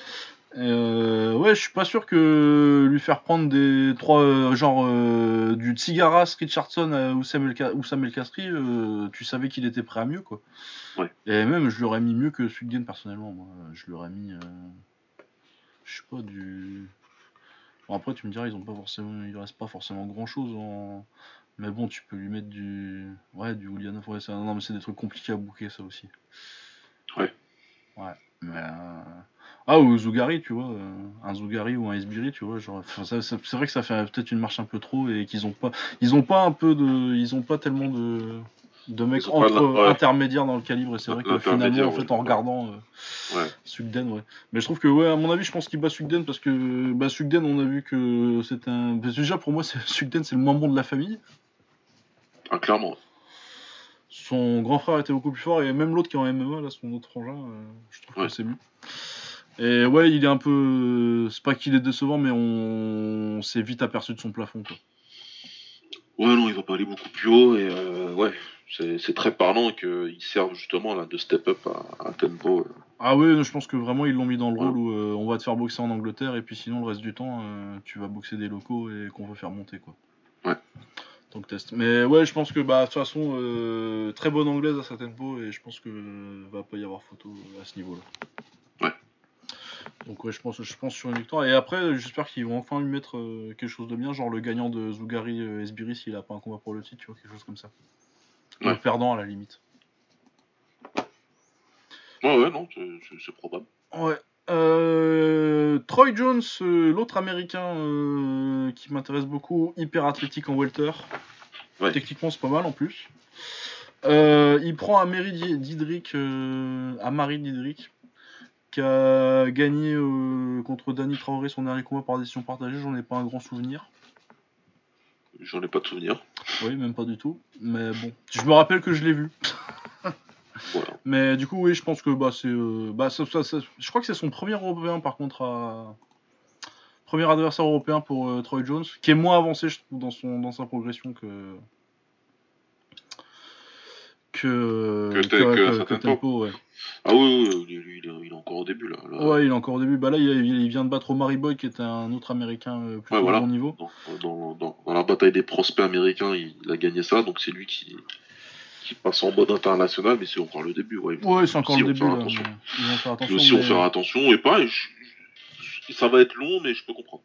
Speaker 1: Euh, ouais, je suis pas sûr que lui faire prendre des trois, euh, genre euh, du Tsigaras Richardson à Oussam El, Ka- Oussam El Kastri, euh, tu savais qu'il était prêt à mieux, quoi.
Speaker 2: Ouais.
Speaker 1: Et même, je l'aurais mis mieux que Sugden personnellement, moi. Je l'aurais mis, euh, je sais pas, du. Bon, après, tu me diras, ils ont pas forcément, il reste pas forcément grand chose en. Mais bon, tu peux lui mettre du. Ouais, du Ulyanov, ouais, ça... non, mais c'est des trucs compliqués à bouquer, ça aussi.
Speaker 2: Ouais.
Speaker 1: Ouais, mais. Ah, ou Zougari, tu vois, euh, un Zougari ou un Esbiri, tu vois, genre. ça- ça- c'est vrai que ça fait peut-être une marche un peu trop et qu'ils ont pas. Ils ont pas un peu de. Ils ont pas tellement de. De mecs entre
Speaker 2: de- ouais.
Speaker 1: intermédiaires dans le calibre, et c'est vrai que finalement, en fait, en regardant euh,
Speaker 2: Ouais.
Speaker 1: Sugden, ouais. Mais je trouve que, ouais, à mon avis, je pense qu'il bat Sugden parce que, bah, Sugden, on a vu que c'était un. déjà, pour moi, c'est- Sugden, c'est le moins bon de la famille.
Speaker 2: Ah, clairement.
Speaker 1: Son grand frère était beaucoup plus fort et même l'autre qui est en MMA, là, son autre frangin, euh, je trouve
Speaker 2: Ouais.
Speaker 1: que c'est mieux. Et ouais, il est un peu. C'est pas qu'il est décevant, mais on, on s'est vite aperçu de son plafond, quoi.
Speaker 2: Ouais, non, il va pas aller beaucoup plus haut et euh, ouais, c'est très parlant qu'ils servent justement là de step-up à, à tempo. euh.
Speaker 1: Ah ouais, je pense que vraiment ils l'ont mis dans le
Speaker 2: Ouais.
Speaker 1: rôle où euh, on va te faire boxer en Angleterre et puis sinon le reste du temps euh, tu vas boxer des locaux et qu'on veut faire monter quoi.
Speaker 2: Ouais.
Speaker 1: Donc test. Mais ouais, je pense que bah de toute façon euh, très bonne anglaise à sa tempo et je pense que euh, va pas y avoir photo à ce niveau-là. Donc ouais, je pense je pense sur une victoire et après j'espère qu'ils vont enfin lui mettre euh, quelque chose de bien, genre le gagnant de Zougari euh, Esbiri s'il a pas un combat pour le titre, tu vois quelque chose comme ça.
Speaker 2: Ouais.
Speaker 1: Le perdant à la limite.
Speaker 2: Ouais, ouais, non, c'est- probable.
Speaker 1: Ouais. Euh, Troy Jones, euh, l'autre américain euh, qui m'intéresse beaucoup, hyper athlétique en welter.
Speaker 2: Ouais.
Speaker 1: Techniquement, c'est pas mal en plus. Euh, il prend Didrik, euh, Amari Didrik, qui a gagné euh, contre Danny Traoré son dernier combat par décision partagée. J'en ai pas un grand souvenir.
Speaker 2: J'en ai pas de souvenir.
Speaker 1: Oui, même pas du tout. Mais bon, je me rappelle que je l'ai vu.
Speaker 2: Voilà.
Speaker 1: Mais du coup, oui, je pense que bah, c'est. euh, bah, ça- ça- ça- je crois que c'est son premier européen, par contre, à. Premier adversaire européen pour euh, Troy Jones, qui est moins avancé, je trouve, dans, son, dans sa progression que. Que.
Speaker 2: Que- que- que
Speaker 1: Tempo, ouais.
Speaker 2: Ah oui, oui, lui, il, est, encore au début là. là.
Speaker 1: Ouais, il est encore au début. Bah là, il, vient de battre Omari Boy, qui était un autre américain euh, plutôt
Speaker 2: Ouais, voilà.
Speaker 1: bon niveau.
Speaker 2: Dans, dans, dans, dans la bataille des prospects américains, il, il a gagné ça, donc c'est lui qui, qui passe en mode international, mais c'est encore le début. Ouais,
Speaker 1: Ouais, c'est encore le
Speaker 2: on
Speaker 1: début.
Speaker 2: fera
Speaker 1: Là,
Speaker 2: attention.
Speaker 1: Ils vont faire attention.
Speaker 2: aussi, on
Speaker 1: mais-
Speaker 2: faire attention, et je- ça va être long, mais je peux comprendre.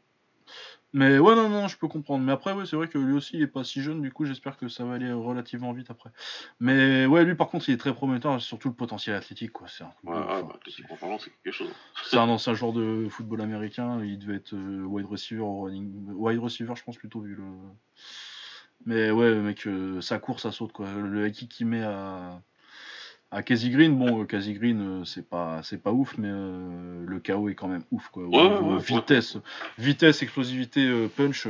Speaker 1: Mais ouais, non, non, je peux comprendre. Mais après, ouais, c'est vrai que lui aussi, il est pas si jeune, du coup, j'espère que ça va aller relativement vite après. Mais ouais, lui, par contre, il est très prometteur, surtout le potentiel athlétique, quoi. C'est un,
Speaker 2: Ouais, bah, c'est quelque chose.
Speaker 1: C'est un ancien joueur de football américain, il devait être euh, wide receiver running. Wide receiver, je pense plutôt, vu le. Mais ouais, mec, euh, sa course, ça saute, quoi. Le kick qu'il met à. À Casey Green, bon, euh, Casey Green, euh, c'est pas, c'est pas ouf, mais euh, le KO est quand même ouf, quoi.
Speaker 2: Ouais, ouais,
Speaker 1: vitesse, vitesse, explosivité, punch.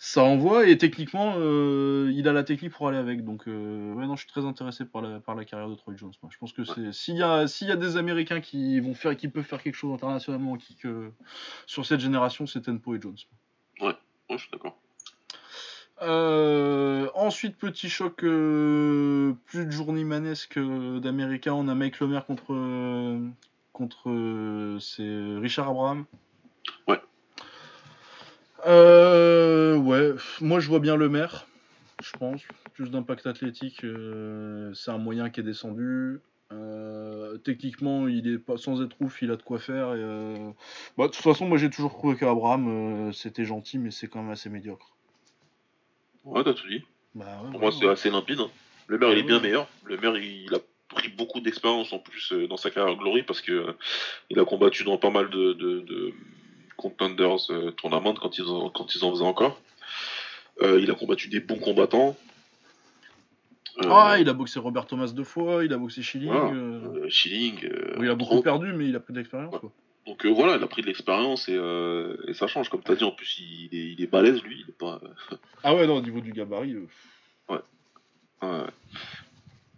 Speaker 1: Ça envoie et techniquement, euh, il a la technique pour aller avec. Donc, euh, ouais, non, je suis très intéressé par la, par la carrière de Troy Jones. moi. Je pense que c'est s'il y a s'il y a des Américains qui vont faire, qui peuvent faire quelque chose internationalement, qui que sur cette génération, c'est Tenpo et Jones.
Speaker 2: Ouais, je suis d'accord.
Speaker 1: Euh, ensuite, petit choc euh, plus de journeymanesque euh, d'Américains. On a Mike Lemaire contre contre c'est Richard Abraham.
Speaker 2: Ouais.
Speaker 1: Ouais, moi je vois bien Lemaire. je pense. Plus d'impact athlétique, c'est un moyen qui est descendu. Euh, techniquement, il est pas sans être ouf, il a de quoi faire. et, euh, bah, de toute façon, moi j'ai toujours trouvé qu'Abraham euh, c'était gentil, mais c'est quand même assez médiocre.
Speaker 2: Ouais, t'as tout dit.
Speaker 1: Bah, ouais,
Speaker 2: Pour moi, c'est assez limpide. hein. Le maire, il est bien meilleur. Le maire, il a pris beaucoup d'expérience en plus euh, dans sa carrière Glory parce que euh, il a combattu dans pas mal de, de, de contenders euh, tournaments quand ils, en, quand ils en faisaient encore. Euh, il a combattu des bons combattants.
Speaker 1: Ah, il a boxé Robert Thomas deux fois, il a boxé Schilling.
Speaker 2: Voilà. Schilling.
Speaker 1: il a beaucoup perdu, mais il a pris de l'expérience.
Speaker 2: Ouais. Donc euh, voilà, il a pris de l'expérience et, euh, et ça change. Comme tu as dit, en plus, il est, il est balèze, lui. Il est pas.
Speaker 1: Ah ouais, non, au niveau du gabarit. euh,
Speaker 2: Ouais.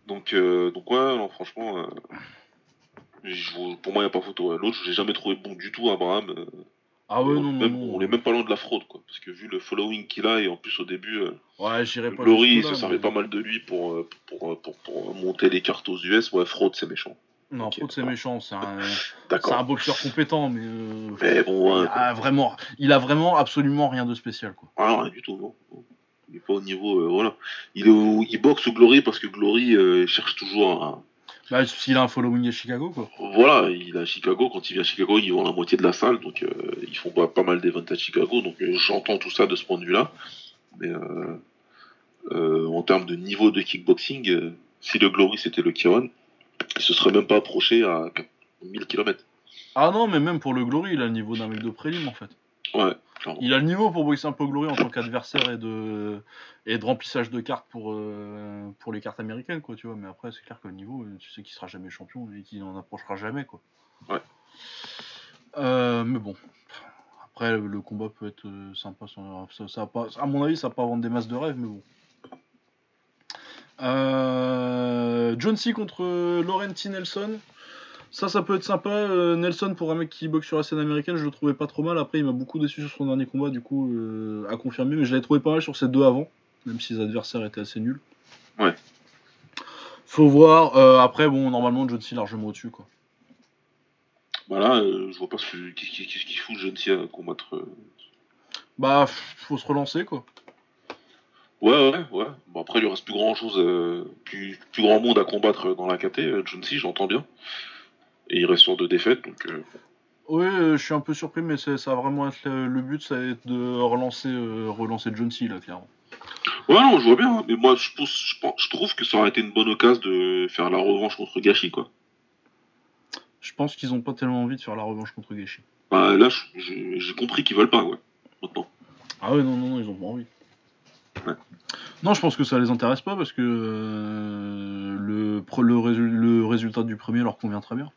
Speaker 2: Donc, euh, donc ouais, franchement, pour moi, il n'y a pas photo. ouais. L'autre, je l'ai jamais trouvé bon du tout, Abraham.
Speaker 1: Ah ouais,
Speaker 2: on,
Speaker 1: non, non,
Speaker 2: même-
Speaker 1: non.
Speaker 2: on est même pas loin de la fraude, quoi. Parce que vu le following qu'il a, et en plus au début,
Speaker 1: Ouais, jusque-là,
Speaker 2: se servait
Speaker 1: mais-
Speaker 2: pas mal de lui pour, pour, pour, pour monter les cartes aux US. Ouais, fraude, c'est méchant.
Speaker 1: Non,
Speaker 2: Ok,
Speaker 1: Fraude, c'est méchant. C'est un, c'est un
Speaker 2: D'accord.
Speaker 1: boxeur compétent, mais. euh,
Speaker 2: Mais bon,
Speaker 1: il, a vraiment, il a vraiment absolument rien de spécial, quoi.
Speaker 2: ah, rien du tout, non. Il est pas au niveau, euh, voilà. Il, est au- il boxe au Glory parce que Glory euh, cherche toujours un,
Speaker 1: Bah, s'il a un following à Chicago, quoi.
Speaker 2: Voilà, il est à Chicago. Quand il vient à Chicago, ils vont la moitié de la salle, donc euh, ils font pas, pas mal d'événements à Chicago. Donc j'entends tout ça de ce point de vue-là. Mais en termes de niveau de kickboxing, si le Glory c'était le Kiron, il se serait même pas approché à 1000 km.
Speaker 1: Ah non, mais même pour le Glory, il a le niveau d'un mec de prélim, en fait.
Speaker 2: Ouais, clairement.
Speaker 1: Il a le niveau pour boxer un peu Glory en tant qu'adversaire et de, et de remplissage de cartes pour, euh, pour les cartes américaines, quoi, tu vois. Mais après, c'est clair que le niveau, tu sais qu'il sera jamais champion et qu'il n'en approchera jamais, quoi.
Speaker 2: Ouais.
Speaker 1: Euh, mais bon. Après, le, combat peut être euh, sympa. Ça, ça, ça à mon avis, ça va pas vendre des masses de rêves, mais bon. Euh, John C contre Laurenti Nelson. Ça, ça peut être sympa. Euh, Nelson, pour un mec qui boxe sur la scène américaine, je le trouvais pas trop mal. Après, il m'a beaucoup déçu sur son dernier combat, du coup, euh, à confirmer. Mais je l'avais trouvé pas mal sur ses deux avant, même si les adversaires étaient assez nuls.
Speaker 2: Ouais.
Speaker 1: Faut voir. Après, bon, normalement, John C largement au-dessus, quoi.
Speaker 2: Voilà, je vois pas ce qu'il qu'est-ce qu'il fout John C à combattre.
Speaker 1: Bah, faut se relancer, quoi.
Speaker 2: Ouais, ouais, ouais. Bon, après, il reste plus grand chose, plus, plus grand monde à combattre dans la KT. euh, John C, j'entends bien. Et il reste sur deux défaites, donc. euh,
Speaker 1: Oui, euh, je suis un peu surpris, mais ça va vraiment être le, le but, ça va être de relancer, euh, relancer John C, là, clairement.
Speaker 2: Ouais, non, je vois bien, hein, mais moi, je, pense, je, pense- je trouve que ça aurait été une bonne occasion de faire la revanche contre Gachi, quoi.
Speaker 1: Je pense qu'ils ont pas tellement envie de faire la revanche contre Gaethje.
Speaker 2: Bah, là, j'ai compris qu'ils veulent pas, ouais, maintenant.
Speaker 1: Ah ouais, non, non, non, ils ont pas envie.
Speaker 2: Ouais.
Speaker 1: Non, je pense que ça les intéresse pas parce que euh, le, résultat du premier leur convient très bien.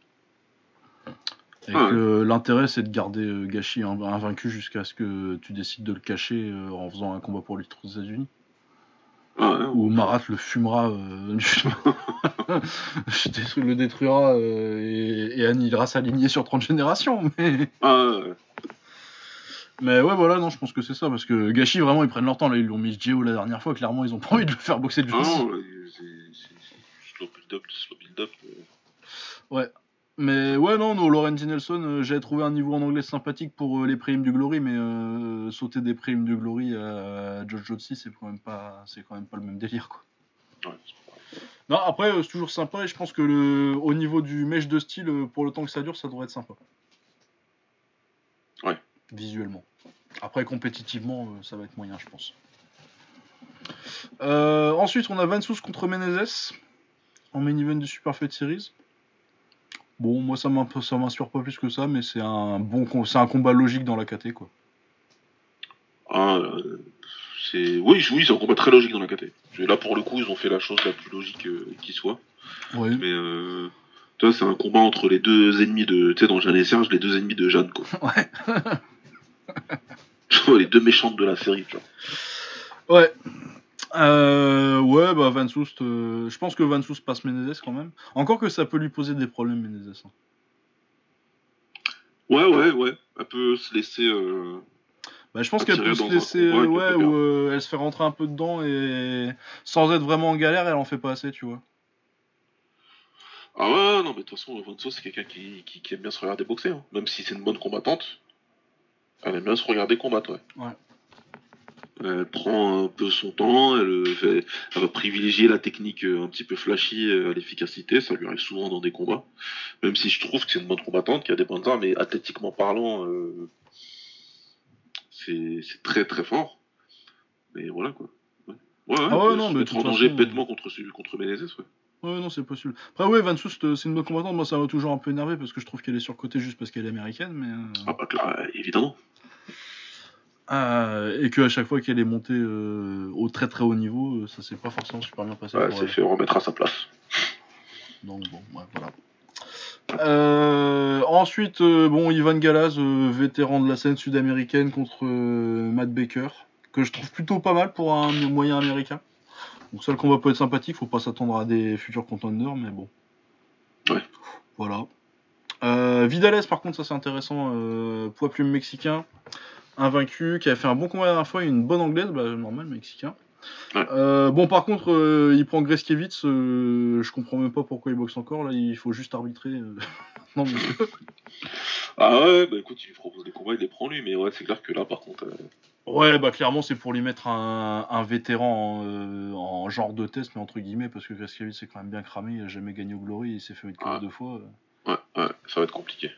Speaker 1: Et
Speaker 2: Ah
Speaker 1: que l'intérêt c'est de garder euh, Gachi in- invaincu jusqu'à ce que tu décides de le cacher euh, en faisant un combat pour le titre aux États-Unis.
Speaker 2: Ah, ouais,
Speaker 1: Où Marat le fumera, le détruira et, et annihilera sa lignée sur 30 générations. Mais...
Speaker 2: ah, ouais.
Speaker 1: Mais ouais, voilà, non, je pense que c'est ça, parce que Gachi, vraiment, ils prennent leur temps. Là, ils l'ont mis Geo la dernière fois, clairement, ils ont pas envie de le faire boxer de
Speaker 2: Ah,
Speaker 1: John
Speaker 2: non, ouais, c'est slow build-up, slow build-up. euh.
Speaker 1: Mais ouais, non, no, Laurenti Nelson, euh, j'avais trouvé un niveau en anglais sympathique pour euh, les primes du Glory, mais euh, sauter des primes du Glory à Josh Jotsi, c'est quand même pas, c'est quand même pas le même délire, quoi.
Speaker 2: Ouais.
Speaker 1: Non, après, c'est toujours sympa, et je pense que le, au niveau du mèche de style, pour le temps que ça dure, ça devrait être sympa. Visuellement. Après, compétitivement, euh, ça va être moyen, je pense. Euh, ensuite, on a Vansous contre Menezes en main event du Super Fight Series. Bon, moi, ça m'inspire pas plus que ça, mais c'est un bon, c'est un combat logique dans la KT, quoi.
Speaker 2: Ah, euh, c'est... Oui, oui, c'est un combat très logique dans la KT. Là, pour le coup, ils ont fait la chose la plus logique qui soit.
Speaker 1: Ouais.
Speaker 2: Mais, euh, c'est un combat entre les deux ennemis de... Tu sais, dans Jeanne et Serge, les deux ennemis de Jeanne, quoi.
Speaker 1: Ouais.
Speaker 2: Les deux méchantes de la série, tu vois.
Speaker 1: Ouais. Euh, ouais, bah Van Soust, euh, je pense que Van Soust passe Menezes quand même. Encore que ça peut lui poser des problèmes, Menezes. hein.
Speaker 2: Ouais, ouais, ouais. Elle peut se laisser... euh,
Speaker 1: Bah, je pense qu'elle peut se laisser,
Speaker 2: combat,
Speaker 1: euh, ouais, ou elle se fait rentrer un peu dedans et sans être vraiment en galère, elle en fait pas assez, tu vois.
Speaker 2: Ah ouais, non, mais de toute façon, Vanso, c'est quelqu'un qui, qui, qui aime bien se regarder boxer. hein. Même si c'est une bonne combattante, elle aime bien se regarder combattre, ouais.
Speaker 1: Ouais.
Speaker 2: Elle prend un peu son temps, elle, fait- elle va privilégier la technique euh, un petit peu flashy euh, à l'efficacité, ça lui arrive souvent dans des combats. Même si je trouve que c'est une bonne combattante, qui a des bonnes armes, mais athlétiquement parlant, euh, c'est très très fort. Mais voilà quoi. Ouais, ouais, ouais,
Speaker 1: Ah ouais, non,
Speaker 2: se
Speaker 1: mais
Speaker 2: en
Speaker 1: toute
Speaker 2: danger
Speaker 1: façon,
Speaker 2: bêtement contre, celui- contre Menezes, ouais.
Speaker 1: Ouais, non, c'est possible. Après, ouais, Van Soust, euh, c'est une bonne combattante. Moi, ça m'a toujours un peu énervé parce que je trouve qu'elle est surcotée juste parce qu'elle est américaine. Mais, euh,
Speaker 2: Ah bah là, évidemment.
Speaker 1: Euh, et qu'à chaque fois qu'elle est montée euh, au très très haut niveau, euh, ça s'est pas forcément super bien passé
Speaker 2: Ouais,
Speaker 1: pour
Speaker 2: c'est fait remettre à sa place.
Speaker 1: Donc, bon, ouais, voilà. Euh, ensuite, bon, Ivan Galaz, vétéran de la scène sud-américaine contre Matt Baker, que je trouve plutôt pas mal pour un moyen américain. Donc ça, le combat peut être sympathique, faut pas s'attendre à des futurs contenders, mais bon.
Speaker 2: Ouais.
Speaker 1: Voilà. Vidales, par contre, ça c'est intéressant, poids plume mexicain, invaincu, qui a fait un bon combat la dernière fois, une bonne anglaise, bah, normal, mexicain.
Speaker 2: Ouais.
Speaker 1: Euh, bon, par contre, euh, il prend Greskiewicz, euh, je comprends même pas pourquoi il boxe encore, là, il faut juste arbitrer. non, monsieur.
Speaker 2: Ah ouais, bah écoute, il lui propose des combats, il les prend lui, mais ouais, c'est clair que là, par contre, euh,
Speaker 1: Ouais, bah clairement, c'est pour lui mettre un, un vétéran en, en genre de test, mais entre guillemets, parce que Greskiewicz c'est quand même bien cramé, il a jamais gagné au Glory, il s'est fait mettre deux fois.
Speaker 2: ouais, ouais, ça va être compliqué.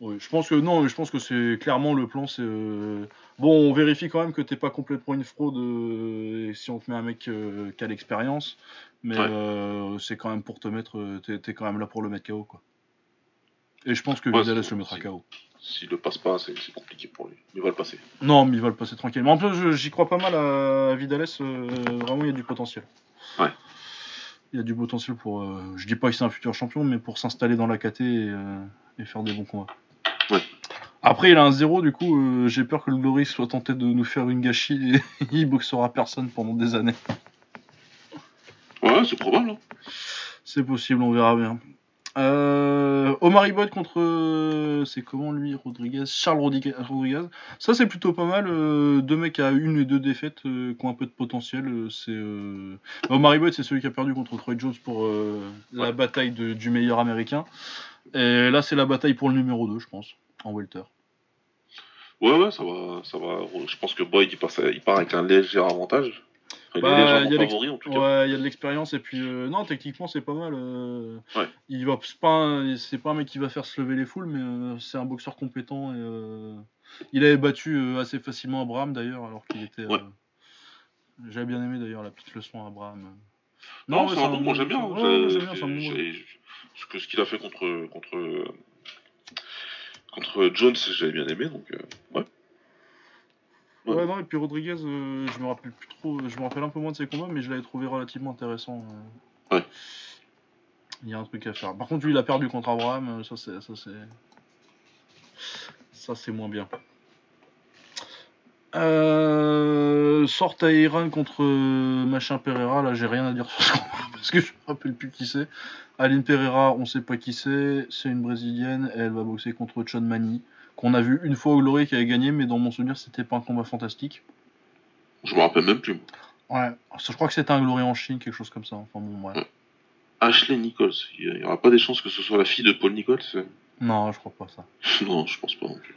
Speaker 1: Oui, je pense que non, je pense que c'est clairement le plan. C'est euh, bon, on vérifie quand même que t'es pas complètement une fraude euh, et si on te met un mec euh, qui a l'expérience, mais
Speaker 2: Ouais.
Speaker 1: euh, c'est quand même pour te mettre, t'es, quand même là pour le mettre KO quoi. Et je pense que
Speaker 2: Ouais,
Speaker 1: Vidal
Speaker 2: c'est-
Speaker 1: le mettra KO.
Speaker 2: S'il le passe pas, c'est compliqué pour lui. Il va le passer.
Speaker 1: Non, mais il va le passer tranquillement. En plus, j'y crois pas mal à Vidales. vraiment, il y a du potentiel.
Speaker 2: Ouais.
Speaker 1: Il y a du potentiel pour. euh, je dis pas que c'est un futur champion, mais pour s'installer dans la KT et, euh, et faire des bons combats.
Speaker 2: Ouais.
Speaker 1: Après, il a un zéro, du coup, euh, j'ai peur que le Glory soit tenté de nous faire une gâchis et il boxera personne pendant des années.
Speaker 2: Ouais, c'est probable. hein.
Speaker 1: C'est possible, on verra bien. Euh, Omar contre. euh, c'est comment lui Rodriguez? Charles Rodriguez. Ça, c'est plutôt pas mal. euh, deux mecs à une et deux défaites euh, qui ont un peu de potentiel. c'est. Omar Ibod, c'est celui qui a perdu contre Troy Jones pour la bataille de- du meilleur américain. Et là, c'est la bataille pour le numéro 2, je pense, en welter.
Speaker 2: Ouais, ouais, ça va, ça va. Je pense que Boyd, il, passe, il part avec un léger avantage. Il
Speaker 1: Bah, y. Ouais, il y a de l'expérience et puis euh, non, techniquement c'est pas mal. euh,
Speaker 2: Ouais.
Speaker 1: Il va c'est pas c'est pas un mec qui va faire se lever les foules, mais euh, c'est un boxeur compétent et euh, il avait battu assez facilement Abraham d'ailleurs alors qu'il était.
Speaker 2: Ouais.
Speaker 1: J'avais bien aimé d'ailleurs la petite leçon à Abraham.
Speaker 2: Non,
Speaker 1: ouais,
Speaker 2: c'est un bon, moi j'aime bien. J'ai- Ce que- ce qu'il a fait contre contre contre Jones, j'avais bien aimé, donc euh, ouais.
Speaker 1: Ouais.
Speaker 2: Ouais.
Speaker 1: non, et puis Rodriguez, euh, je me rappelle plus trop, je me rappelle un peu moins de ses combats, mais je l'avais trouvé relativement intéressant. euh.
Speaker 2: Ouais.
Speaker 1: Il y a un truc à faire. Par contre, lui, il a perdu contre Abraham, ça c'est, ça c'est, ça c'est moins bien. Euh... Sorte à Iran contre euh, machin Pereira, là j'ai rien à dire sur ce combat parce que je me rappelle plus qui c'est. Aline Pereira, on sait pas qui c'est, c'est une brésilienne, et elle va boxer contre Chon Mani, qu'on a vu une fois au Glory qui avait gagné, mais dans mon souvenir c'était pas un combat fantastique.
Speaker 2: Je me rappelle même plus.
Speaker 1: Ouais, je crois que c'était un Glory en Chine, quelque chose comme ça. Enfin bon, ouais.
Speaker 2: Ashley Nichols, il n'y aura pas des chances que ce soit la fille de Paul Nichols
Speaker 1: Non, je crois pas ça.
Speaker 2: Non, je pense pas non plus.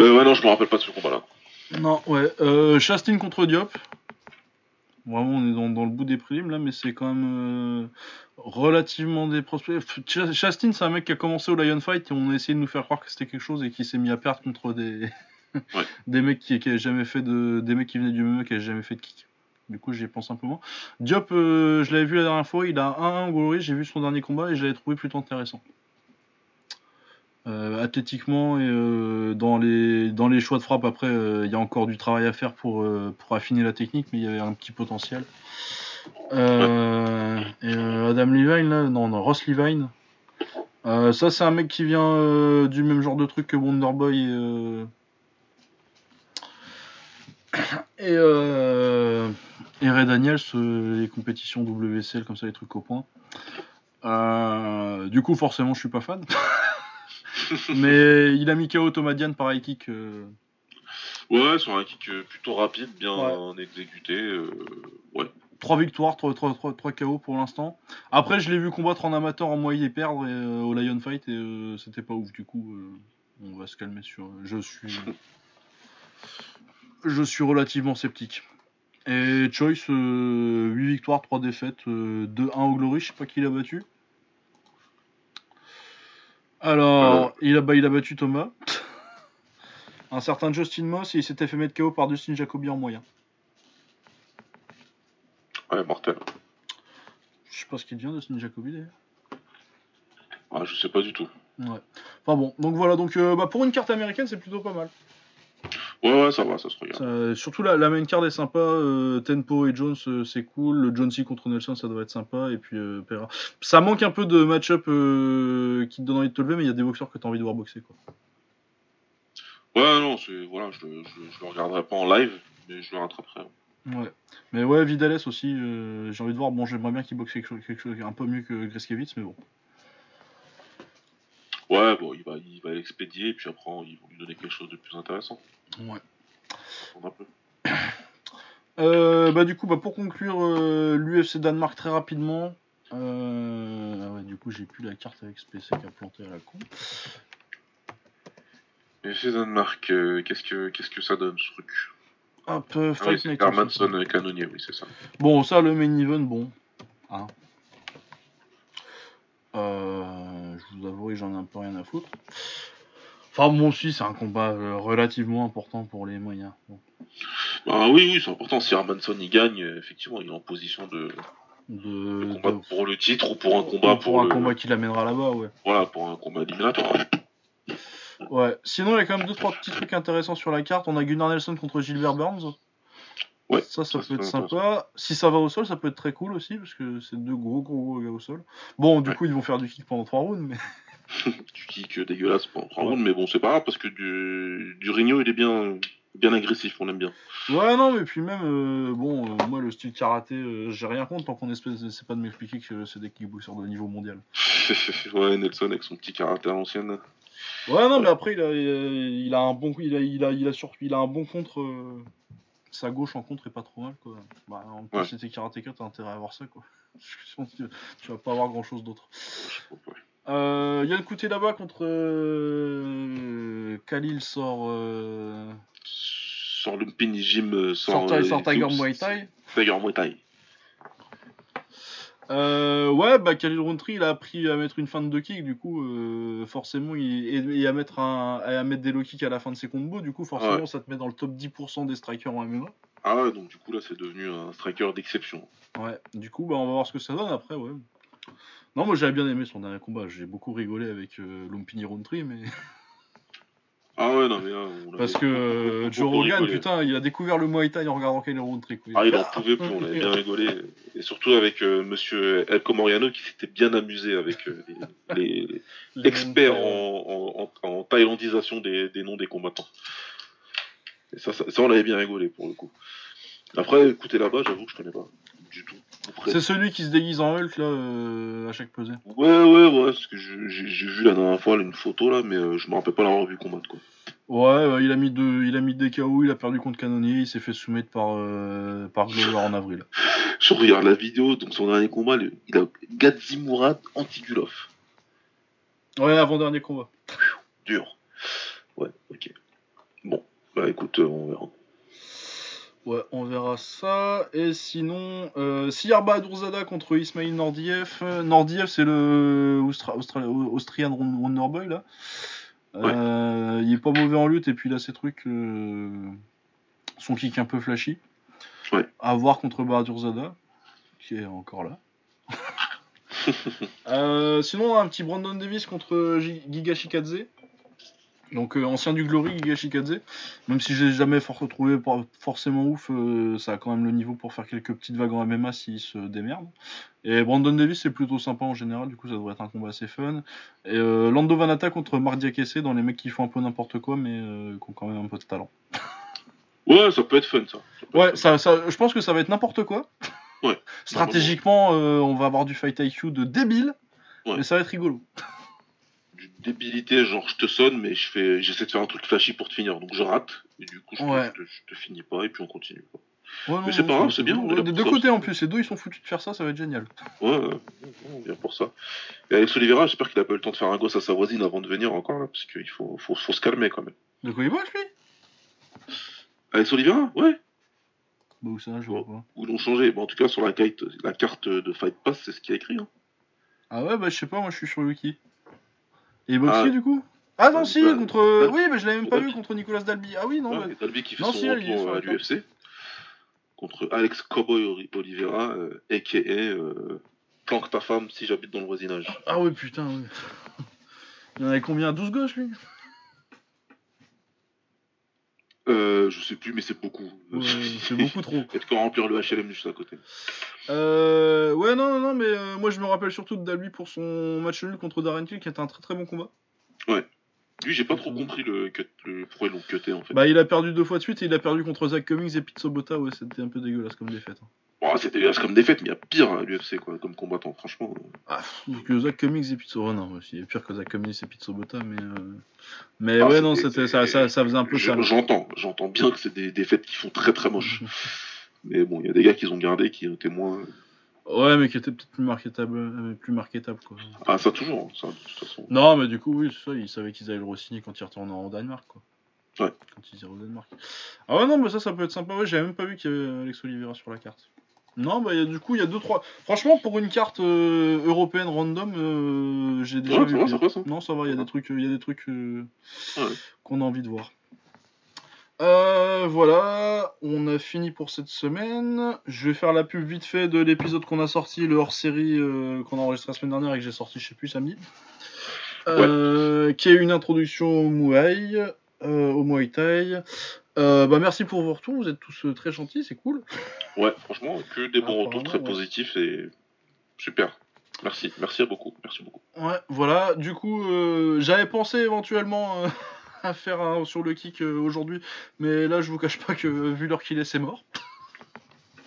Speaker 2: Euh, ouais, non, je me rappelle pas de ce combat-là.
Speaker 1: Non, ouais. Euh, Chastin contre Diop. Vraiment, on est dans, dans le bout des primes là, mais c'est quand même euh, relativement des prospects. Ch- Chastin, c'est un mec qui a commencé au Lion Fight et on a essayé de nous faire croire que c'était quelque chose et qui s'est mis à perdre contre des
Speaker 2: Ouais.
Speaker 1: des mecs qui, qui jamais fait de des mecs qui venaient du MMA qui avaient jamais fait de kick. Du coup, j'y pense un peu moins. Diop, euh, je l'avais vu la dernière fois, il a 1-1 au Glory, j'ai vu son dernier combat et je l'avais trouvé plutôt intéressant. Euh, athlétiquement et euh, dans, les, dans les choix de frappe, après, euh, il y a encore du travail à faire pour, affiner la technique, mais il y avait un petit potentiel. Adam Levine, là, non, Ross Levine. Ça, c'est un mec qui vient du même genre de truc que Wonderboy et. Ray Daniels, les compétitions WCL, comme ça, les trucs au point. Du coup, forcément, je suis pas fan. Mais il a mis KO Tomadian par high kick. euh,
Speaker 2: Ouais, sur un kick euh, plutôt rapide, bien
Speaker 1: Ouais.
Speaker 2: exécuté. euh, ouais.
Speaker 1: 3 victoires, 3, 3, 3, 3 KO pour l'instant. Après, je l'ai vu combattre en amateur en moyen et perdre et, au Lion Fight et c'était pas ouf. Du coup, on va se calmer sur. Je suis. je suis relativement sceptique. Et Choice, 8 victoires, 3 défaites, 2-1 au Glory, je sais pas qui l'a battu. Alors, il, a, il a battu Thomas. Un certain Justin Moss, et il s'était fait mettre KO par Dustin Jacoby en moyen.
Speaker 2: Ouais, mortel.
Speaker 1: Je sais pas ce qu'il devient, Dustin Jacoby d'ailleurs.
Speaker 2: Ah, je sais pas du tout.
Speaker 1: Ouais. Enfin bon, donc voilà, donc euh, bah, pour une carte américaine, c'est plutôt pas mal.
Speaker 2: Ouais, ouais, ça va, ça se regarde.
Speaker 1: surtout la, la, main card est sympa. Euh, Tempo et Jones, euh, c'est cool. Le John C contre Nelson, ça doit être sympa. Et puis Pera. Ça manque un peu de match-up qui te donne envie de te lever, mais il y a des boxeurs que tu as envie de voir boxer. Quoi.
Speaker 2: Ouais, non, voilà, je, je, je, le regarderai pas en live, mais je le rattraperai.
Speaker 1: Ouais. Mais ouais, Vidales aussi, j'ai envie de voir. Bon, j'aimerais bien qu'il boxe quelque chose, quelque chose un peu mieux que Greskevitz, mais bon.
Speaker 2: Ouais, bon, il va, il va l'expédier puis après, ils vont lui donner quelque chose de plus intéressant.
Speaker 1: Ouais. Euh, bah du coup, bah, pour conclure euh, l'UFC Danemark très rapidement. Euh, ah ouais, du coup, j'ai plus la carte avec SPC qui a planté à la con.
Speaker 2: UFC Danemark, qu'est-ce que qu'est-ce que ça donne ce truc?
Speaker 1: Hop, ah
Speaker 2: Fight oui, Hermanson Canonier, oui, c'est ça.
Speaker 1: Bon, ça, le main event, bon. Hein. Je vous avoue, j'en ai un peu rien à foutre. Enfin, moi aussi, c'est un combat euh, relativement important pour les moyens.
Speaker 2: Bah oui, oui, c'est important. Si Hermanson y gagne, euh, effectivement, il est en position de, de, combattre pour le titre ou pour un combat
Speaker 1: pour, un combat qui l'amènera là-bas, ouais.
Speaker 2: Voilà, pour un combat éliminatoire.
Speaker 1: Ouais. Sinon, il y a quand même deux trois petits trucs intéressants sur la carte. On a Gunnar Nelson contre Gilbert Burns.
Speaker 2: Ouais,
Speaker 1: ça, ça, peut être sympa. Si ça va au sol, ça peut être très cool aussi, parce que c'est deux gros, gros, gros gars au sol. Bon, du coup, ils vont faire du kick pendant trois rounds, mais.
Speaker 2: du kick dégueulasse pendant trois rounds, mais bon, c'est pas grave, parce que du, du Rigno, il est bien, bien agressif, on l'aime bien.
Speaker 1: Ouais, non, mais puis même, euh, bon, euh, moi, le style karaté, euh, j'ai rien contre tant qu'on essaie pas de m'expliquer que c'est des kickboxers de niveau mondial.
Speaker 2: ouais, Nelson avec son petit karaté à l'ancienne.
Speaker 1: Ouais, non, mais après, il a, il a, un bon, il a, il a, il a, il a un bon contre sa gauche en contre est pas trop mal quoi. Bah, en plus, si t'es karatéka, t'as intérêt à avoir ça quoi. tu, vas pas avoir grand chose d'autre. Euh, Yann Couté là-bas contre euh, Khalil sort. Euh...
Speaker 2: Sort le Gym. Euh,
Speaker 1: sort, sort, sort Tiger Muay Thai.
Speaker 2: Tiger Muay Thai.
Speaker 1: Euh, ouais, bah Khalil Rountree, il a appris à mettre une fin de deux kicks, du coup, euh, forcément, il, et, à, mettre un, à mettre des low kicks à la fin de ses combos, du coup, forcément, ça te met dans le top 10% des strikers en MMA.
Speaker 2: Ah ouais, donc du coup, là, c'est devenu un striker d'exception.
Speaker 1: Ouais, du coup, bah, on va voir ce que ça donne après, ouais. Non, moi, j'avais bien aimé son dernier combat, j'ai beaucoup rigolé avec euh, Lumpini Rountree, mais.
Speaker 2: Ah ouais, non, mais là,
Speaker 1: Parce que euh, Joe Rogan, putain, il a découvert le Muay Thai en regardant Kenny Roundtree.
Speaker 2: Ah, il en pouvait plus, on avait bien rigolé. Et surtout avec euh, monsieur El Comoriano qui s'était bien amusé avec euh, les, experts en, en, thaïlandisation des, des, noms des combattants. Et ça, ça, ça on avait bien rigolé pour le coup. Après, écoutez là-bas, j'avoue que je connais pas du tout.
Speaker 1: C'est celui qui se déguise en Hulk là euh, à chaque pesée.
Speaker 2: Ouais ouais ouais parce que j'ai vu la dernière fois une photo là mais euh, je me rappelle pas l'avoir vu combattre quoi.
Speaker 1: Ouais il a mis deux il a mis des KO il a perdu contre Canonier il s'est fait soumettre par euh, par Glover en avril.
Speaker 2: je regarde la vidéo donc son dernier combat il a Gadzi Mourad anti-Gulov.
Speaker 1: Ouais avant dernier combat.
Speaker 2: Dur. Ouais ok. Bon bah écoute on verra.
Speaker 1: Ouais, on verra ça. Et sinon, euh, Siyarba Adurzada contre Ismail Nordiev. Euh, Nordiev, c'est le Austrian Wonderboy, là. Euh, il est pas mauvais en lutte, et puis il a ces trucs. Euh, son kick un peu flashy.
Speaker 2: Ouais.
Speaker 1: À voir contre Badurzada, qui est encore là. sinon, un petit Brandon Davis contre Giga Shikadze. Donc euh, ancien du Glory, Gigashikadze. Même si j'ai jamais retrouvé forcément ouf, euh, ça a quand même le niveau pour faire quelques petites vagues en MMA s'il se démerde. Et Brandon Davis c'est plutôt sympa en général, du coup ça devrait être un combat assez fun. Et euh, Lando Vanata contre Mark Diakese dans les mecs qui font un peu n'importe quoi mais qui ont quand même un peu de talent.
Speaker 2: Ouais, ça peut être fun ça.
Speaker 1: ouais, Ça, ça, je pense que ça va être n'importe quoi.
Speaker 2: Ouais.
Speaker 1: Stratégiquement, on va avoir du fight IQ de débile, mais ça va être rigolo
Speaker 2: débilité, genre je te sonne, mais je fais, j'essaie de faire un truc flashy pour te finir, donc je rate, et du coup je, te, finis pas, et puis on continue. mais c'est pas grave, c'est bien.
Speaker 1: des deux côtés en plus, les deux ils sont foutus de faire ça, ça va être génial.
Speaker 2: Ouais, bien pour ça. Et Alex Oliveira, j'espère qu'il a pas eu le temps de faire un gosse à sa voisine avant de venir encore là, parce qu'il faut, faut, faut, se calmer quand même.
Speaker 1: De quoi il bosse lui?
Speaker 2: Alex Oliveira? Ouais.
Speaker 1: Bah où ça, je vois pas.
Speaker 2: Ou l'ont changé. Bon, en tout cas, sur la carte, la carte de Fight Pass, c'est ce qui est écrit. Hein.
Speaker 1: Ah ouais, bah je sais pas, moi je suis sur le wiki. Et Boxy
Speaker 2: Ah.
Speaker 1: du coup Ah non, si,
Speaker 2: Bah,
Speaker 1: contre.
Speaker 2: Dalby.
Speaker 1: Oui, mais je l'avais même pas
Speaker 2: Dalby.
Speaker 1: vu contre Nicolas Dalby. Ah oui, non.
Speaker 2: Ouais,
Speaker 1: bah-
Speaker 2: et Dalby qui fait
Speaker 1: Non,
Speaker 2: son
Speaker 1: si,
Speaker 2: retour
Speaker 1: la
Speaker 2: à l'UFC contre Alex Cowboy Oli- Oliveira, euh, a.k.a. euh, planque ta femme si j'habite dans le voisinage.
Speaker 1: Ah ouais, putain, ouais. Il y en avait combien? 12 gauches lui?
Speaker 2: Euh, je sais plus, mais c'est beaucoup.
Speaker 1: Ouais, C'est beaucoup trop.
Speaker 2: Et de quoi remplir le HLM juste à côté.
Speaker 1: Euh, ouais, non, non, non, mais euh, moi je me rappelle surtout de Dalby pour son match nul contre Darren Till qui était un très très bon combat.
Speaker 2: Lui, j'ai pas trop compris le, cut- le pourquoi ils l'ont cuté en fait.
Speaker 1: Bah, il a perdu deux fois de suite et il a perdu contre Zach Cummings et Pete Sobota, ouais, c'était un peu dégueulasse comme défaite. hein.
Speaker 2: Bon, c'était comme défaite, mais il y a pire à l'UFC quoi, comme combattant, franchement.
Speaker 1: Ah, que Zach Cummings et non, aussi, il est pire que Zach Cummings et Sobota, mais. euh, Mais
Speaker 2: Ah,
Speaker 1: ouais, non,
Speaker 2: c'était-
Speaker 1: ça, ça, ça faisait un peu ça.
Speaker 2: J'entends, j'entends bien que c'est des défaites qui font très très moche. Mais bon, il y a des gars qui ont gardé qui étaient moins.
Speaker 1: Ouais, mais qui était peut-être plus marketable, euh, plus marketable quoi.
Speaker 2: Ah, ça toujours, ça, de toute façon.
Speaker 1: Non, mais du coup, oui, ça, ils savaient qu'ils allaient le re-signer quand ils retournaient en Danemark, quoi.
Speaker 2: Ouais.
Speaker 1: Quand ils iraient au Danemark. Ah ouais, non, mais ça, ça peut être sympa. Ouais, j'avais même pas vu qu'il y avait Alex Oliveira sur la carte. Non, bah, il y a, du coup, il y a deux, trois. Franchement, pour une carte euh, européenne random, euh, j'ai déjà
Speaker 2: Ouais,
Speaker 1: vu.
Speaker 2: ça va.
Speaker 1: Non, ça va, il y a des trucs, il y a des trucs euh,
Speaker 2: Ouais.
Speaker 1: qu'on a envie de voir. Euh, voilà, on a fini pour cette semaine. Je vais faire la pub vite fait de l'épisode qu'on a sorti, le hors-série euh, qu'on a enregistré la semaine dernière et que j'ai sorti, je sais plus, samedi. Euh, Qui est une introduction au Muay, euh, au Muay Thai. Euh, bah merci pour vos retours, vous êtes tous euh, très gentils, c'est cool.
Speaker 2: Ouais, franchement, que des bons retours très
Speaker 1: ouais.
Speaker 2: positifs et super. Merci, merci beaucoup, merci beaucoup.
Speaker 1: Ouais, voilà, du coup, euh, j'avais pensé éventuellement euh, à faire un sur le kick euh, aujourd'hui, mais là, je vous cache pas que vu l'heure qu'il est, c'est mort.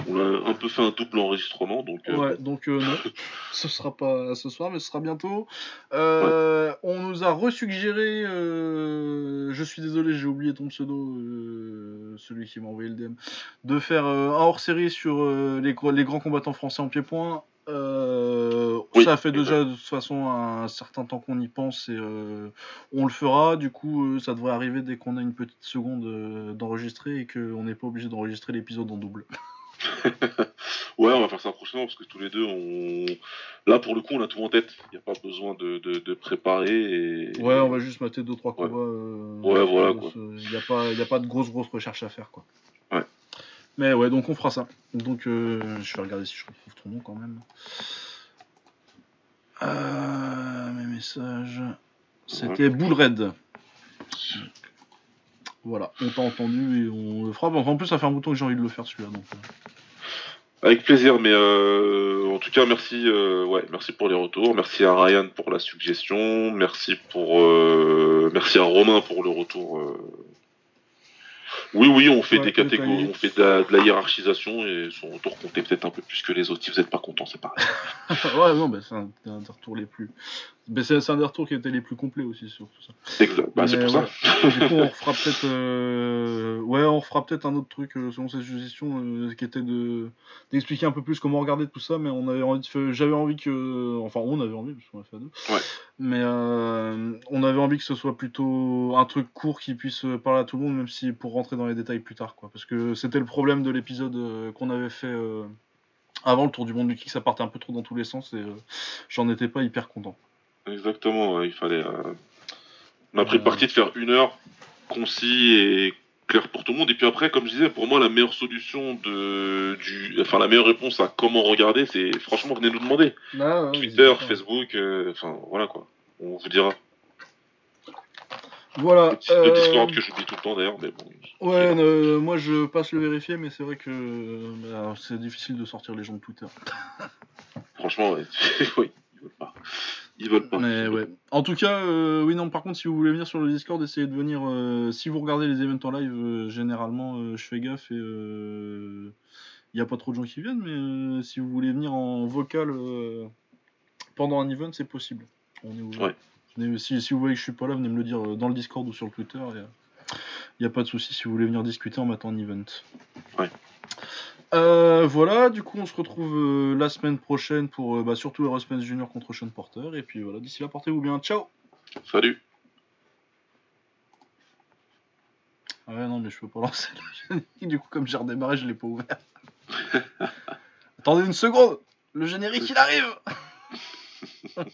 Speaker 2: On a un peu fait un double enregistrement, donc euh,
Speaker 1: Ouais, donc euh, non, ce sera pas ce soir, mais ce sera bientôt. Euh, On nous a resuggéré, euh, je suis désolé, j'ai oublié ton pseudo, celui qui m'a envoyé le DM, de faire un hors-série sur les, grands combattants français en pied-point.
Speaker 2: Oui,
Speaker 1: ça fait déjà de toute façon un certain temps qu'on y pense et on le fera. Du coup, ça devrait arriver dès qu'on a une petite seconde d'enregistrer et qu'on n'est pas obligé d'enregistrer l'épisode en double.
Speaker 2: ouais, on va faire ça prochainement parce que tous les deux, on là pour le coup, on a tout en tête. Il n'y a pas besoin de, de, de préparer et
Speaker 1: Ouais, on va juste mater deux trois
Speaker 2: Ouais.
Speaker 1: combats. euh,
Speaker 2: Ouais, voilà, quoi.
Speaker 1: Il n'y a pas, il a pas de grosse grosse recherche à faire quoi.
Speaker 2: Ouais.
Speaker 1: Mais ouais, donc on fera ça. Donc euh, je vais regarder si je retrouve ton nom quand même. Euh, mes messages. C'était Bull Red. Voilà, on t'a entendu et on le fera. En plus, ça fait un bouton que j'ai envie de le faire celui-là. Donc, euh.
Speaker 2: Avec plaisir, mais euh, en tout cas, merci, euh, ouais, merci pour les retours, merci à Ryan pour la suggestion, merci pour, euh, merci à Romain pour le retour. euh. Oui, oui, on fait
Speaker 1: Ouais,
Speaker 2: des catégories, on fait de la, de la hiérarchisation et son retour comptait peut-être un peu plus que les autres. Si vous n'êtes pas content, c'est pareil.
Speaker 1: ouais, non, bah, c'est un, un des retours les plus. Bah, c'est un des retours qui était les plus complets aussi sur tout ça.
Speaker 2: Bah, c'est
Speaker 1: Mais
Speaker 2: pour ça.
Speaker 1: du coup, on refera peut-être. euh, Ouais, on refera peut-être un autre truc euh, selon ces suggestions euh, qui était de d'expliquer un peu plus comment regarder tout ça. Mais on avait envie de J'avais envie que. Enfin, on avait envie, parce qu'on a fait à deux.
Speaker 2: Ouais.
Speaker 1: Mais euh, on avait envie que ce soit plutôt un truc court qui puisse parler à tout le monde, même si pour rentrer dans les détails plus tard. quoi. Parce que c'était le problème de l'épisode qu'on avait fait. Avant le tour du monde du kick, ça partait un peu trop dans tous les sens et j'en étais pas hyper content.
Speaker 2: Exactement, il fallait. euh, On a pris
Speaker 1: Euh.
Speaker 2: le parti de faire une heure concis et clair pour tout le monde. Et puis après, comme je disais, pour moi, la meilleure solution de, du, enfin la meilleure réponse à comment regarder, c'est franchement venez nous demander.
Speaker 1: Ah,
Speaker 2: Twitter, Facebook, euh, enfin voilà quoi. On vous dira.
Speaker 1: Voilà.
Speaker 2: Le,
Speaker 1: euh,
Speaker 2: Discord que j'oublie tout le temps d'ailleurs, mais bon.
Speaker 1: Ouais, euh, moi je passe le vérifier, mais c'est vrai que bah, c'est difficile de sortir les gens de Twitter.
Speaker 2: Franchement, ouais. oui, ils veulent pas. Ils veulent pas.
Speaker 1: Mais ouais. En tout cas, euh, oui, non, par contre, si vous voulez venir sur le Discord, essayez de venir. euh, si vous regardez les événements en live, euh, généralement, je fais gaffe et il n'y a pas trop de gens qui viennent, mais si vous voulez venir en vocal pendant un event, c'est possible. On est ouvert.
Speaker 2: Ouais.
Speaker 1: Venez- si, si vous voyez que je suis pas là, venez me le dire dans le Discord ou sur le Twitter. Il n'y a pas de souci si vous voulez venir discuter en m'attendant un event.
Speaker 2: Ouais.
Speaker 1: Euh, voilà, du coup on se retrouve euh, la semaine prochaine pour euh, bah, surtout Erasmus Junior contre Sean Porter. Et puis voilà, d'ici là, portez-vous bien. Ciao
Speaker 2: Salut.
Speaker 1: Ah ouais, non, mais je peux pas lancer le générique. Du coup, comme j'ai redémarré, je l'ai pas ouvert. Attendez une seconde Le générique, il arrive